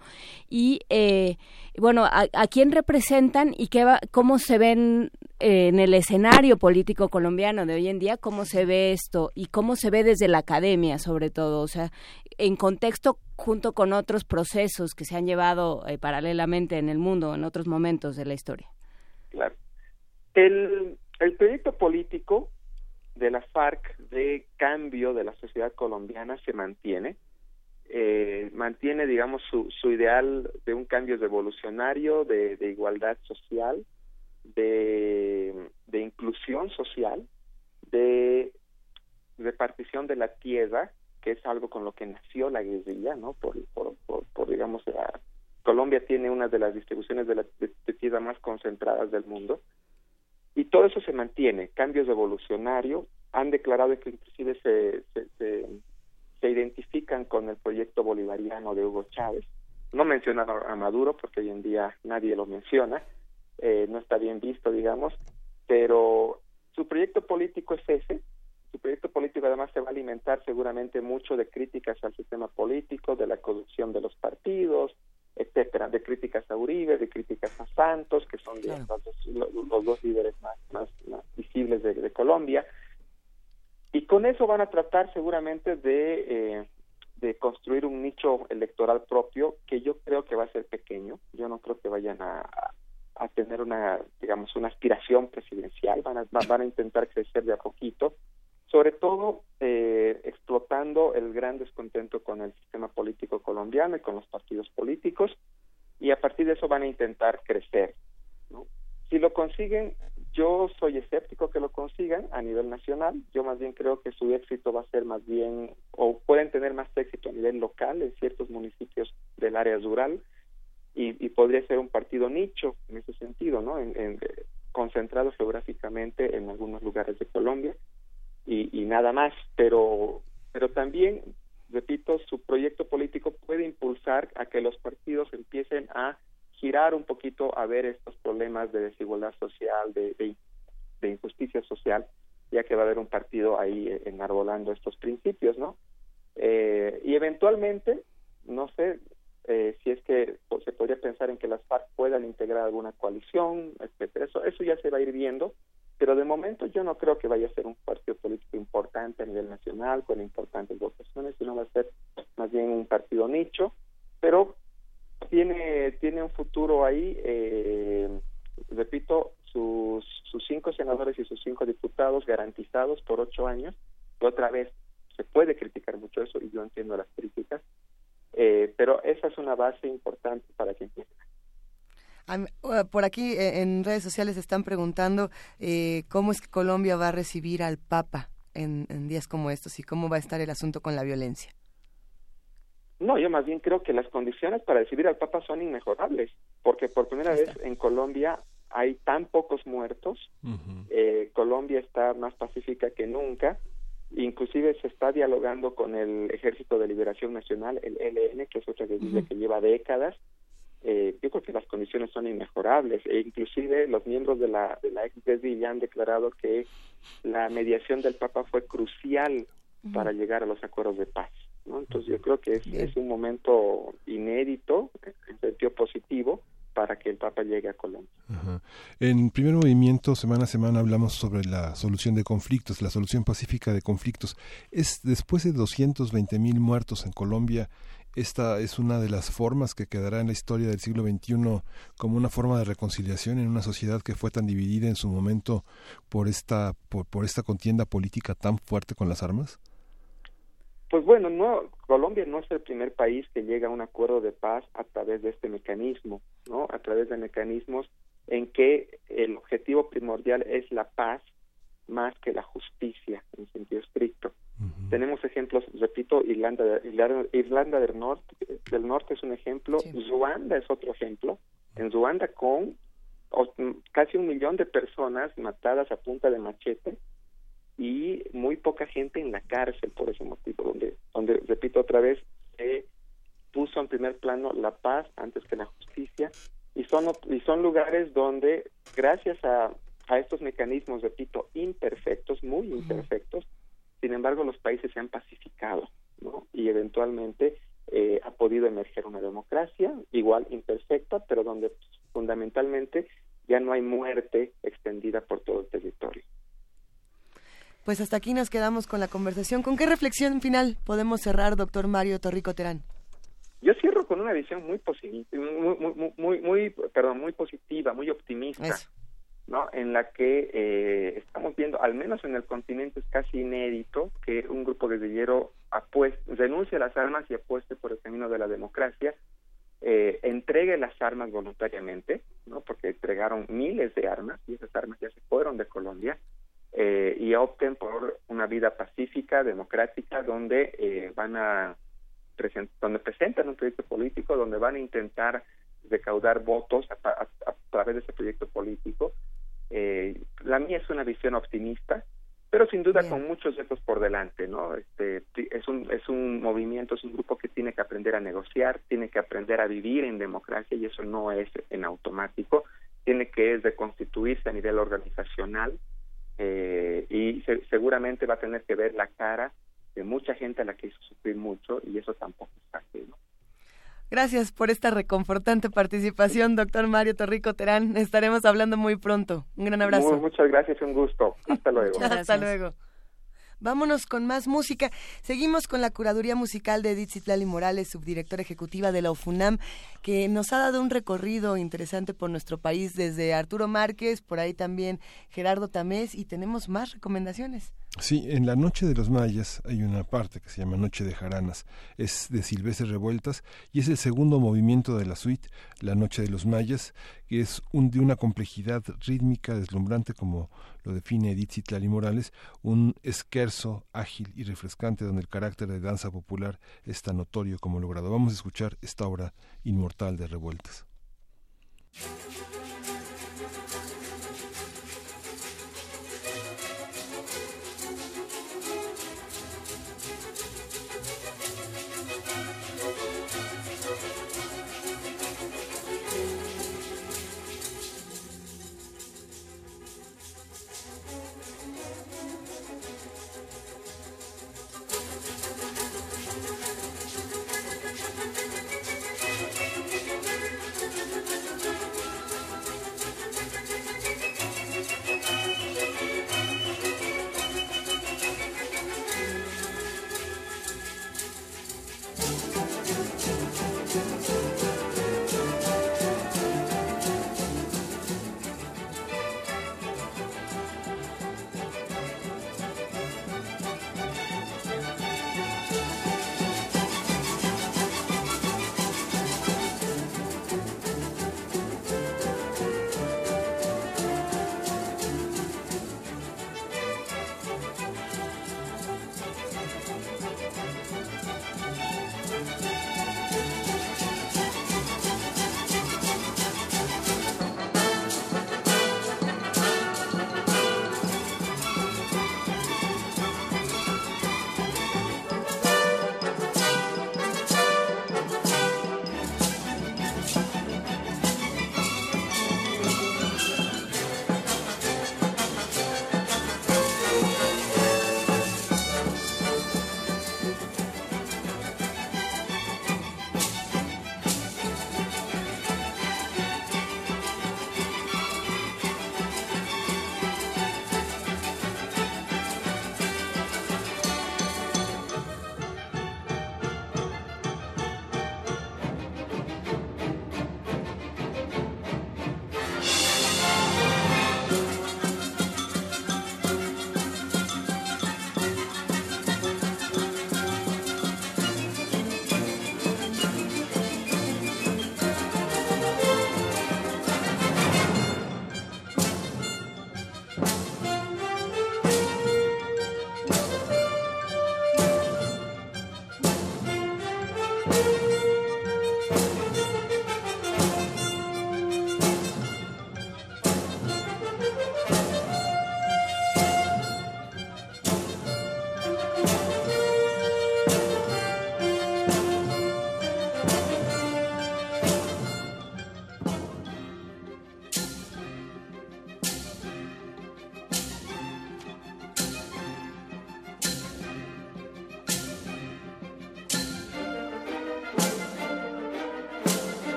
Y eh, bueno, a, quién representan y qué va, cómo se ven eh, en el escenario político colombiano de hoy en día, cómo se ve esto y cómo se ve desde la academia sobre todo, o sea, en contexto junto con otros procesos que se han llevado eh, paralelamente en el mundo en otros momentos de la historia. Claro. El, el proyecto político de la FARC de cambio de la sociedad colombiana se mantiene eh, mantiene, digamos, su, su ideal de un cambio revolucionario, de, igualdad social, de inclusión social, de repartición de la tierra, que es algo con lo que nació la guerrilla, ¿no? Por, por, por, digamos, la, Colombia tiene una de las distribuciones de, la, de, tierra más concentradas del mundo. Y todo eso se mantiene, cambios revolucionarios, han declarado que inclusive se, se se identifican con el proyecto bolivariano de Hugo Chávez. No mencionan a Maduro porque hoy en día nadie lo menciona, eh, no está bien visto, digamos, pero su proyecto político es ese. Su proyecto político además se va a alimentar seguramente mucho de críticas al sistema político, de la corrupción de los partidos, etcétera, de críticas a Uribe, de críticas a Santos, que son los, dos líderes más, más, visibles de Colombia. Y con eso van a tratar seguramente de, eh, de construir un nicho electoral propio que yo creo que va a ser pequeño. Yo no creo que vayan a, a tener una, digamos, una aspiración presidencial. Van a, van a intentar crecer de a poquito, sobre todo eh, explotando el gran descontento con el sistema político colombiano y con los partidos políticos. Y a partir de eso van a intentar crecer. Si lo consiguen, yo soy escéptico que lo consigan a nivel nacional. Yo más bien creo que su éxito va a ser más bien, o pueden tener más éxito a nivel local en ciertos municipios del área rural y, podría ser un partido nicho en ese sentido, ¿no? En, concentrado geográficamente en algunos lugares de Colombia y, y nada más. Pero, pero también, repito, su proyecto político puede impulsar a que los partidos empiecen a girar un poquito a ver estos problemas de desigualdad social, de, de, injusticia social, ya que va a haber un partido ahí enarbolando estos principios, ¿no? Eh, y eventualmente, no sé eh, si es que se podría pensar en que las FARC puedan integrar alguna coalición, etcétera. Eso, eso ya se va a ir viendo, pero de momento yo no creo que vaya a ser un partido político importante a nivel nacional, con importantes votaciones, sino va a ser más bien un partido nicho, pero tiene, tiene un futuro ahí, eh, repito, sus, sus cinco senadores y sus cinco diputados garantizados por ocho años. Y otra vez, se puede criticar mucho eso y yo entiendo las críticas, eh, pero esa es una base importante para que. Uh, por aquí eh, en redes sociales están preguntando cómo es que Colombia va a recibir al Papa en, en días como estos y cómo va a estar el asunto con la violencia. No, yo más bien creo que las condiciones para recibir al Papa son inmejorables, porque por primera vez en Colombia hay tan pocos muertos, eh, Colombia está más pacífica que nunca, inclusive se está dialogando con el Ejército de Liberación Nacional, el ELN, que es otra guerrilla que lleva décadas. Eh, yo creo que las condiciones son inmejorables e inclusive los miembros de la, de la ex guerrilla han declarado que la mediación del Papa fue crucial para llegar a los acuerdos de paz. ¿no? Entonces yo creo que es, es un momento inédito, en sentido positivo, para que el Papa llegue a Colombia. En primer movimiento, semana a semana, hablamos sobre la solución de conflictos, la solución pacífica de conflictos. Es después de 220 mil muertos en Colombia, esta es una de las formas que quedará en la historia del siglo XXI como una forma de reconciliación en una sociedad que fue tan dividida en su momento por esta por, por esta contienda política tan fuerte con las armas. Pues bueno, no, Colombia no es el primer país que llega a un acuerdo de paz a través de este mecanismo, ¿no? A través de mecanismos en que el objetivo primordial es la paz más que la justicia en sentido estricto. Tenemos ejemplos, repito, Irlanda, Irlanda, del Norte, del Norte es un ejemplo, Ruanda es otro ejemplo. En Ruanda con casi un millón de personas matadas a punta de machete, y muy poca gente en la cárcel por ese motivo, donde, donde repito otra vez, se puso en primer plano la paz antes que la justicia. Y son, y son lugares donde gracias a, a estos mecanismos, repito, imperfectos, muy imperfectos, sin embargo los países se han pacificado ¿no? y eventualmente eh, ha podido emerger una democracia igual imperfecta, pero donde fundamentalmente ya no hay muerte extendida por todo el territorio. Pues hasta aquí nos quedamos con la conversación. ¿Con qué reflexión final podemos cerrar, doctor Mario Torrico Terán? Yo cierro con una visión muy positiva, muy, muy, muy, perdón, muy positiva, muy optimista, ¿no? En la que eh, estamos viendo, al menos en el continente es casi inédito que un grupo guerrillero renuncie a las armas y apueste por el camino de la democracia, eh, entregue las armas voluntariamente, ¿no? Porque entregaron miles de armas y esas armas ya se fueron de Colombia eh, y opten por una vida pacífica, democrática, donde eh, van a donde presentan un proyecto político, donde van a intentar recaudar votos a, través de ese proyecto político. Eh, la mía es una visión optimista, pero sin duda con muchos retos por delante, ¿no? Este, es un es un movimiento, es un grupo que tiene que aprender a negociar, tiene que aprender a vivir en democracia y eso no es en automático, tiene que reconstituirse a nivel organizacional, eh, y seguramente va a tener que ver la cara de mucha gente a la que hizo sufrir mucho y eso tampoco es fácil. Gracias por esta reconfortante participación, doctor Mario Torrico Terán. Estaremos hablando muy pronto. Un gran abrazo. muchas gracias, un gusto. Hasta luego. Hasta luego. Vámonos con más música. Seguimos con la curaduría musical de Edith Citlali Morales, subdirectora ejecutiva de la UFUNAM, que nos ha dado un recorrido interesante por nuestro país desde Arturo Márquez, por ahí también Gerardo Tamés, y tenemos más recomendaciones. Sí, en la Noche de los Mayas hay una parte que se llama Noche de Jaranas. Es de Silvestre Revueltas y es el segundo movimiento de la suite, La Noche de los Mayas, que es un, de una complejidad rítmica deslumbrante, como lo define Edith Citlali Morales, un esquerzo ágil y refrescante donde el carácter de danza popular es tan notorio como logrado. Vamos a escuchar esta obra inmortal de Revueltas.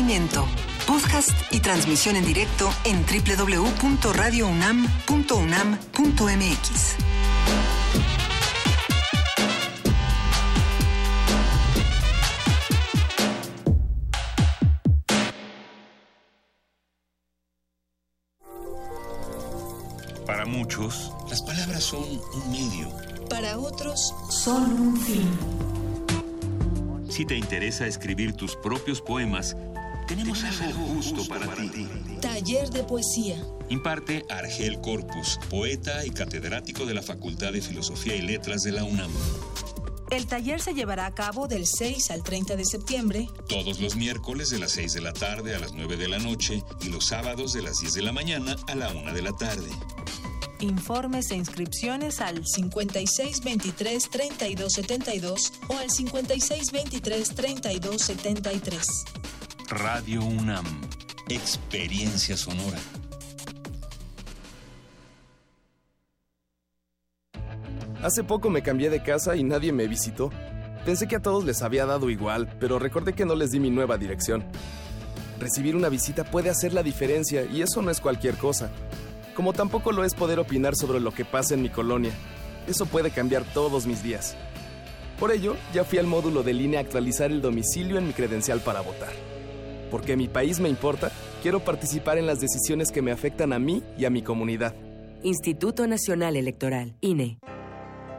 Movimiento. Podcast y transmisión en directo en www.radiounam.unam.mx. Para muchos, las palabras son un medio. Para otros, son un fin. Si te interesa escribir tus propios poemas, tenemos algo justo para ti. Taller de poesía. Imparte Argel Corpus, poeta y catedrático de la Facultad de Filosofía y Letras de la UNAM. El taller se llevará a cabo del 6 al 30 de septiembre. Todos los miércoles de las 6 de la tarde a las 9 de la noche y los sábados de las 10 de la mañana a la 1 de la tarde. Informes e inscripciones al 5623 3272 o al 5623 3273. Radio UNAM. Experiencia sonora. Hace poco me cambié de casa y nadie me visitó. Pensé que a todos les había dado igual, pero recordé que no les di mi nueva dirección. Recibir una visita puede hacer la diferencia y eso no es cualquier cosa como tampoco lo es poder opinar sobre lo que pasa en mi colonia. Eso puede cambiar todos mis días. Por ello, ya fui al módulo de línea a actualizar el domicilio en mi credencial para votar. Porque mi país me importa, quiero participar en las decisiones que me afectan a mí y a mi comunidad. Instituto Nacional Electoral, INE.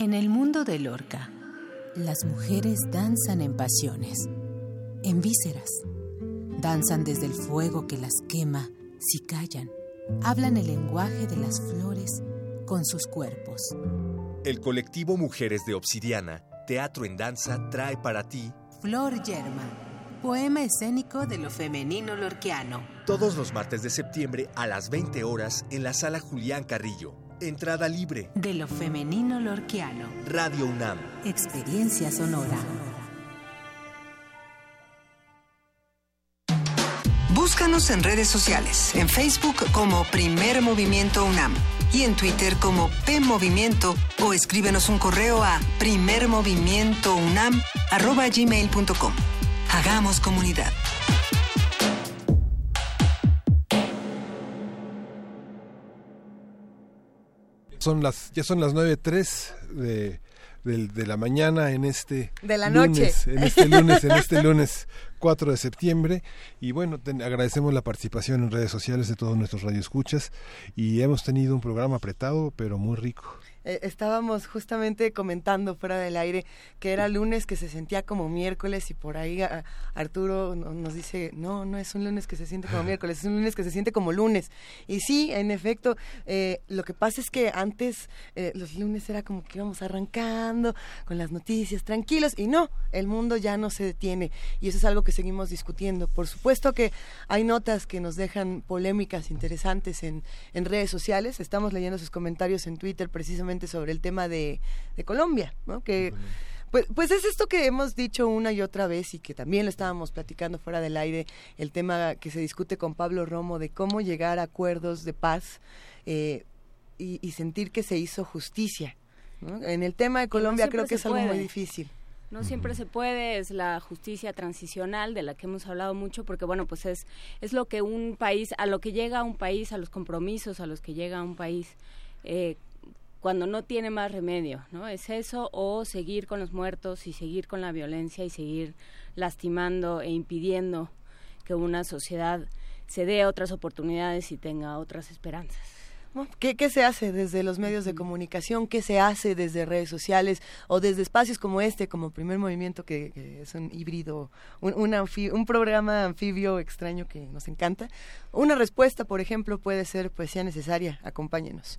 En el mundo de Lorca, las mujeres danzan en pasiones, en vísceras. Danzan desde el fuego que las quema si callan. Hablan el lenguaje de las flores con sus cuerpos. El colectivo Mujeres de Obsidiana, Teatro en Danza, trae para ti Flor Yerma, poema escénico de lo femenino lorquiano. Todos los martes de septiembre a las 20 horas en la sala Julián Carrillo. Entrada libre. De lo femenino lorquiano. Radio UNAM. Experiencia sonora. Búscanos en redes sociales, en Facebook como Primer Movimiento UNAM y en Twitter como P Movimiento o escríbenos un correo a primermovimientounam@gmail.com. Hagamos comunidad. Son las, ya son las 9.03 de, de, de la mañana en este de la lunes, noche. en este lunes, en este lunes 4 de septiembre y bueno, te, agradecemos la participación en redes sociales de todos nuestros radioescuchas y hemos tenido un programa apretado pero muy rico. Eh, estábamos justamente comentando fuera del aire que era lunes que se sentía como miércoles y por ahí a, Arturo no, nos dice, no, no es un lunes que se siente como miércoles, es un lunes que se siente como lunes. Y sí, en efecto, eh, lo que pasa es que antes eh, los lunes era como que íbamos arrancando con las noticias tranquilos y no, el mundo ya no se detiene y eso es algo que seguimos discutiendo. Por supuesto que hay notas que nos dejan polémicas interesantes en, en redes sociales, estamos leyendo sus comentarios en Twitter precisamente sobre el tema de, de Colombia, ¿no? Que pues, pues es esto que hemos dicho una y otra vez y que también lo estábamos platicando fuera del aire, el tema que se discute con Pablo Romo de cómo llegar a acuerdos de paz eh, y, y, sentir que se hizo justicia. ¿no? En el tema de Colombia no creo que es algo muy difícil. No siempre se puede, es la justicia transicional de la que hemos hablado mucho, porque bueno, pues es, es lo que un país, a lo que llega un país, a los compromisos a los que llega un país, eh, cuando no tiene más remedio, ¿no? Es eso o seguir con los muertos y seguir con la violencia y seguir lastimando e impidiendo que una sociedad se dé otras oportunidades y tenga otras esperanzas. ¿Qué, ¿Qué, se hace desde los medios de comunicación? ¿Qué se hace desde redes sociales o desde espacios como este, como Primer Movimiento, que, que es un híbrido, un, un, programa anfibio extraño que nos encanta? Una respuesta, por ejemplo, puede ser poesía necesaria. Acompáñenos.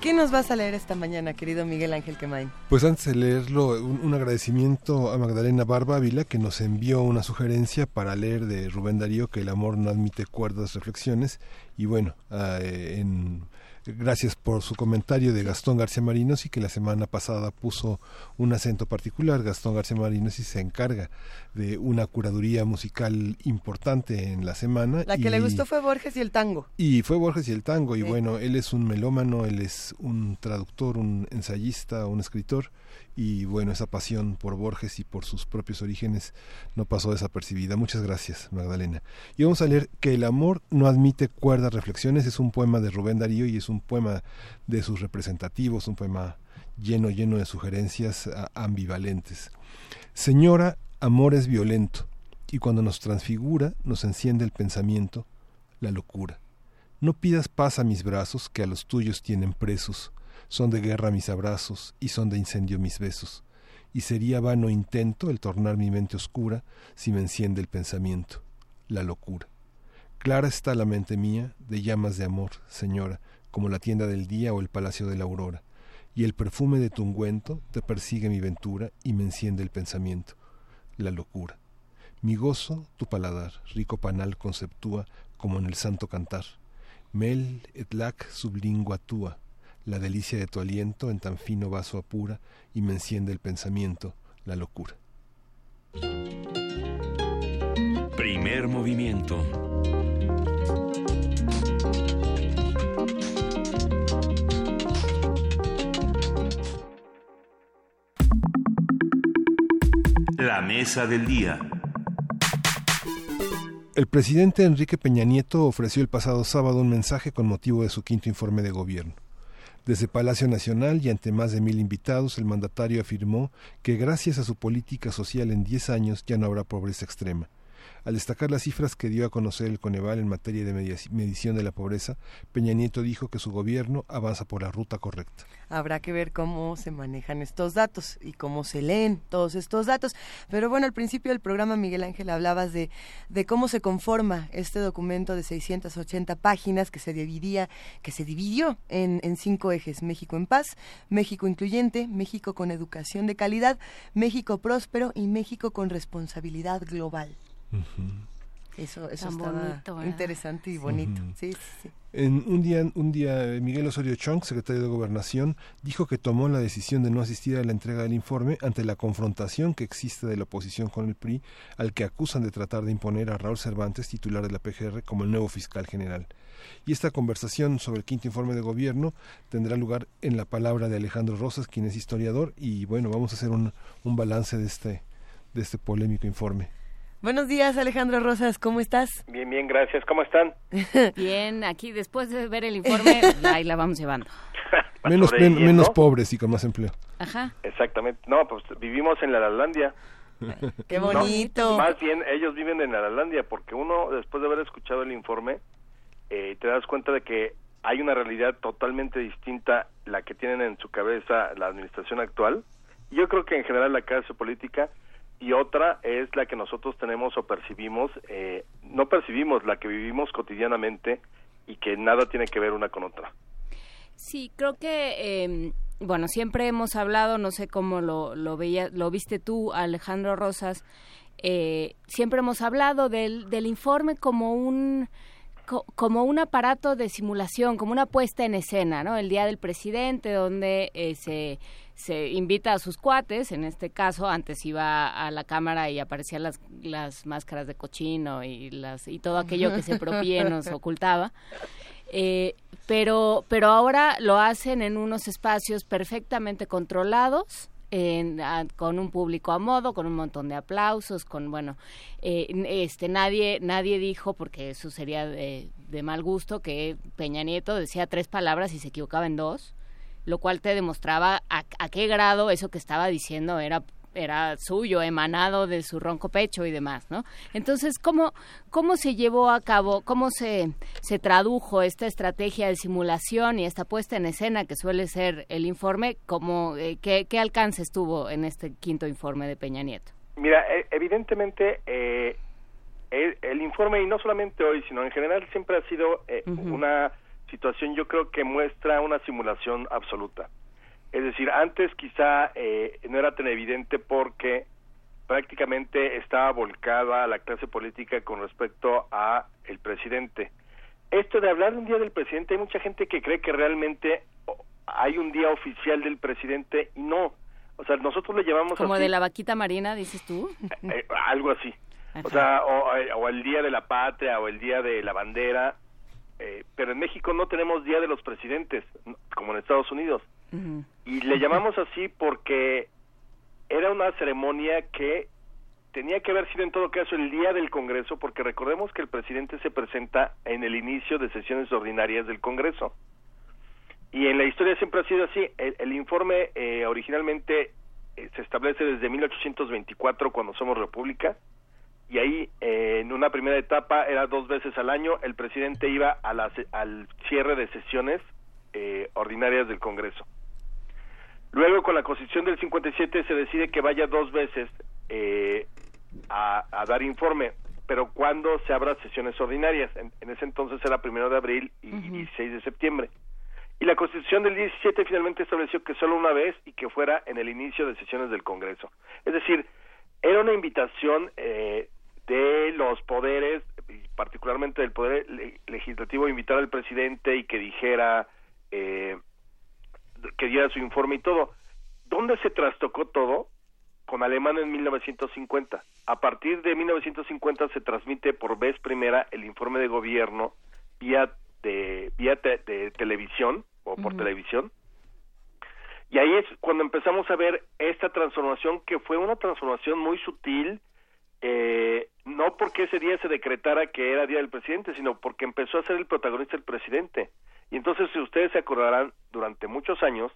¿Qué nos vas a leer esta mañana, querido Miguel Ángel Quemain? Pues antes de leerlo, un, agradecimiento a Magdalena Barba Ávila que nos envió una sugerencia para leer de Rubén Darío que el amor no admite cuerdas, reflexiones. Y bueno, ah, en Gracias por su comentario de Gastón García Marinos y que la semana pasada puso un acento particular. Gastón García Marinos y se encarga de una curaduría musical importante en la semana. La que le gustó fue Borges y el tango. Y fue Borges y el tango. Y bueno, él es un melómano, él es un traductor, un ensayista, un escritor y bueno, esa pasión por Borges y por sus propios orígenes no pasó desapercibida. Muchas gracias, Magdalena. Y vamos a leer que el amor no admite cuerdas reflexiones, es un poema de Rubén Darío y es un poema de sus representativos, un poema lleno, lleno de sugerencias ambivalentes. Señora, amor es violento, y cuando nos transfigura, nos enciende el pensamiento, la locura. No pidas paz a mis brazos, que a los tuyos tienen presos, son de guerra mis abrazos y son de incendio mis besos, y sería vano intento el tornar mi mente oscura si me enciende el pensamiento, la locura. Clara está la mente mía de llamas de amor, señora, como la tienda del día o el palacio de la aurora, y el perfume de tu ungüento te persigue mi ventura y me enciende el pensamiento, la locura. Mi gozo, tu paladar, rico panal conceptúa como en el santo cantar. Mel et lac sublingua tua, la delicia de tu aliento en tan fino vaso apura y me enciende el pensamiento, la locura. Primer movimiento. La mesa del día. El presidente Enrique Peña Nieto ofreció el pasado sábado un mensaje con motivo de su quinto informe de gobierno. Desde Palacio Nacional y ante más de mil invitados, el mandatario afirmó que gracias a su política social en 10 años ya no habrá pobreza extrema. Al destacar las cifras que dio a conocer el Coneval en materia de medición de la pobreza, Peña Nieto dijo que su gobierno avanza por la ruta correcta. Habrá que ver cómo se manejan estos datos y cómo se leen todos estos datos. Pero bueno, al principio del programa, Miguel Ángel, hablabas de, cómo se conforma este documento de 680 páginas que se dividía, que se dividió en, en cinco ejes. México en paz, México incluyente, México con educación de calidad, México próspero y México con responsabilidad global. Eso, eso estaba interesante y bonito. En un día, un día Miguel Osorio Chong, secretario de Gobernación, dijo que tomó la decisión de no asistir a la entrega del informe ante la confrontación que existe de la oposición con el PRI, al que acusan de tratar de imponer a Raúl Cervantes, titular de la PGR, como el nuevo fiscal general. Y esta conversación sobre el quinto informe de gobierno tendrá lugar en la palabra de Alejandro Rosas, quien es historiador, y bueno, vamos a hacer un, un balance de este, de este polémico informe. Buenos días, Alejandro Rosas, ¿cómo estás? Bien, bien, gracias. ¿Cómo están? bien, aquí después de ver el informe, ahí la vamos llevando. menos, menos pobres y con más empleo. Ajá. Exactamente. No, pues vivimos en la Lalandia. Qué bonito. más bien, ellos viven en la Lalandia porque uno, después de haber escuchado el informe, eh, te das cuenta de que hay una realidad totalmente distinta la que tienen en su cabeza la administración actual. Yo creo que en general la clase política y otra es la que nosotros tenemos o percibimos, eh, no percibimos, la que vivimos cotidianamente y que nada tiene que ver una con otra. Sí, creo que, em, bueno, siempre hemos hablado, no sé cómo lo, lo, veía, lo viste tú, Alejandro Rosas, eh, siempre hemos hablado del, del informe como un como un aparato de simulación, como una puesta en escena, ¿no? El día del presidente, donde eh, se se invita a sus cuates, en este caso antes iba a la cámara y aparecían las, las máscaras de cochino y las y todo aquello que se propie nos ocultaba. Eh, pero, pero ahora lo hacen en unos espacios perfectamente controlados, en, con un público a modo, con un montón de aplausos, con bueno, eh, este nadie nadie dijo porque eso sería de, de, mal gusto que Peña Nieto decía tres palabras y se equivocaba en dos lo cual te demostraba a, qué grado eso que estaba diciendo era era suyo, emanado de su ronco pecho y demás, ¿no? Entonces, ¿cómo, cómo se llevó a cabo, cómo se, se tradujo esta estrategia de simulación y esta puesta en escena que suele ser el informe, cómo, eh, qué, qué alcance estuvo en este quinto informe de Peña Nieto? Mira, e, evidentemente eh, el, informe, y no solamente hoy, sino en general, siempre ha sido eh, una situación, yo creo que muestra una simulación absoluta. Es decir, antes quizá eh, no era tan evidente porque prácticamente estaba volcada a la clase política con respecto a el presidente. Esto de hablar un día del presidente, hay mucha gente que cree que realmente hay un día oficial del presidente y no. O sea, nosotros le llevamos como de la vaquita marina, dices tú. Eh, algo así. O sea, o, el día de la patria o el día de la bandera. Eh, pero en México no tenemos día de los presidentes, como en Estados Unidos. Y le llamamos así porque era una ceremonia que tenía que haber sido en todo caso el día del Congreso, porque recordemos que el presidente se presenta en el inicio de sesiones ordinarias del Congreso. Y en la historia siempre ha sido así. El, informe eh, originalmente eh, se establece desde 1824 cuando somos república y ahí eh, en una primera etapa era dos veces al año el presidente iba a al cierre de sesiones ordinarias del Congreso. Luego con la Constitución del 57 se decide que vaya dos veces a, dar informe, pero cuando se abra sesiones ordinarias, en, ese entonces era primero de abril y, 16 de septiembre. Y la Constitución del 17 finalmente estableció que solo una vez y que fuera en el inicio de sesiones del Congreso. Es decir, era una invitación eh, de los poderes, particularmente del poder legislativo, invitar al presidente y que dijera, eh, que diera su informe y todo. ¿Dónde se trastocó todo? Con Alemania en 1950. A partir de 1950 se transmite por vez primera el informe de gobierno vía de vía de televisión o por televisión. Y ahí es cuando empezamos a ver esta transformación que fue una transformación muy sutil, eh, no porque ese día se decretara que era Día del Presidente, sino porque empezó a ser el protagonista el presidente. Y entonces, si ustedes se acordarán, durante muchos años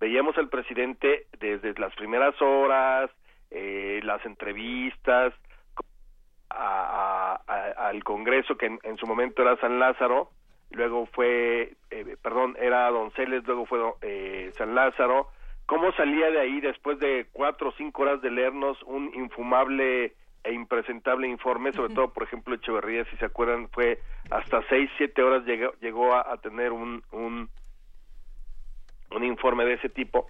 veíamos al presidente desde las primeras horas, eh, las entrevistas, al Congreso, que en, su momento era San Lázaro, luego fue, eh, perdón, era Donceles, luego fue eh, San Lázaro, cómo salía de ahí después de cuatro o cinco horas de leernos un infumable e impresentable informe, sobre todo, por ejemplo, Echeverría, si se acuerdan, fue hasta seis, siete horas llegó, llegó a, tener un, un, un, informe de ese tipo.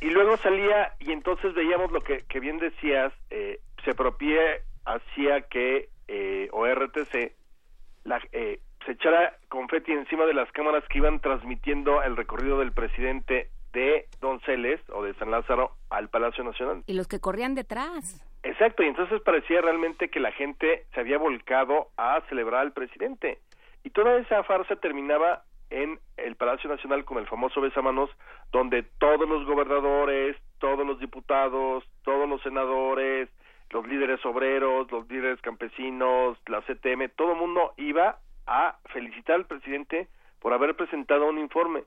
Y luego salía, y entonces veíamos lo que, que bien decías, eh, se propie hacía que, eh, o RTC, la, eh, se echara confeti encima de las cámaras que iban transmitiendo el recorrido del presidente de Donceles o de San Lázaro al Palacio Nacional. Y los que corrían detrás. Exacto, y entonces parecía realmente que la gente se había volcado a celebrar al presidente. Y toda esa farsa terminaba en el Palacio Nacional con el famoso besamanos, donde todos los gobernadores, todos los diputados, todos los senadores, los líderes obreros, los líderes campesinos, la CTM, todo el mundo iba a felicitar al presidente por haber presentado un informe.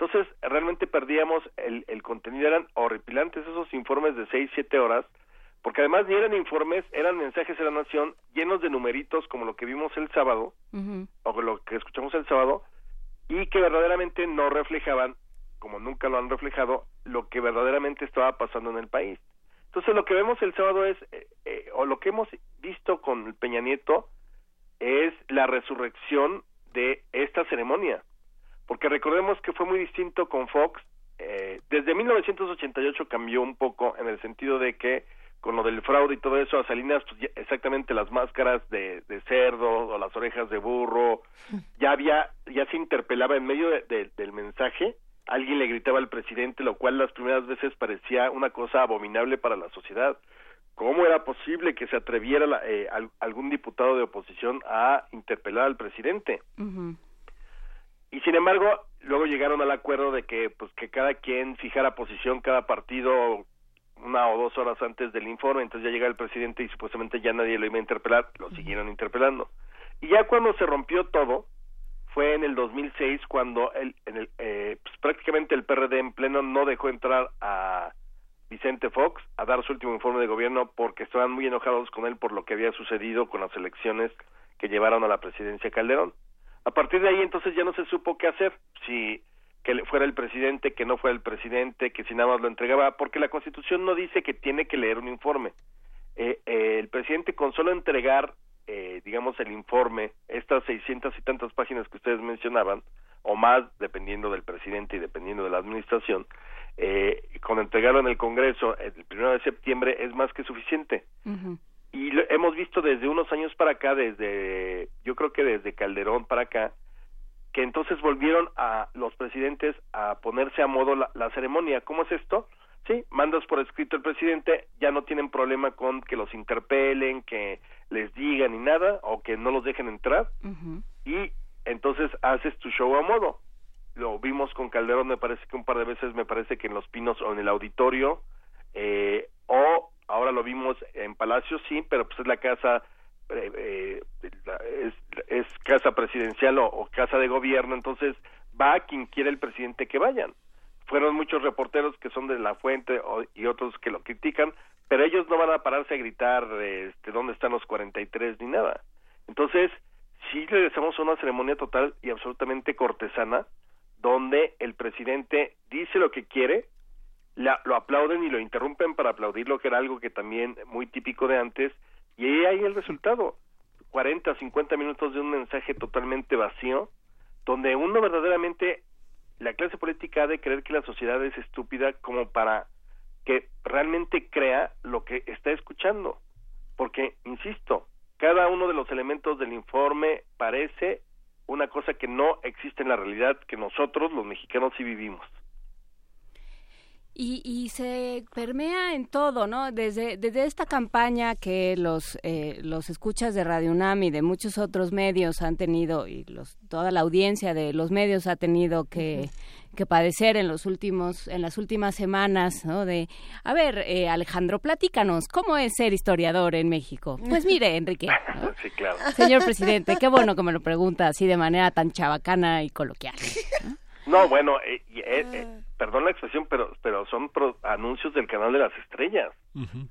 Entonces, realmente perdíamos el, el contenido, eran horripilantes esos informes de seis, siete horas, porque además ni eran informes, eran mensajes de la nación llenos de numeritos como lo que vimos el sábado, o lo que escuchamos el sábado, y que verdaderamente no reflejaban, como nunca lo han reflejado, lo que verdaderamente estaba pasando en el país. Entonces, lo que vemos el sábado es, eh, eh, o lo que hemos visto con Peña Nieto, es la resurrección de esta ceremonia. Porque recordemos que fue muy distinto con Fox. Eh, desde 1988 cambió un poco en el sentido de que con lo del fraude y todo eso a Salinas, pues exactamente las máscaras de, cerdo o las orejas de burro, ya había, ya se interpelaba en medio del mensaje, alguien le gritaba al presidente, lo cual las primeras veces parecía una cosa abominable para la sociedad. ¿Cómo era posible que se atreviera eh, algún diputado de oposición a interpelar al presidente? Y sin embargo, luego llegaron al acuerdo de que pues que cada quien fijara posición, cada partido una o dos horas antes del informe, entonces ya llega el presidente y supuestamente ya nadie lo iba a interpelar, lo siguieron interpelando. Y ya cuando se rompió todo, fue en el 2006 cuando el, en el, eh, pues prácticamente el PRD en pleno no dejó entrar a Vicente Fox a dar su último informe de gobierno porque estaban muy enojados con él por lo que había sucedido con las elecciones que llevaron a la presidencia Calderón. A partir de ahí entonces ya no se supo qué hacer, si que fuera el presidente, que no fuera el presidente, que si nada más lo entregaba, porque la Constitución no dice que tiene que leer un informe. eh, eh, el presidente con solo entregar, eh, digamos, el informe, estas seiscientas y tantas páginas que ustedes mencionaban, o más, dependiendo del presidente y dependiendo de la administración, eh, con entregarlo en el Congreso el primero de septiembre es más que suficiente. Y lo, hemos visto desde unos años para acá, desde, yo creo que desde Calderón para acá, que entonces volvieron a los presidentes a ponerse a modo la, la ceremonia. ¿Cómo es esto? Sí, mandas por escrito el presidente, ya no tienen problema con que los interpelen, que les digan ni nada, o que no los dejen entrar, y entonces haces tu show a modo. Lo vimos con Calderón, me parece que un par de veces, me parece que en Los Pinos o en el auditorio, eh, o ahora lo vimos en Palacio, sí, pero pues es la casa, eh, eh, es, es, casa presidencial o, casa de gobierno, entonces va quien quiere el presidente que vayan fueron muchos reporteros que son de la fuente o, y otros que lo critican, pero ellos no van a pararse a gritar este, dónde están los 43 ni nada. Entonces, sí le deseamos una ceremonia total y absolutamente cortesana, donde el presidente dice lo que quiere, la, lo aplauden y lo interrumpen para aplaudirlo, que era algo que también muy típico de antes, y ahí hay el resultado. 40, 50 minutos de un mensaje totalmente vacío, donde uno verdaderamente la clase política ha de creer que la sociedad es estúpida como para que realmente crea lo que está escuchando. Porque, insisto, cada uno de los elementos del informe parece una cosa que no existe en la realidad que nosotros, los mexicanos, sí vivimos. Y, y, se permea en todo, ¿no? Desde, desde esta campaña que los, eh, los escuchas de Radio UNAM y de muchos otros medios han tenido, y los, toda la audiencia de los medios ha tenido que, que padecer en los últimos, en las últimas semanas, ¿no? De, a ver, eh, Alejandro, platícanos, ¿cómo es ser historiador en México? Pues mire, Enrique. Sí, claro. Señor presidente, qué bueno que me lo pregunta así de manera tan chabacana y coloquial. No, bueno, eh, eh, perdón la expresión, pero, pero son anuncios del canal de las estrellas.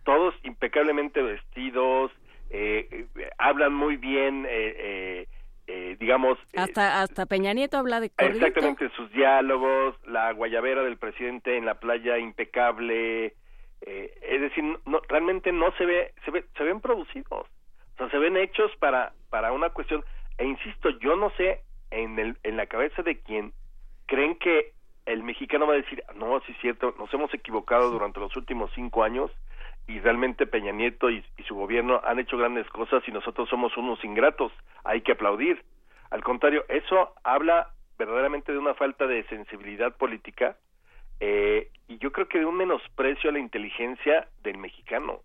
Todos impecablemente vestidos, eh, hablan muy bien, eh, digamos... Hasta, hasta Peña Nieto habla de Exactamente, sus diálogos, la guayabera del presidente en la playa impecable. es decir, no, realmente no se ve, se ve, se ven producidos. O sea, se ven hechos para, para una cuestión. E insisto, yo no sé en, el, en la cabeza de quién creen que el mexicano va a decir, no, sí es cierto, nos hemos equivocado durante los últimos cinco años y realmente Peña Nieto y, su gobierno han hecho grandes cosas y nosotros somos unos ingratos, hay que aplaudir. Al contrario, eso habla verdaderamente de una falta de sensibilidad política eh, y yo creo que de un menosprecio a la inteligencia del mexicano.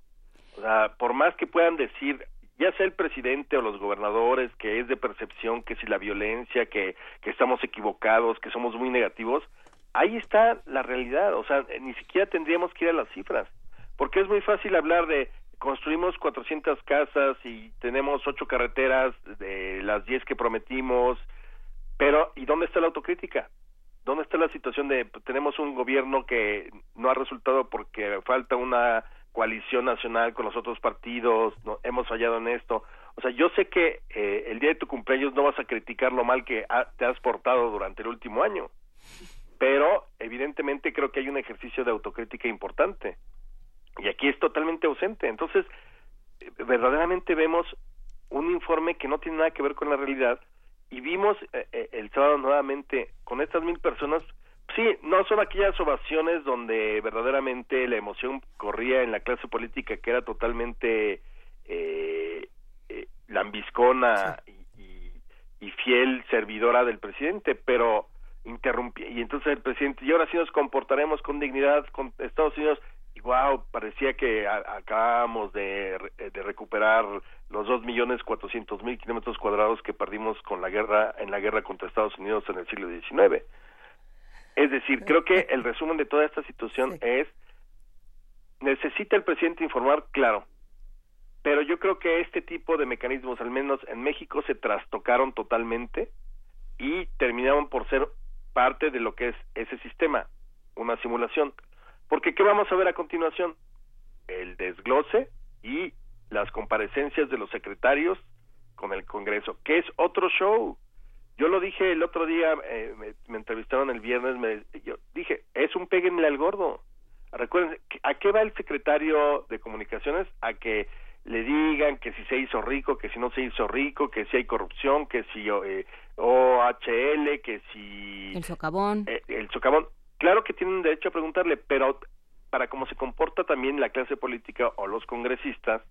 O sea, por más que puedan decir, ya sea el presidente o los gobernadores, que es de percepción, que si la violencia, que, que estamos equivocados, que somos muy negativos, ahí está la realidad, o sea, ni siquiera tendríamos que ir a las cifras, porque es muy fácil hablar de construimos 400 casas y tenemos ocho carreteras de las 10 que prometimos, pero ¿y dónde está la autocrítica? ¿Dónde está la situación de tenemos un gobierno que no ha resultado porque falta una coalición nacional con los otros partidos, no, hemos fallado en esto. O sea, yo sé que eh, el día de tu cumpleaños no vas a criticar lo mal que te has portado durante el último año, pero evidentemente creo que hay un ejercicio de autocrítica importante y aquí es totalmente ausente. Entonces, verdaderamente vemos un informe que no tiene nada que ver con la realidad y vimos eh, eh, el sábado nuevamente con estas mil personas Sí, no son aquellas ovaciones donde verdaderamente la emoción corría en la clase política que era totalmente eh, eh lambiscona y, y, fiel servidora del presidente, pero interrumpía. Y entonces el presidente y ahora sí nos comportaremos con dignidad con Estados Unidos y wow parecía que acabamos de, de recuperar los dos millones cuatrocientos mil kilómetros cuadrados que perdimos con la guerra en la guerra contra Estados Unidos en el siglo XIX es decir, creo que el resumen de toda esta situación es, necesita el presidente informar, claro, pero yo creo que este tipo de mecanismos, al menos en México, se trastocaron totalmente y terminaron por ser parte de lo que es ese sistema, una simulación. Porque ¿qué vamos a ver a continuación? El desglose y las comparecencias de los secretarios con el Congreso, que es otro show. Yo lo dije el otro día, eh, me, entrevistaron el viernes, me, yo dije, es un péguenle al gordo. Recuerden, ¿a qué va el secretario de Comunicaciones? A que le digan que si se hizo rico, que si no se hizo rico, que si hay corrupción, que si eh, OHL, que si... El socavón. Eh, el socavón. Claro que tienen derecho a preguntarle, pero para cómo se comporta también la clase política o los congresistas,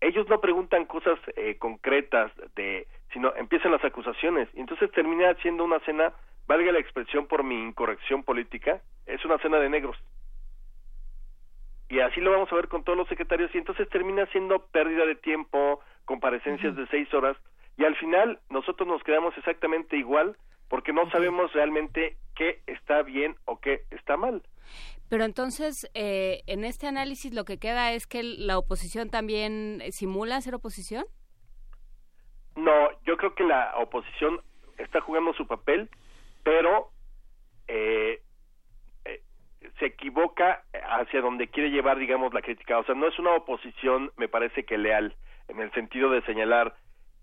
ellos no preguntan cosas eh, concretas de, sino empiezan las acusaciones y entonces termina siendo una cena, valga la expresión por mi incorrección política, es una cena de negros y así lo vamos a ver con todos los secretarios y entonces termina siendo pérdida de tiempo, comparecencias de seis horas y al final nosotros nos quedamos exactamente igual porque no sabemos realmente qué está bien o qué está mal. Pero entonces, eh, en este análisis lo que queda es que la oposición también simula ser oposición. No, yo creo que la oposición está jugando su papel, pero eh, se equivoca hacia donde quiere llevar, digamos, la crítica. O sea, no es una oposición, me parece que leal, en el sentido de señalar,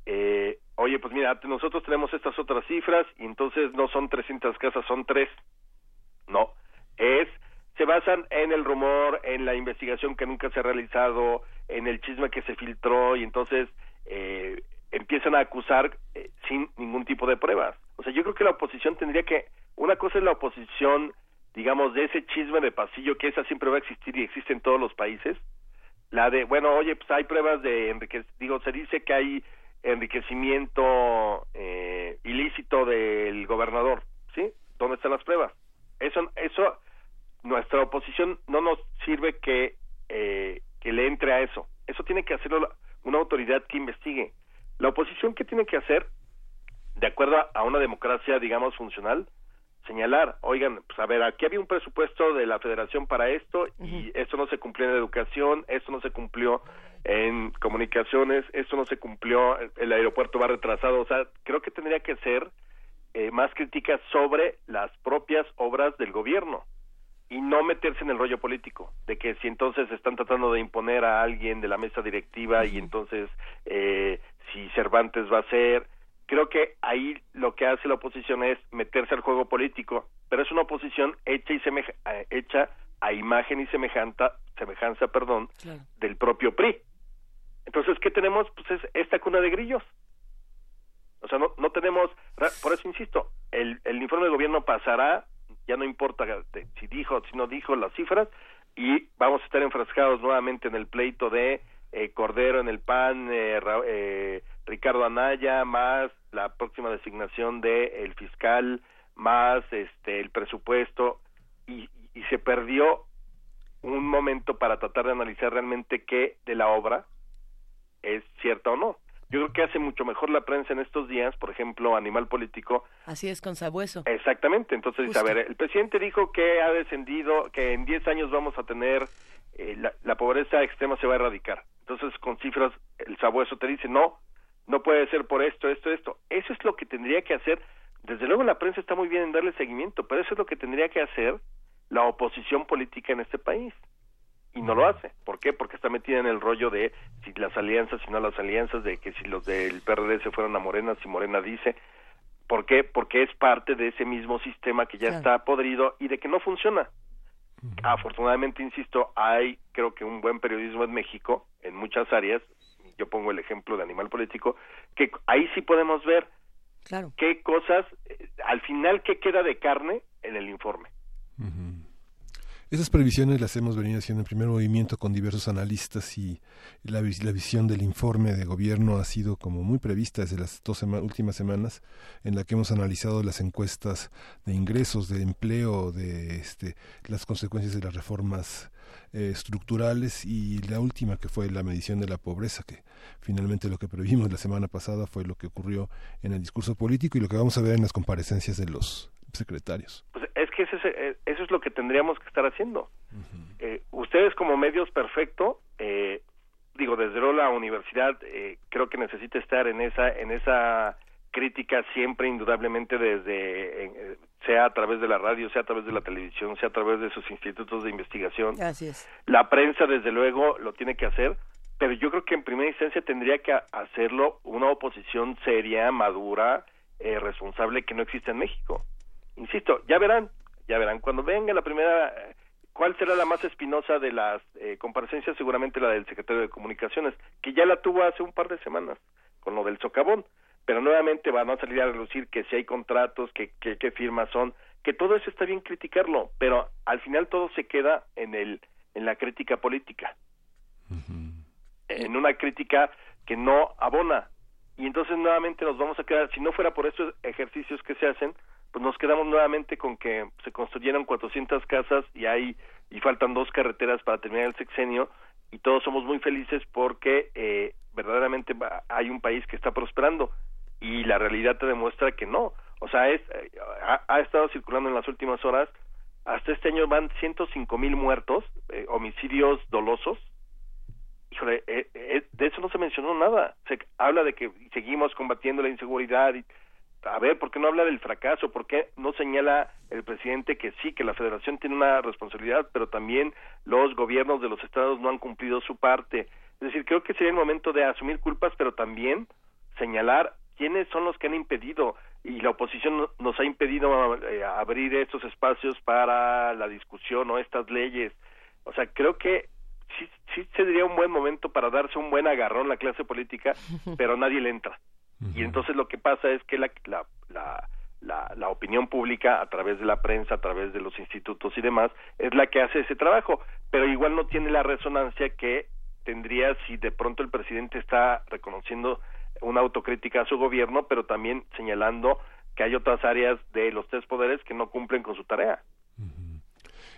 eh, oye, pues mira, nosotros tenemos estas otras cifras y entonces no son 300 casas, son tres. No, es, se basan en el rumor, en la investigación que nunca se ha realizado, en el chisme que se filtró y entonces eh, empiezan a acusar eh, sin ningún tipo de pruebas. O sea, yo creo que la oposición tendría que, una cosa es la oposición digamos, de ese chisme de pasillo que esa siempre va a existir y existe en todos los países. La de, bueno, oye, pues hay pruebas de enriquecimiento, digo, se dice que hay enriquecimiento eh, ilícito del gobernador, ¿sí? ¿Dónde están las pruebas? Eso, eso, nuestra oposición no nos sirve que, eh, que le entre a eso. Eso tiene que hacerlo una autoridad que investigue. La oposición, ¿qué tiene que hacer? De acuerdo a una democracia, digamos, funcional, señalar, oigan, pues a ver, aquí había un presupuesto de la federación para esto y esto no se cumplió en educación, esto no se cumplió en comunicaciones, esto no se cumplió, el aeropuerto va retrasado, o sea, creo que tendría que ser eh, más críticas sobre las propias obras del gobierno y no meterse en el rollo político, de que si entonces están tratando de imponer a alguien de la mesa directiva y entonces eh, si Cervantes va a ser, creo que ahí lo que hace la oposición es meterse al juego político, pero es una oposición hecha y semeja, eh, hecha a imagen y semejanza, semejanza, perdón, del propio PRI. Entonces, ¿qué tenemos? Pues es esta cuna de grillos. O sea, no, no tenemos, por eso insisto, el, el informe de gobierno pasará, ya no importa si dijo, si no dijo las cifras, y vamos a estar enfrascados nuevamente en el pleito de eh, Cordero en el PAN, eh, eh, Ricardo Anaya, más la próxima designación de el fiscal, más este el presupuesto y, y se perdió un momento para tratar de analizar realmente qué de la obra es cierta o no. Yo creo que hace mucho mejor la prensa en estos días, por ejemplo, Animal Político. Así es, con Sabueso. Exactamente. Entonces, a ver, el presidente dijo que ha descendido, que en 10 años vamos a tener, eh, la, la, pobreza extrema se va a erradicar. Entonces, con cifras, el Sabueso te dice, no, no puede ser por esto, esto, esto. Eso es lo que tendría que hacer. Desde luego la prensa está muy bien en darle seguimiento, pero eso es lo que tendría que hacer la oposición política en este país. Y no lo hace. ¿Por qué? Porque está metida en el rollo de si las alianzas, si no las alianzas, de que si los del PRD se fueron a Morena, si Morena dice. ¿Por qué? Porque es parte de ese mismo sistema que ya está podrido y de que no funciona. Afortunadamente, insisto, hay creo que un buen periodismo en México, en muchas áreas, yo pongo el ejemplo de animal político, que ahí sí podemos ver claro. qué cosas, eh, al final, qué queda de carne en el informe. Esas previsiones las hemos venido haciendo en primer movimiento con diversos analistas y la, la visión del informe de gobierno ha sido como muy prevista desde las dos últimas semanas en la que hemos analizado las encuestas de ingresos, de empleo, de este, las consecuencias de las reformas eh, estructurales y la última que fue la medición de la pobreza, que finalmente lo que previmos la semana pasada fue lo que ocurrió en el discurso político y lo que vamos a ver en las comparecencias de los secretarios. Pues es que eh, eso es lo que tendríamos que estar haciendo. eh, ustedes como medios perfecto, eh, digo desde luego la universidad eh, creo que necesita estar en esa en esa crítica siempre indudablemente desde eh, sea a través de la radio, sea a través de la televisión, sea a través de sus institutos de investigación. Así es. La prensa desde luego lo tiene que hacer, pero yo creo que en primera instancia tendría que hacerlo una oposición seria, madura, eh, responsable que no existe en México. Insisto, ya verán, ya verán cuando venga la primera ¿cuál será la más espinosa de las eh, comparecencias? Seguramente la del secretario de Comunicaciones, que ya la tuvo hace un par de semanas con lo del socavón, pero nuevamente van a salir a relucir que si hay contratos, que qué firmas son, que todo eso está bien criticarlo, pero al final todo se queda en el en la crítica política, en una crítica que no abona. Y entonces nuevamente nos vamos a quedar, si no fuera por estos ejercicios que se hacen, pues nos quedamos nuevamente con que se construyeron 400 casas y hay y faltan dos carreteras para terminar el sexenio y todos somos muy felices porque eh, verdaderamente hay un país que está prosperando y la realidad te demuestra que no. O sea, es, eh, ha, estado circulando en las últimas horas, hasta este año van 105 mil muertos, eh, homicidios dolosos, híjole, eh, eh, de eso no se mencionó nada. Se habla de que seguimos combatiendo la inseguridad. A ver, ¿por qué no habla del fracaso? ¿Por qué no señala el presidente que sí, que la federación tiene una responsabilidad, pero también los gobiernos de los estados no han cumplido su parte? Es decir, creo que sería el momento de asumir culpas, pero también señalar quiénes son los que han impedido y la oposición nos ha impedido eh, abrir estos espacios para la discusión o estas leyes. O sea, creo que sí, sí sería un buen momento para darse un buen agarrón la clase política, pero nadie le entra. Y entonces lo que pasa es que la, la, la, la, opinión pública, a través de la prensa, a través de los institutos y demás, es la que hace ese trabajo, pero igual no tiene la resonancia que tendría si de pronto el presidente está reconociendo una autocrítica a su gobierno, pero también señalando que hay otras áreas de los tres poderes que no cumplen con su tarea.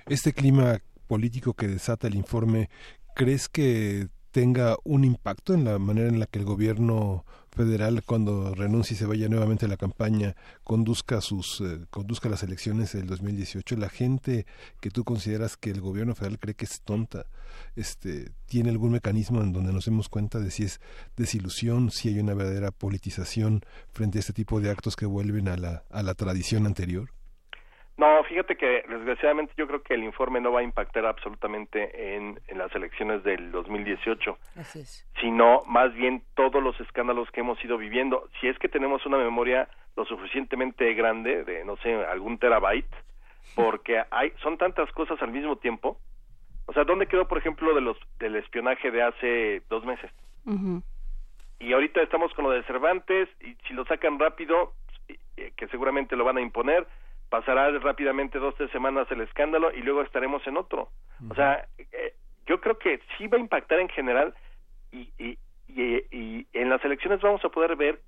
Este clima político que desata el informe, ¿crees que tenga un impacto en la manera en la que el gobierno federal cuando renuncie y se vaya nuevamente a la campaña conduzca sus eh, conduzca las elecciones del 2018 la gente que tú consideras que el gobierno federal cree que es tonta este tiene algún mecanismo en donde nos demos cuenta de si es desilusión si hay una verdadera politización frente a este tipo de actos que vuelven a la a la tradición anterior no, fíjate que desgraciadamente yo creo que el informe no va a impactar absolutamente en, las elecciones del 2018, Así sino más bien todos los escándalos que hemos ido viviendo. Si es que tenemos una memoria lo suficientemente grande, de no sé, algún terabyte, porque hay son tantas cosas al mismo tiempo. O sea, ¿dónde quedó, por ejemplo, de los del espionaje de hace dos meses? Y ahorita estamos con lo de Cervantes y si lo sacan rápido, eh, que seguramente lo van a imponer, pasará rápidamente dos tres semanas el escándalo y luego estaremos en otro. O sea eh, yo creo que sí va a impactar en general y, y, y, en las elecciones vamos a poder ver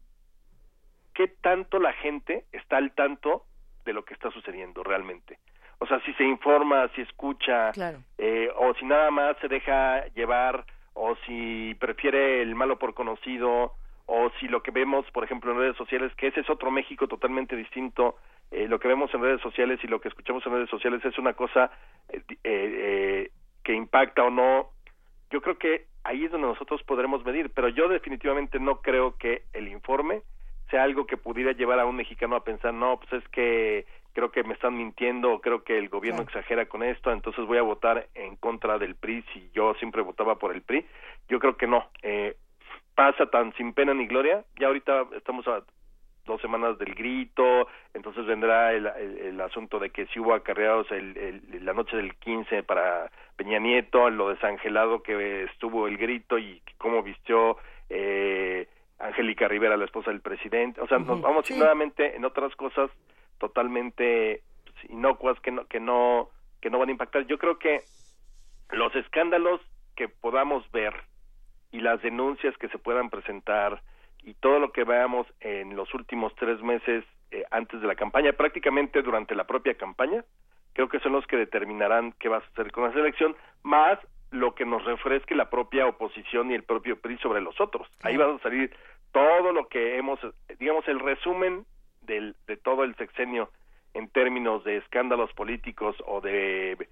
qué tanto la gente está al tanto de lo que está sucediendo realmente. O sea si se informa si escucha eh, o si nada más se deja llevar o si prefiere el malo por conocido o si lo que vemos, por ejemplo, en redes sociales, que ese es otro México totalmente distinto, eh, lo que vemos en redes sociales y lo que escuchamos en redes sociales es una cosa eh, eh, que impacta o no. Yo creo que ahí es donde nosotros podremos medir, pero yo definitivamente no creo que el informe sea algo que pudiera llevar a un mexicano a pensar, no, pues es que creo que me están mintiendo, creo que el gobierno exagera con esto, entonces voy a votar en contra del PRI si yo siempre votaba por el PRI. Yo creo que no. Eh, pasa tan sin pena ni gloria. Ya ahorita estamos a dos semanas del grito, entonces vendrá el, el, asunto de que si hubo acarreados el, la noche del 15 para Peña Nieto, lo desangelado que estuvo el grito y cómo vistió eh, Angélica Rivera, la esposa del presidente. O sea, nos vamos nuevamente en otras cosas totalmente pues, inocuas que no, que no, que no van a impactar. Yo creo que los escándalos que podamos ver y las denuncias que se puedan presentar y todo lo que veamos en los últimos tres meses eh, antes de la campaña, prácticamente durante la propia campaña, creo que son los que determinarán qué va a suceder con la selección, más lo que nos refresque la propia oposición y el propio PRI sobre los otros. Ahí va a salir todo lo que hemos, digamos, el resumen del, de todo el sexenio en términos de escándalos políticos o de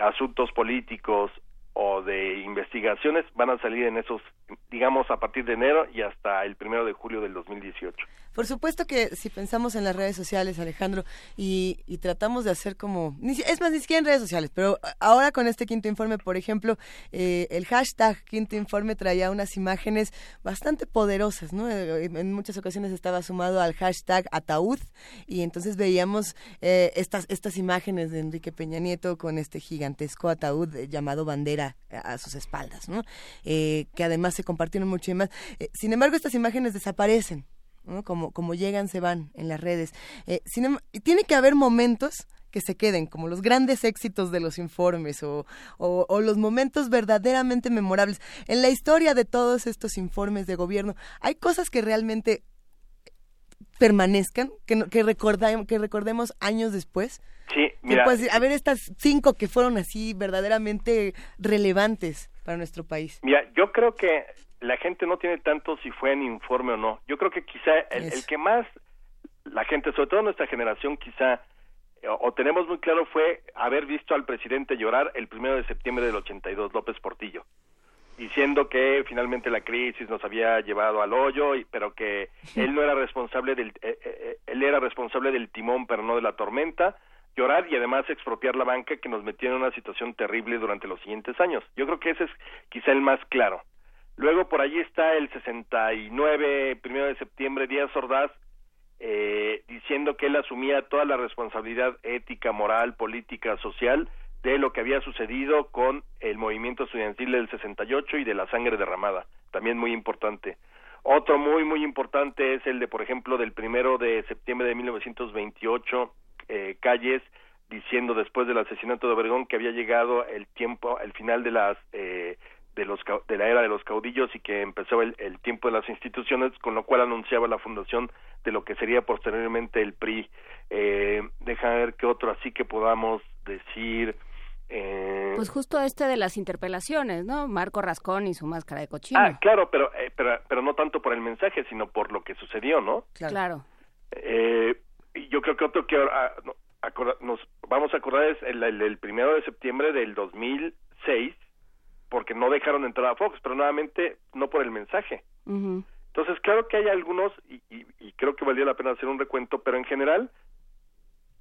asuntos políticos o de investigaciones van a salir en esos, digamos, a partir de enero y hasta el primero de julio del 2018. Por supuesto que si pensamos en las redes sociales, Alejandro, y, tratamos de hacer como, es más, ni siquiera en redes sociales, pero ahora con este quinto informe, por ejemplo, eh, el hashtag quinto informe traía unas imágenes bastante poderosas, ¿no? Eh, en muchas ocasiones estaba sumado al hashtag ataúd y entonces veíamos eh, estas, estas imágenes de Enrique Peña Nieto con este gigantesco ataúd llamado bandera a sus espaldas, ¿no? que además se compartieron mucho y más. sin embargo, estas imágenes desaparecen como, como llegan, se van en las redes. Eh, tiene que haber momentos que se queden, como los grandes éxitos de los informes o, o, los momentos verdaderamente memorables. En la historia de todos estos informes de gobierno, hay cosas que realmente permanezcan, que, que, que recordemos años después. Sí, mira. a ver, estas cinco que fueron así verdaderamente relevantes para nuestro país. Mira, yo creo que la gente no tiene tanto si fue en informe o no. Yo creo que quizá el, que más la gente, sobre todo nuestra generación, quizá eh, o, tenemos muy claro fue haber visto al presidente llorar el primero de septiembre del 82, López Portillo, diciendo que finalmente la crisis nos había llevado al hoyo, y, pero que él no era responsable del, eh, eh, él era responsable del timón, pero no de la tormenta, llorar y además expropiar la banca que nos metió en una situación terrible durante los siguientes años. Yo creo que ese es quizá el más claro. Luego por allí está el 69, primero de septiembre, Díaz Ordaz, eh, diciendo que él asumía toda la responsabilidad ética, moral, política, social de lo que había sucedido con el movimiento estudiantil del 68 y de la sangre derramada, también muy importante. Otro muy, muy importante es el de, por ejemplo, del primero de septiembre de 1928, eh, Calles, diciendo después del asesinato de Obregón que había llegado el tiempo, el final de las eh, de, los, de la era de los caudillos y que empezó el, tiempo de las instituciones, con lo cual anunciaba la fundación de lo que sería posteriormente el PRI. Eh, deja ver qué otro así que podamos decir. Eh... Pues justo este de las interpelaciones, ¿no? Marco Rascón y su máscara de cochino. Ah, claro, pero, eh, pero, pero no tanto por el mensaje, sino por lo que sucedió, ¿no? Claro. Eh, yo creo que otro que ah, nos vamos a acordar es el, el primero de septiembre del 2006, porque no dejaron entrar a Fox, pero nuevamente no por el mensaje. Entonces, claro que hay algunos, y, y, creo que valdría la pena hacer un recuento, pero en general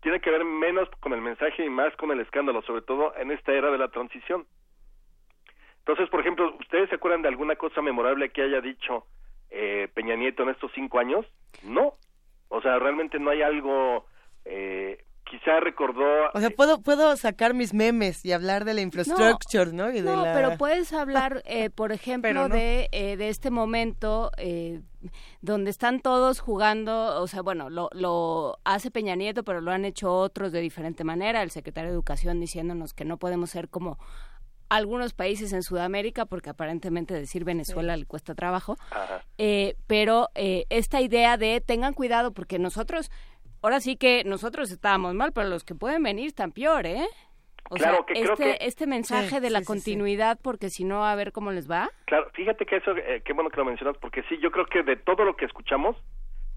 tiene que ver menos con el mensaje y más con el escándalo, sobre todo en esta era de la transición. Entonces, por ejemplo, ¿ustedes se acuerdan de alguna cosa memorable que haya dicho eh, Peña Nieto en estos cinco años? No. O sea, realmente no hay algo eh, quizá recordó... O sea, puedo, puedo sacar mis memes y hablar de la infrastructure, ¿no? no, pero puedes hablar, eh, por ejemplo, de, eh, de este momento eh, donde están todos jugando, o sea, bueno, lo, lo hace Peña Nieto, pero lo han hecho otros de diferente manera, el secretario de Educación diciéndonos que no podemos ser como algunos países en Sudamérica, porque aparentemente decir Venezuela le cuesta trabajo, pero esta idea de tengan cuidado porque nosotros ahora sí que nosotros estábamos mal, pero los que pueden venir están peor, ¿eh? O sea, este, este mensaje de la continuidad, porque si no, a ver cómo les va. Claro, fíjate que eso, eh, qué bueno que lo mencionas, porque sí, yo creo que de todo lo que escuchamos,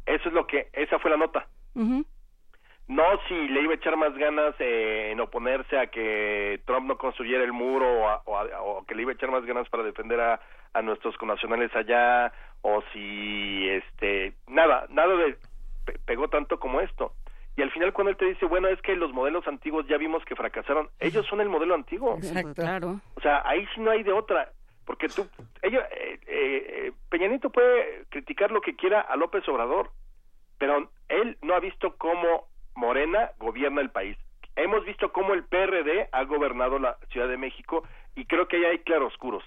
eso es lo que, esa fue la nota. No si le iba a echar más ganas eh, en oponerse a que Trump no construyera el muro o, o, que le iba a echar más ganas para defender a, a nuestros connacionales allá o si este nada nada de pegó tanto como esto. Y al final cuando él te dice, bueno, es que los modelos antiguos ya vimos que fracasaron, ellos son el modelo antiguo. Exacto. Claro. O sea, ahí sí no hay de otra. Porque tú, ellos, eh, eh, Peñanito puede criticar lo que quiera a López Obrador, pero él no ha visto cómo Morena gobierna el país. Hemos visto cómo el PRD ha gobernado la Ciudad de México y creo que ahí hay claroscuros.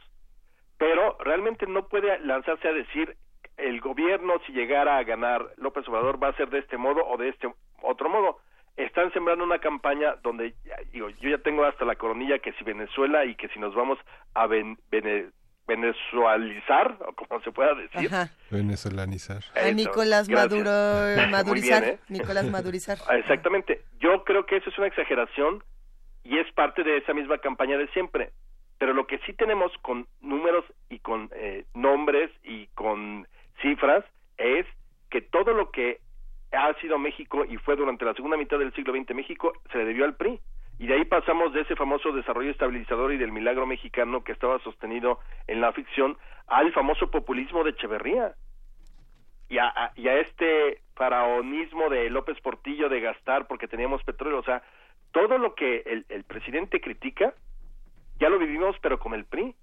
Pero realmente no puede lanzarse a decir el gobierno, si llegara a ganar López Obrador, va a ser de este modo o de este otro modo. Están sembrando una campaña donde, digo, yo ya tengo hasta la coronilla que si Venezuela y que si nos vamos a venezualizar, o como se pueda decir. Venezolanizar. a Nicolás Maduro, madurizar. ¿eh? Nicolás madurizar. Exactamente. Yo creo que eso es una exageración y es parte de esa misma campaña de siempre. Pero lo que sí tenemos con números y con eh, nombres y con cifras es que todo lo que ha sido México y fue durante la segunda mitad del siglo XX México se le debió al PRI y de ahí pasamos de ese famoso desarrollo estabilizador y del milagro mexicano que estaba sostenido en la ficción al famoso populismo de Echeverría. Y a, y a este faraonismo de López Portillo de gastar porque teníamos petróleo, o sea, todo lo que el, el presidente critica ya lo vivimos pero con el PRI.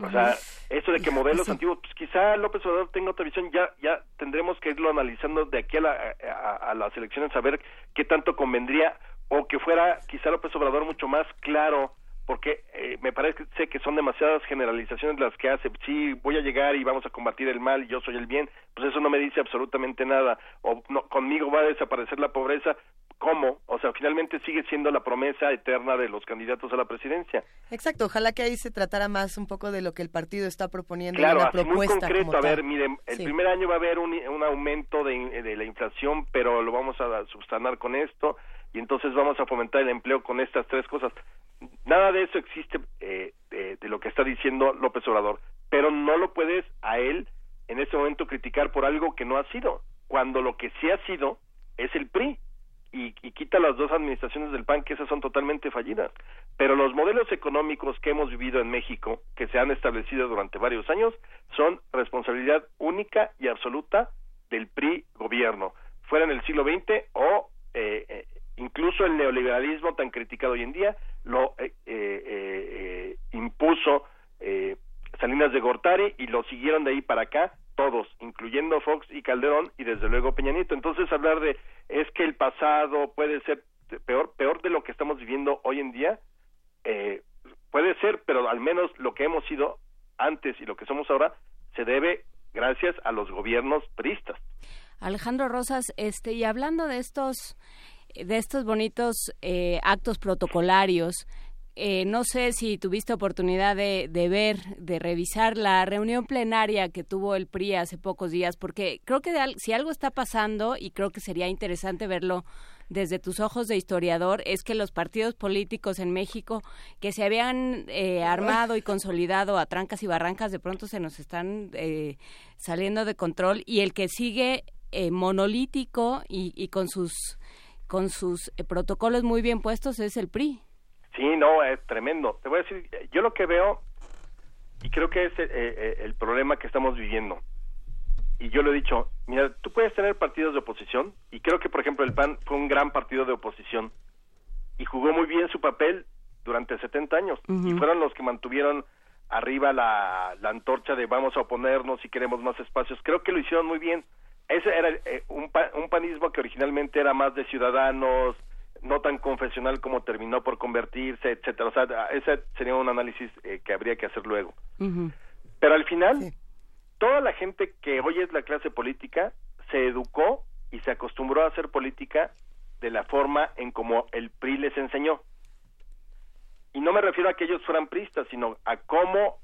O sea, eso de que modelos antiguos, pues quizá López Obrador tenga otra visión, ya ya tendremos que irlo analizando de aquí a, la, a, las elecciones, a ver qué tanto convendría o que fuera quizá López Obrador mucho más claro, porque eh, me parece que son demasiadas generalizaciones las que hace, sí, voy a llegar y vamos a combatir el mal y yo soy el bien, pues eso no me dice absolutamente nada, o no, conmigo va a desaparecer la pobreza, ¿cómo? O sea, finalmente sigue siendo la promesa eterna de los candidatos a la presidencia. Exacto, ojalá que ahí se tratara más un poco de lo que el partido está proponiendo. Claro, una así muy concreto, a ver, miren, el primer año va a haber un, un aumento de, de la inflación, pero lo vamos a subsanar con esto, y entonces vamos a fomentar el empleo con estas tres cosas. Nada de eso existe eh, de, lo que está diciendo López Obrador, pero no lo puedes a él en este momento criticar por algo que no ha sido, cuando lo que sí ha sido es el PRI. Y, y, quita las dos administraciones del PAN que esas son totalmente fallidas. Pero los modelos económicos que hemos vivido en México, que se han establecido durante varios años, son responsabilidad única y absoluta del PRI gobierno, fuera en el siglo XX o eh, eh incluso el neoliberalismo tan criticado hoy en día lo eh, eh, eh, impuso Salinas de Gortari y lo siguieron de ahí para acá todos, incluyendo Fox y Calderón y desde luego Peña Nieto. Entonces hablar de es que el pasado puede ser peor peor de lo que estamos viviendo hoy en día puede ser, pero al menos lo que hemos sido antes y lo que somos ahora se debe gracias a los gobiernos pristas. Alejandro Rosas, este y hablando de estos de estos bonitos eh, actos protocolarios. Eh, no sé si tuviste oportunidad de, ver, de revisar la reunión plenaria que tuvo el PRI hace pocos días, porque creo que si algo está pasando, y creo que sería interesante verlo desde tus ojos de historiador, es que los partidos políticos en México que se habían eh, armado y consolidado a trancas y barrancas, de pronto se nos están saliendo de control, y el que sigue monolítico y con sus con sus eh, protocolos muy bien puestos es el PRI. Sí, no, es tremendo. Te voy a decir, yo lo que veo, y creo que es eh, eh, el problema que estamos viviendo, y yo lo he dicho, mira, tú puedes tener partidos de oposición, y creo que, por ejemplo, el PAN fue un gran partido de oposición, y jugó muy bien su papel durante 70 años, y fueron los que mantuvieron arriba la, la antorcha de vamos a oponernos si queremos más espacios. Creo que lo hicieron muy bien ese era eh, un, un panismo que originalmente era más de ciudadanos, no tan confesional como terminó por convertirse, etcétera. O sea, ese sería un análisis eh, que habría que hacer luego. Pero al final, toda la gente que hoy es la clase política se educó y se acostumbró a hacer política de la forma en como el PRI les enseñó. Y no me refiero a que ellos fueran pristas, sino a cómo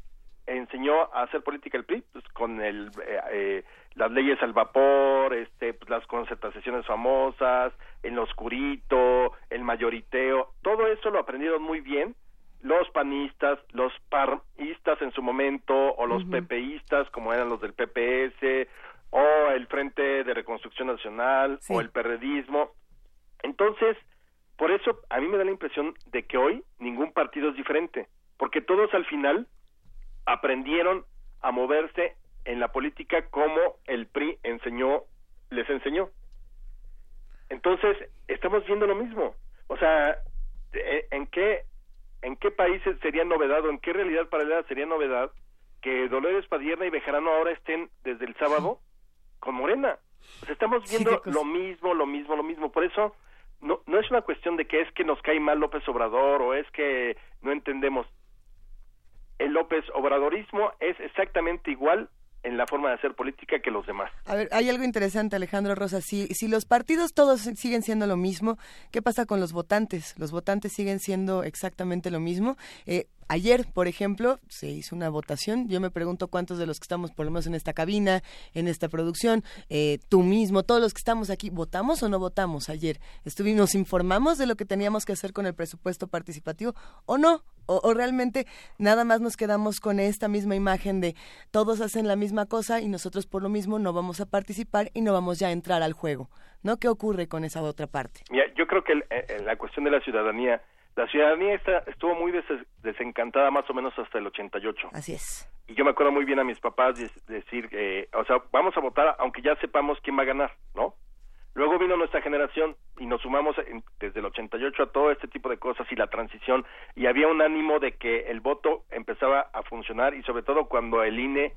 enseñó a hacer política el PRI, pues con el eh, las leyes al vapor, este, pues, las concertaciones famosas, el oscurito, el mayoriteo, todo eso lo aprendieron muy bien los panistas, los paristas en su momento, o los PPistas, como eran los del PPS, o el Frente de Reconstrucción Nacional, o el perredismo. Entonces, por eso a mí me da la impresión de que hoy ningún partido es diferente, porque todos al final aprendieron a moverse en la política como el PRI enseñó, les enseñó. Entonces, estamos viendo lo mismo. O sea, e, ¿en qué, en qué países sería novedad o en qué realidad paralela sería novedad que Dolores Padierna y Bejarano ahora estén desde el sábado con Morena? estamos viendo lo mismo, lo mismo, lo mismo. Por eso, no, no es una cuestión de que es que nos cae mal López Obrador o es que no entendemos. El López Obradorismo es exactamente igual en la forma de hacer política que los demás. A ver, hay algo interesante, Alejandro Rosa. Si, si los partidos todos siguen siendo lo mismo, ¿qué pasa con los votantes? ¿Los votantes siguen siendo exactamente lo mismo? Eh, ayer, por ejemplo, se hizo una votación. Yo me pregunto cuántos de los que estamos, por lo menos en esta cabina, en esta producción, eh, tú mismo, todos los que estamos aquí, ¿votamos o no votamos ayer? Estuvimos, informamos de lo que teníamos que hacer con el presupuesto participativo o no, o, realmente nada más nos quedamos con esta misma imagen de todos hacen la misma cosa y nosotros por lo mismo no vamos a participar y no vamos ya a entrar al juego, ¿no? ¿Qué ocurre con esa otra parte? yo creo que eh, la cuestión de la ciudadanía, la ciudadanía está, estuvo muy desencantada más o menos hasta el 88. Así es. Y yo me acuerdo muy bien a mis papás decir, eh, o sea, vamos a votar aunque ya sepamos quién va a ganar, ¿no? Luego vino nuestra generación y nos sumamos desde el 88 a todo este tipo de cosas y la transición y había un ánimo de que el voto empezaba a funcionar y sobre todo cuando el INE,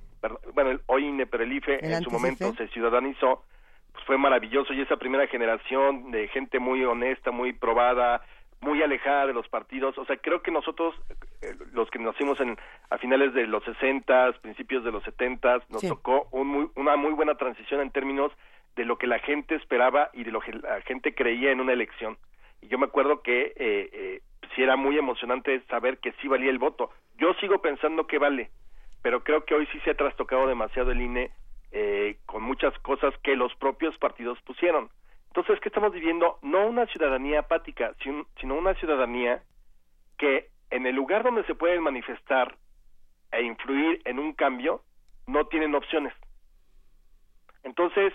bueno, el, hoy INE, pero el IFE en su momento se ciudadanizó, pues fue maravilloso y esa primera generación de gente muy honesta, muy probada, muy alejada de los partidos, o sea, creo que nosotros, eh, los que nacimos en, a finales de los 60, principios de los 70, nos tocó un una muy buena transición en términos de lo que la gente esperaba y de lo que la gente creía en una elección. Y yo me acuerdo que eh, eh, sí era muy emocionante saber que sí valía el voto. Yo sigo pensando que vale, pero creo que hoy sí se ha trastocado demasiado el INE eh, con muchas cosas que los propios partidos pusieron. Entonces, ¿qué estamos viviendo? No una ciudadanía apática, sino una ciudadanía que en el lugar donde se pueden manifestar e influir en un cambio, no tienen opciones. Entonces,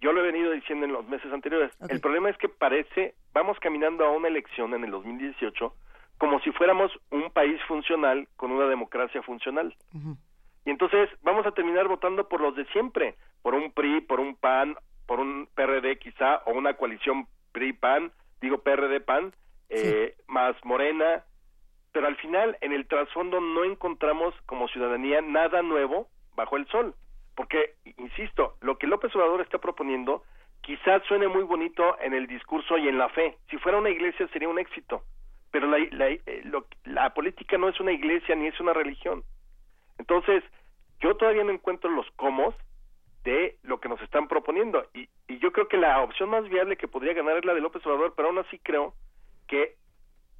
yo lo he venido diciendo en los meses anteriores. El problema es que parece, vamos caminando a una elección en el 2018 como si fuéramos un país funcional con una democracia funcional. Y entonces vamos a terminar votando por los de siempre, por un PRI, por un PAN, por un PRD quizá, o una coalición PRI-PAN, digo PRD-PAN, eh, más Morena, pero al final en el trasfondo no encontramos como ciudadanía nada nuevo bajo el sol. Porque, insisto, lo que López Obrador está proponiendo quizás suene muy bonito en el discurso y en la fe. Si fuera una iglesia sería un éxito. Pero la, la, eh, la política no es una iglesia ni es una religión. Entonces, yo todavía no encuentro los cómo de lo que nos están proponiendo. Y, y yo creo que la opción más viable que podría ganar es la de López Obrador, pero aún así creo que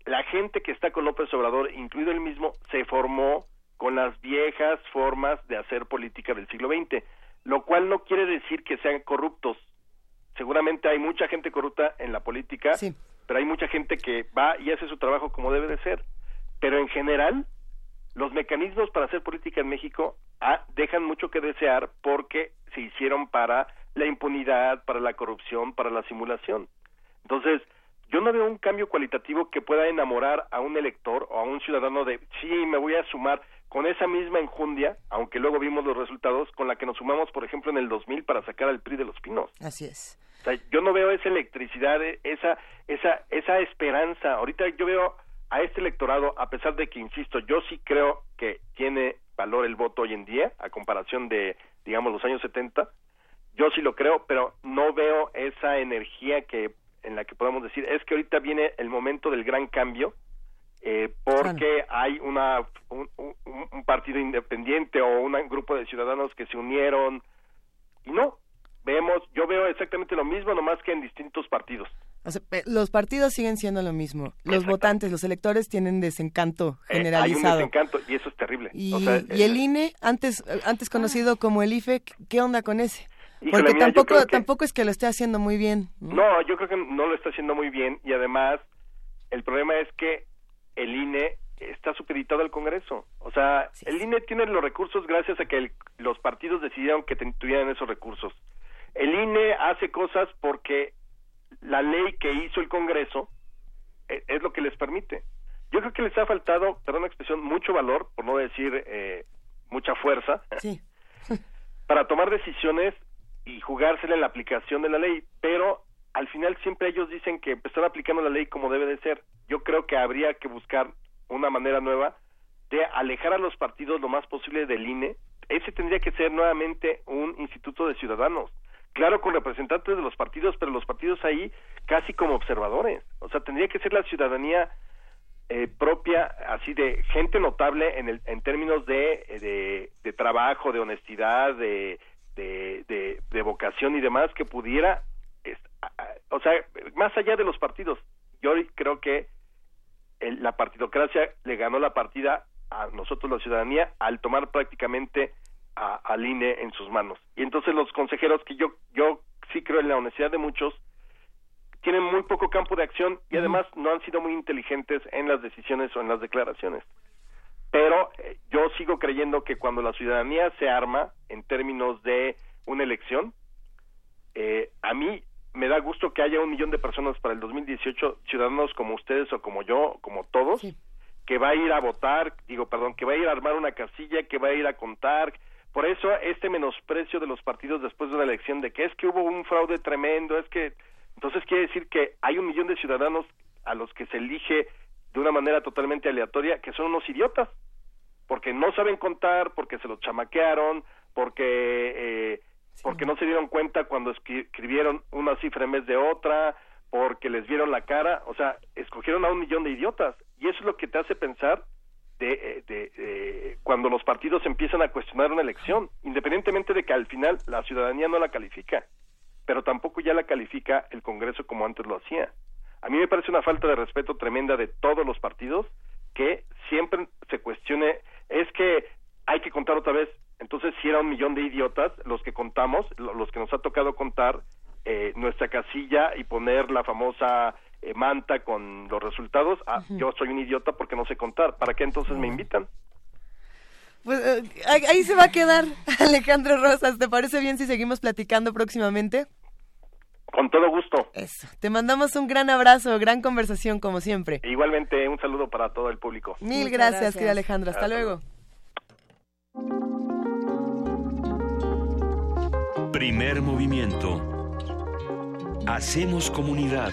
la gente que está con López Obrador, incluido él mismo, se formó con las viejas formas de hacer política del siglo XX, lo cual no quiere decir que sean corruptos. Seguramente hay mucha gente corrupta en la política, pero hay mucha gente que va y hace su trabajo como debe de ser. Pero en general, los mecanismos para hacer política en México ah, dejan mucho que desear porque se hicieron para la impunidad, para la corrupción, para la simulación. Entonces, yo no veo un cambio cualitativo que pueda enamorar a un elector o a un ciudadano de, sí, me voy a sumar con esa misma enjundia, aunque luego vimos los resultados, con la que nos sumamos, por ejemplo, en el 2000 para sacar al PRI de los Pinos. Así es. O sea, yo no veo esa electricidad, esa, esa, esa esperanza. Ahorita yo veo a este electorado, a pesar de que, insisto, yo sí creo que tiene valor el voto hoy en día, a comparación de, digamos, los años 70, yo sí lo creo, pero no veo esa energía que en la que podamos decir, es que ahorita viene el momento del gran cambio, eh, porque hay una un, partido independiente o un grupo de ciudadanos que se unieron y no vemos yo veo exactamente lo mismo nomás que en distintos partidos los partidos siguen siendo lo mismo. Los votantes los electores tienen desencanto generalizado eh, hay un desencanto y eso es terrible. Y, y el eh, INE antes antes conocido como el IFE qué onda con ese porque tampoco tampoco es que lo esté haciendo muy bien ¿no? yo creo que no lo está haciendo muy bien y además el problema es que el INE está supeditado al Congreso. O sea, el INE tiene los recursos gracias a que los partidos decidieron que tuvieran esos recursos. El INE hace cosas porque la ley que hizo el Congreso eh, es lo que les permite. Yo creo que les ha faltado, perdón la expresión, mucho valor, por no decir eh, mucha fuerza, para tomar decisiones y jugársela en la aplicación de la ley. Pero al final siempre ellos dicen que están aplicando la ley como debe de ser. Yo creo que habría que buscar una manera nueva de alejar a los partidos lo más posible del INE. Ese tendría que ser nuevamente un instituto de ciudadanos. Claro, con representantes de los partidos, pero los partidos ahí casi como observadores. O sea, tendría que ser la ciudadanía eh, propia, así de gente notable en, el, en términos de, de, trabajo, de honestidad, de, de, vocación y demás, que pudiera o sea, más allá de los partidos, yo creo que la partidocracia le ganó la partida a nosotros la ciudadanía al tomar prácticamente a, al INE en sus manos. Y entonces los consejeros que yo yo sí creo en la honestidad de muchos tienen muy poco campo de acción y además no han sido muy inteligentes en las decisiones o en las declaraciones. Pero eh, yo sigo creyendo que cuando la ciudadanía se arma en términos de una elección, eh, a mí me da gusto que haya un millón de personas para el 2018, ciudadanos como ustedes o como yo, como todos, que va a ir a votar, digo, perdón, que va a ir a armar una casilla, que va a ir a contar. Por eso este menosprecio de los partidos después de una elección de que es que hubo un fraude tremendo, es que entonces quiere decir que hay un millón de ciudadanos a los que se elige de una manera totalmente aleatoria que son unos idiotas, porque no saben contar, porque se los chamaquearon, porque eh, porque no se dieron cuenta cuando escribieron una cifra en vez de otra, porque les vieron la cara, o sea, escogieron a un millón de idiotas y eso es lo que te hace pensar de, eh, de, cuando los partidos empiezan a cuestionar una elección, independientemente de que al final la ciudadanía no la califica, pero tampoco ya la califica el Congreso como antes lo hacía. A mí me parece una falta de respeto tremenda de todos los partidos que siempre se cuestione, es que hay que contar otra vez, entonces, si era un millón de idiotas los que contamos, los que nos ha tocado contar eh, nuestra casilla y poner la famosa eh, manta con los resultados, ah, yo soy un idiota porque no sé contar. ¿Para qué entonces me invitan? Pues eh, ahí se va a quedar, Alejandro Rosas. ¿Te parece bien si seguimos platicando próximamente? Con todo gusto. Eso. Te mandamos un gran abrazo, gran conversación como siempre. Igualmente, un saludo para todo el público. Mil gracias, querido Alejandro. Hasta, luego. Primer movimiento. Hacemos comunidad.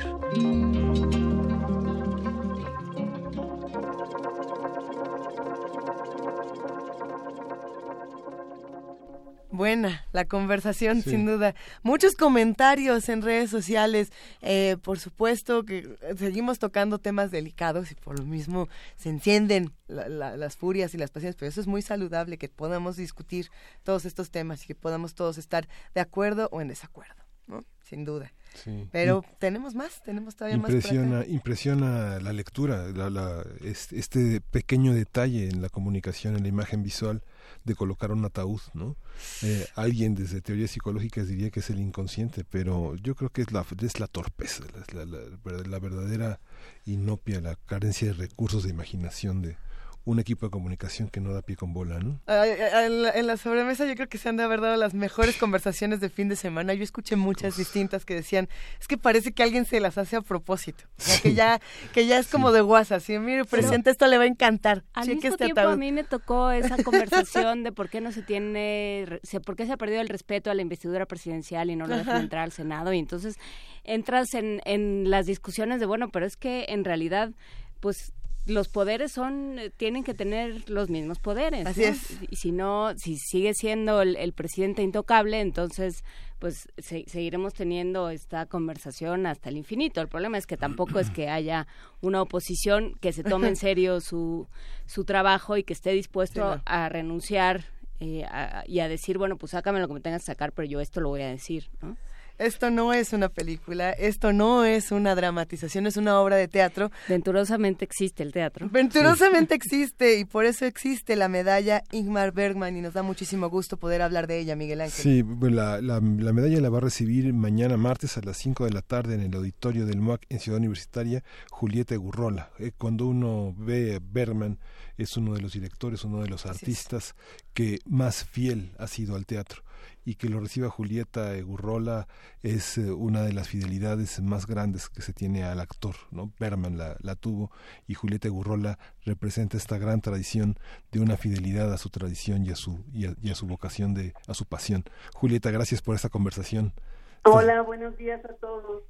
Buena la conversación, sin duda. Muchos comentarios en redes sociales. Eh, por supuesto que seguimos tocando temas delicados y por lo mismo se encienden las furias y las pasiones, pero eso es muy saludable que podamos discutir todos estos temas y que podamos todos estar de acuerdo o en desacuerdo, ¿no? Sin duda. Pero tenemos más, tenemos todavía impresiona, más. Impresiona la lectura, la, este pequeño detalle en la comunicación, en la imagen visual de colocar un ataúd, ¿no? Eh, alguien desde teorías psicológicas diría que es el inconsciente, pero yo creo que es la, es la torpeza, la, la verdadera inopia, la carencia de recursos de imaginación de, un equipo de comunicación que no da pie con bola, ¿no? En la, sobremesa yo creo que se han de haber dado las mejores conversaciones de fin de semana. Yo escuché muchas distintas que decían, es que parece que alguien se las hace a propósito. que ya que ya es como de WhatsApp. Si mire, presidente, esto le va a encantar. Al mismo este tiempo a mí me tocó esa conversación de por qué no se tiene, por qué se ha perdido el respeto a la investidura presidencial y no lo dejan entrar al Senado. Y entonces entras en, en las discusiones de, bueno, pero es que en realidad pues los poderes son eh, tienen que tener los mismos poderes así es. Y si no si sigue siendo el, presidente intocable entonces pues seguiremos teniendo esta conversación hasta el infinito. El problema es que tampoco es que haya una oposición que se tome en serio su su trabajo y que esté dispuesto a renunciar eh, y a decir bueno pues sácame lo que me tengas que sacar pero yo esto lo voy a decir ¿no? Esto no es una película, esto no es una dramatización, es una obra de teatro. Venturosamente existe el teatro. Venturosamente existe y por eso existe la medalla Ingmar Bergman y nos da muchísimo gusto poder hablar de ella, Miguel Ángel. Sí, la, la, medalla la va a recibir mañana martes a las 5 de la tarde en el auditorio del MUAC en Ciudad Universitaria Julieta Gurrola. Eh, cuando uno ve a Bergman es uno de los directores, uno de los artistas que más fiel ha sido al teatro y que lo reciba Julieta Gurrola es eh, una de las fidelidades más grandes que se tiene al actor, ¿no? Berman la, la tuvo y Julieta Gurrola representa esta gran tradición de una fidelidad a su tradición y a su, y a, su vocación, de, a su pasión. Julieta, gracias por esta conversación. Hola, buenos días a todos.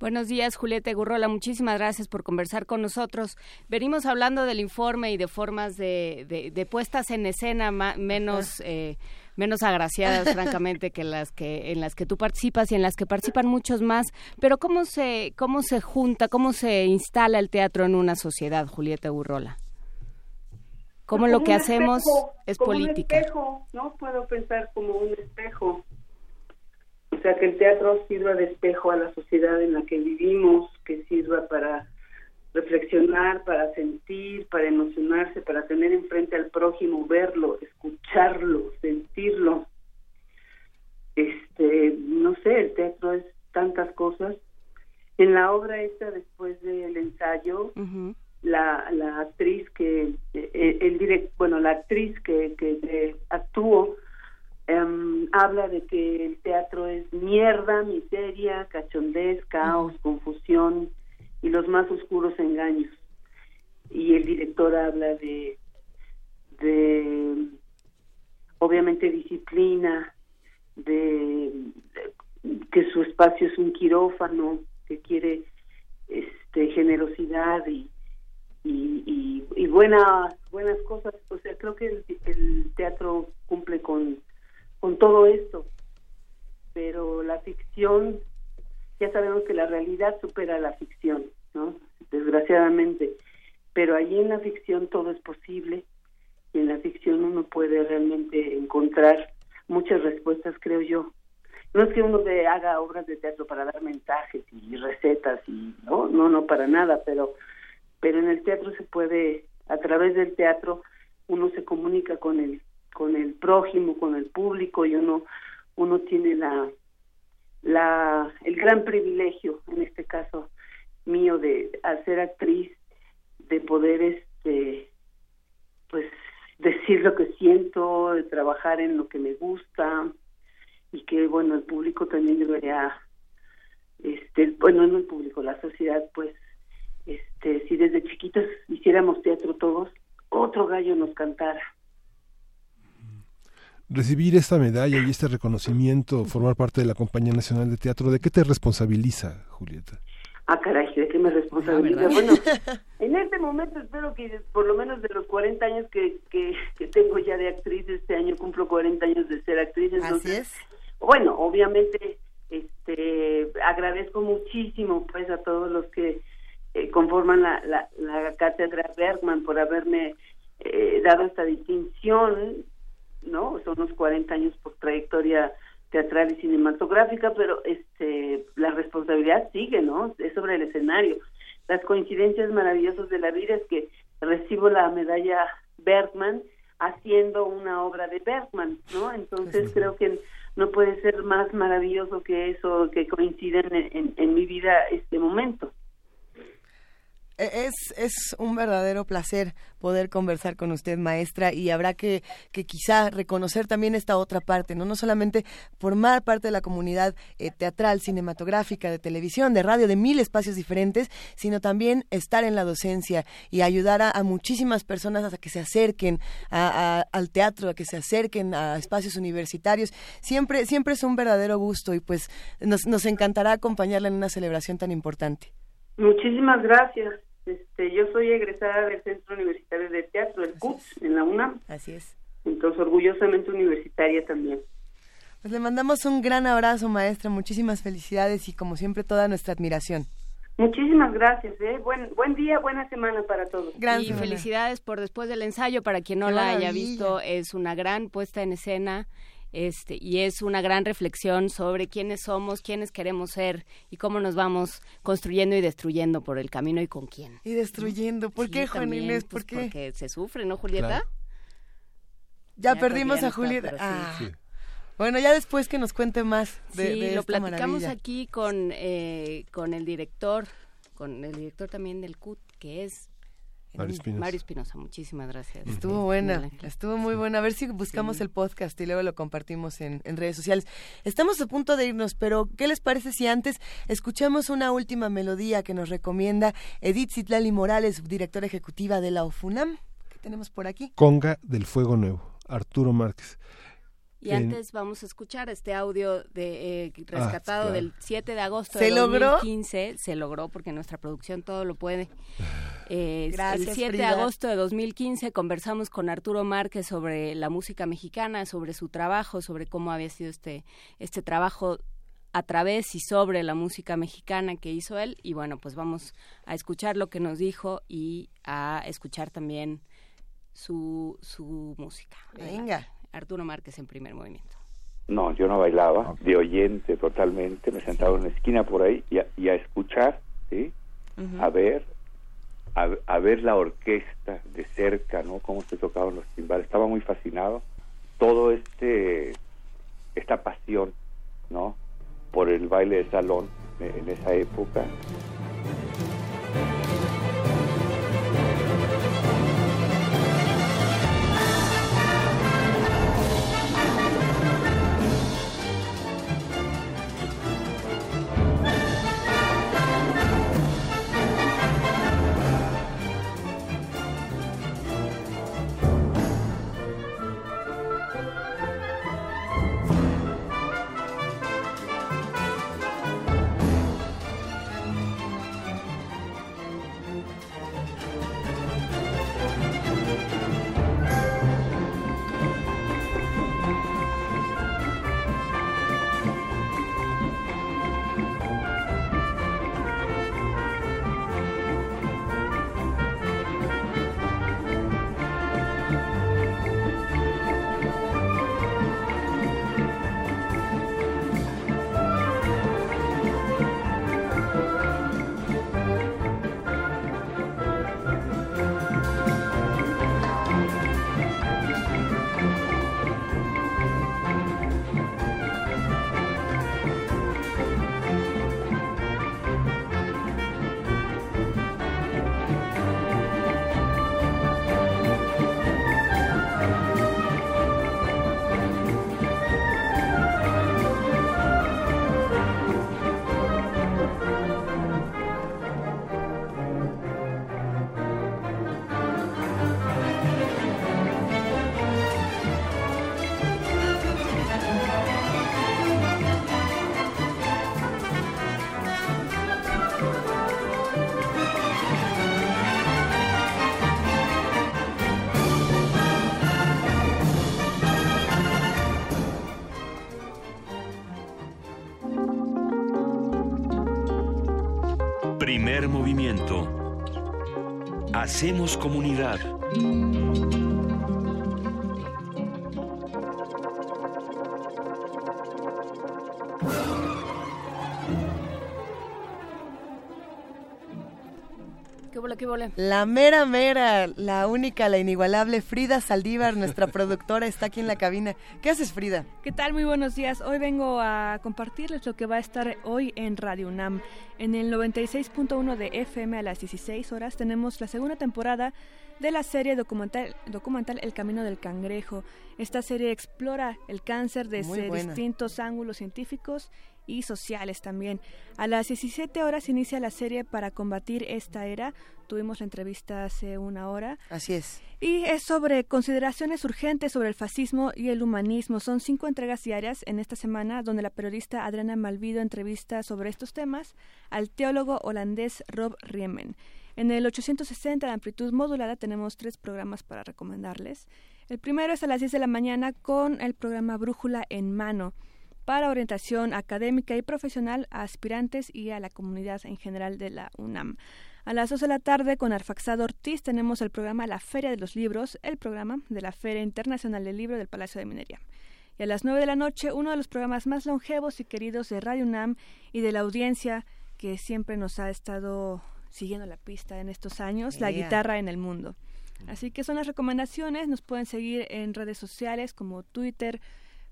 Buenos días, Julieta Gurrola. Muchísimas gracias por conversar con nosotros. Venimos hablando del informe y de formas de, de, puestas en escena menos menos agraciadas, francamente, que las que en las que tú participas y en las que participan muchos más. Pero cómo se cómo se junta, cómo se instala el teatro en una sociedad, Julieta Urrola. ¿Cómo lo que hacemos es como política? Un espejo, ¿no? Puedo pensar como un espejo. O sea, que el teatro sirva de espejo a la sociedad en la que vivimos, que sirva para reflexionar, para sentir, para emocionarse, para tener enfrente al prójimo, verlo, escucharlo, sentirlo. Este, no sé, el teatro es tantas cosas. En la obra esta, después del ensayo, la, la actriz que, eh, el, direct, bueno, la actriz que, que, actuó, em, habla de que el teatro es mierda, miseria, cachondez, caos, confusión, y los más oscuros engaños. Y el director habla de, de obviamente disciplina, de, que su espacio es un quirófano, que quiere este generosidad y, y, y, buenas buenas cosas. O sea, creo que el, el teatro cumple con, con todo esto, pero la ficción ya sabemos que la realidad supera la ficción, ¿no? Desgraciadamente. Pero allí en la ficción todo es posible y en la ficción uno puede realmente encontrar muchas respuestas, creo yo. No es que uno de, haga obras de teatro para dar mensajes y recetas y no, no, no para nada, pero, pero en el teatro se puede, a través del teatro, uno se comunica con el, con el prójimo, con el público y uno, uno tiene la, la, el gran privilegio, en este caso mío, de ser actriz, de poder, este, pues, decir lo que siento, de trabajar en lo que me gusta y que, bueno, el público también debería, este, bueno, no el público, la sociedad, pues, este, si desde chiquitos hiciéramos teatro todos, otro gallo nos cantara recibir esta medalla y este reconocimiento, formar parte de la Compañía Nacional de Teatro, ¿de qué te responsabiliza, Julieta? Ah, caray, ¿de qué me responsabiliza? Ah, bueno, en este momento espero que por lo menos de los 40 años que, que, tengo ya de actriz, este año cumplo 40 años de ser actriz. Entonces, Así es. Bueno, obviamente este agradezco muchísimo pues a todos los que eh, conforman la, la, la, cátedra Bergman por haberme eh, dado esta distinción ¿no? Son unos 40 años por trayectoria teatral y cinematográfica, pero este la responsabilidad sigue, ¿no? Es sobre el escenario. Las coincidencias maravillosas de la vida es que recibo la medalla Bergman haciendo una obra de Bergman, ¿no? Entonces creo que no puede ser más maravilloso que eso que coinciden en, en mi vida este momento. E, es, es un verdadero placer poder conversar con usted, maestra, y habrá que, que quizá reconocer también esta otra parte, no, no solamente formar parte de la comunidad eh, teatral, cinematográfica, de televisión, de radio, de mil espacios diferentes, sino también estar en la docencia y ayudar a, muchísimas personas a que se acerquen al teatro, a que se acerquen a espacios universitarios. Siempre, siempre es un verdadero gusto y pues nos, nos encantará acompañarla en una celebración tan importante. Muchísimas gracias. Este, yo soy egresada del Centro Universitario de Teatro, el CUTS, en la UNAM. Así es. Entonces, orgullosamente universitaria también. Pues le mandamos un gran abrazo, maestra. Muchísimas felicidades y, como siempre, toda nuestra admiración. Muchísimas gracias. ¿eh? Buen, buen día, buena semana para todos. y felicidades por después del ensayo. Para quien no la haya visto, es una gran puesta en escena este, y es una gran reflexión sobre quiénes somos, quiénes queremos ser y cómo nos vamos construyendo y destruyendo por el camino y con quién. Y destruyendo, ¿por qué, Juan Inés? ¿Por pues, qué? Porque se sufre, ¿no, Julieta? Ya, perdimos a Julieta. Ah. Bueno, ya después que nos cuente más de, sí, lo platicamos aquí con, eh, con el director, con el director también del CUT, que es Mario Espinosa. muchísimas gracias. Estuvo buena, estuvo muy buena. A ver si buscamos el podcast y luego lo compartimos en, redes sociales. Estamos a punto de irnos, pero ¿qué les parece si antes escuchamos una última melodía que nos recomienda Edith Zitlali Morales, directora ejecutiva de la OFUNAM? ¿Qué tenemos por aquí? Conga del Fuego Nuevo, Arturo Márquez. Y antes vamos a escuchar este audio de eh, rescatado ah, del 7 de agosto de 2015. Se logró porque nuestra producción todo lo puede. Eh, el 7 de agosto de 2015 conversamos con Arturo Márquez sobre la música mexicana, sobre su trabajo, sobre cómo había sido este, este trabajo a través y sobre la música mexicana que hizo él. Y bueno, pues vamos a escuchar lo que nos dijo y a escuchar también su, su música. Venga. Arturo Márquez en primer movimiento. No, yo no bailaba, de oyente totalmente, me sentaba en la esquina por ahí y a, escuchar, ¿sí? A ver a, ver la orquesta de cerca, ¿no? Cómo se tocaban los timbales. Estaba muy fascinado. Todo este, esta pasión, ¿no? Por el baile de salón en esa época. Hacemos comunidad. La mera mera, la única, la inigualable Frida Saldívar, nuestra productora, está aquí en la cabina. ¿Qué haces, Frida? ¿Qué tal? Muy buenos días. Hoy vengo a compartirles lo que va a estar hoy en Radio UNAM. En el 96.1 de FM a las 16 horas tenemos la segunda temporada de la serie documental, documental El Camino del Cangrejo. Esta serie explora el cáncer desde distintos ángulos científicos y sociales también. A las 17 horas inicia la serie para combatir esta era. Tuvimos la entrevista hace una hora. Así es. Y es sobre consideraciones urgentes sobre el fascismo y el humanismo. Son cinco entregas diarias en esta semana donde la periodista Adriana Malvido entrevista sobre estos temas al teólogo holandés Rob Riemen. En el 860 de amplitud modulada tenemos tres programas para recomendarles. El primero es a las 10 de la mañana con el programa Brújula en Mano para orientación académica y profesional a aspirantes y a la comunidad en general de la UNAM. A las 2 de la tarde con Arfaxado Ortiz tenemos el programa La Feria de los Libros, el programa de la Feria Internacional del Libro del Palacio de Minería. Y a las 9 de la noche, uno de los programas más longevos y queridos de Radio UNAM y de la audiencia que siempre nos ha estado siguiendo la pista en estos años, la guitarra en el mundo. Así que son las recomendaciones, nos pueden seguir en redes sociales como Twitter,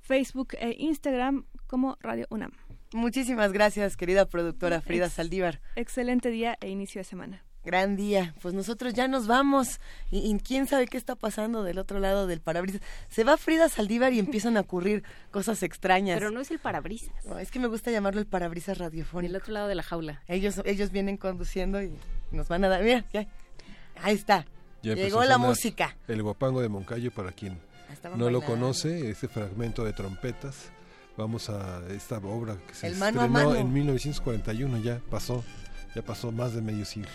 Facebook e Instagram como Radio UNAM. Muchísimas gracias, querida productora Frida Saldívar. Excelente día e inicio de semana. Gran día. Pues nosotros ya nos vamos. Y, quién sabe qué está pasando del otro lado del parabrisas. Se va Frida Saldívar y empiezan a ocurrir cosas extrañas. Pero no es el parabrisas. es que me gusta llamarlo el parabrisas radiofónico. Del otro lado de la jaula. Ellos, ellos vienen conduciendo y nos van a dar. Mira, ya. Ahí está. Llegó la música. El guapango de Moncayo para quien no lo conoce, ese fragmento de trompetas. Vamos a esta obra que se estrenó en 1941, ya pasó, ya pasó más de medio siglo.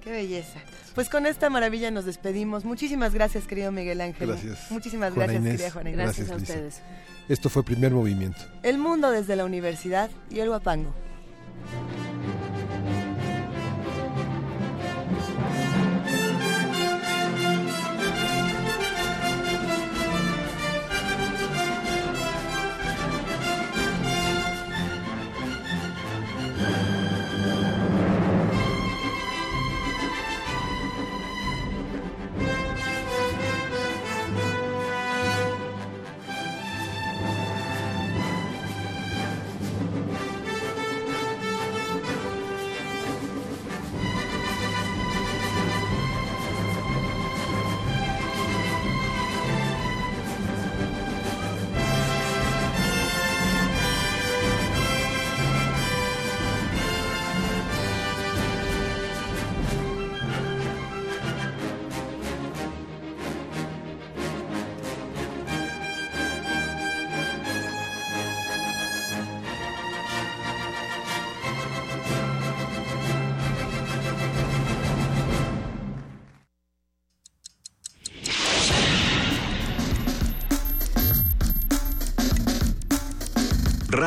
Qué belleza. Pues con esta maravilla nos despedimos. Muchísimas gracias, querido Miguel Ángel. Gracias. Muchísimas gracias, querida Juana Inés. Gracias, a ustedes. Esto fue Primer Movimiento. El mundo desde la universidad y el guapango.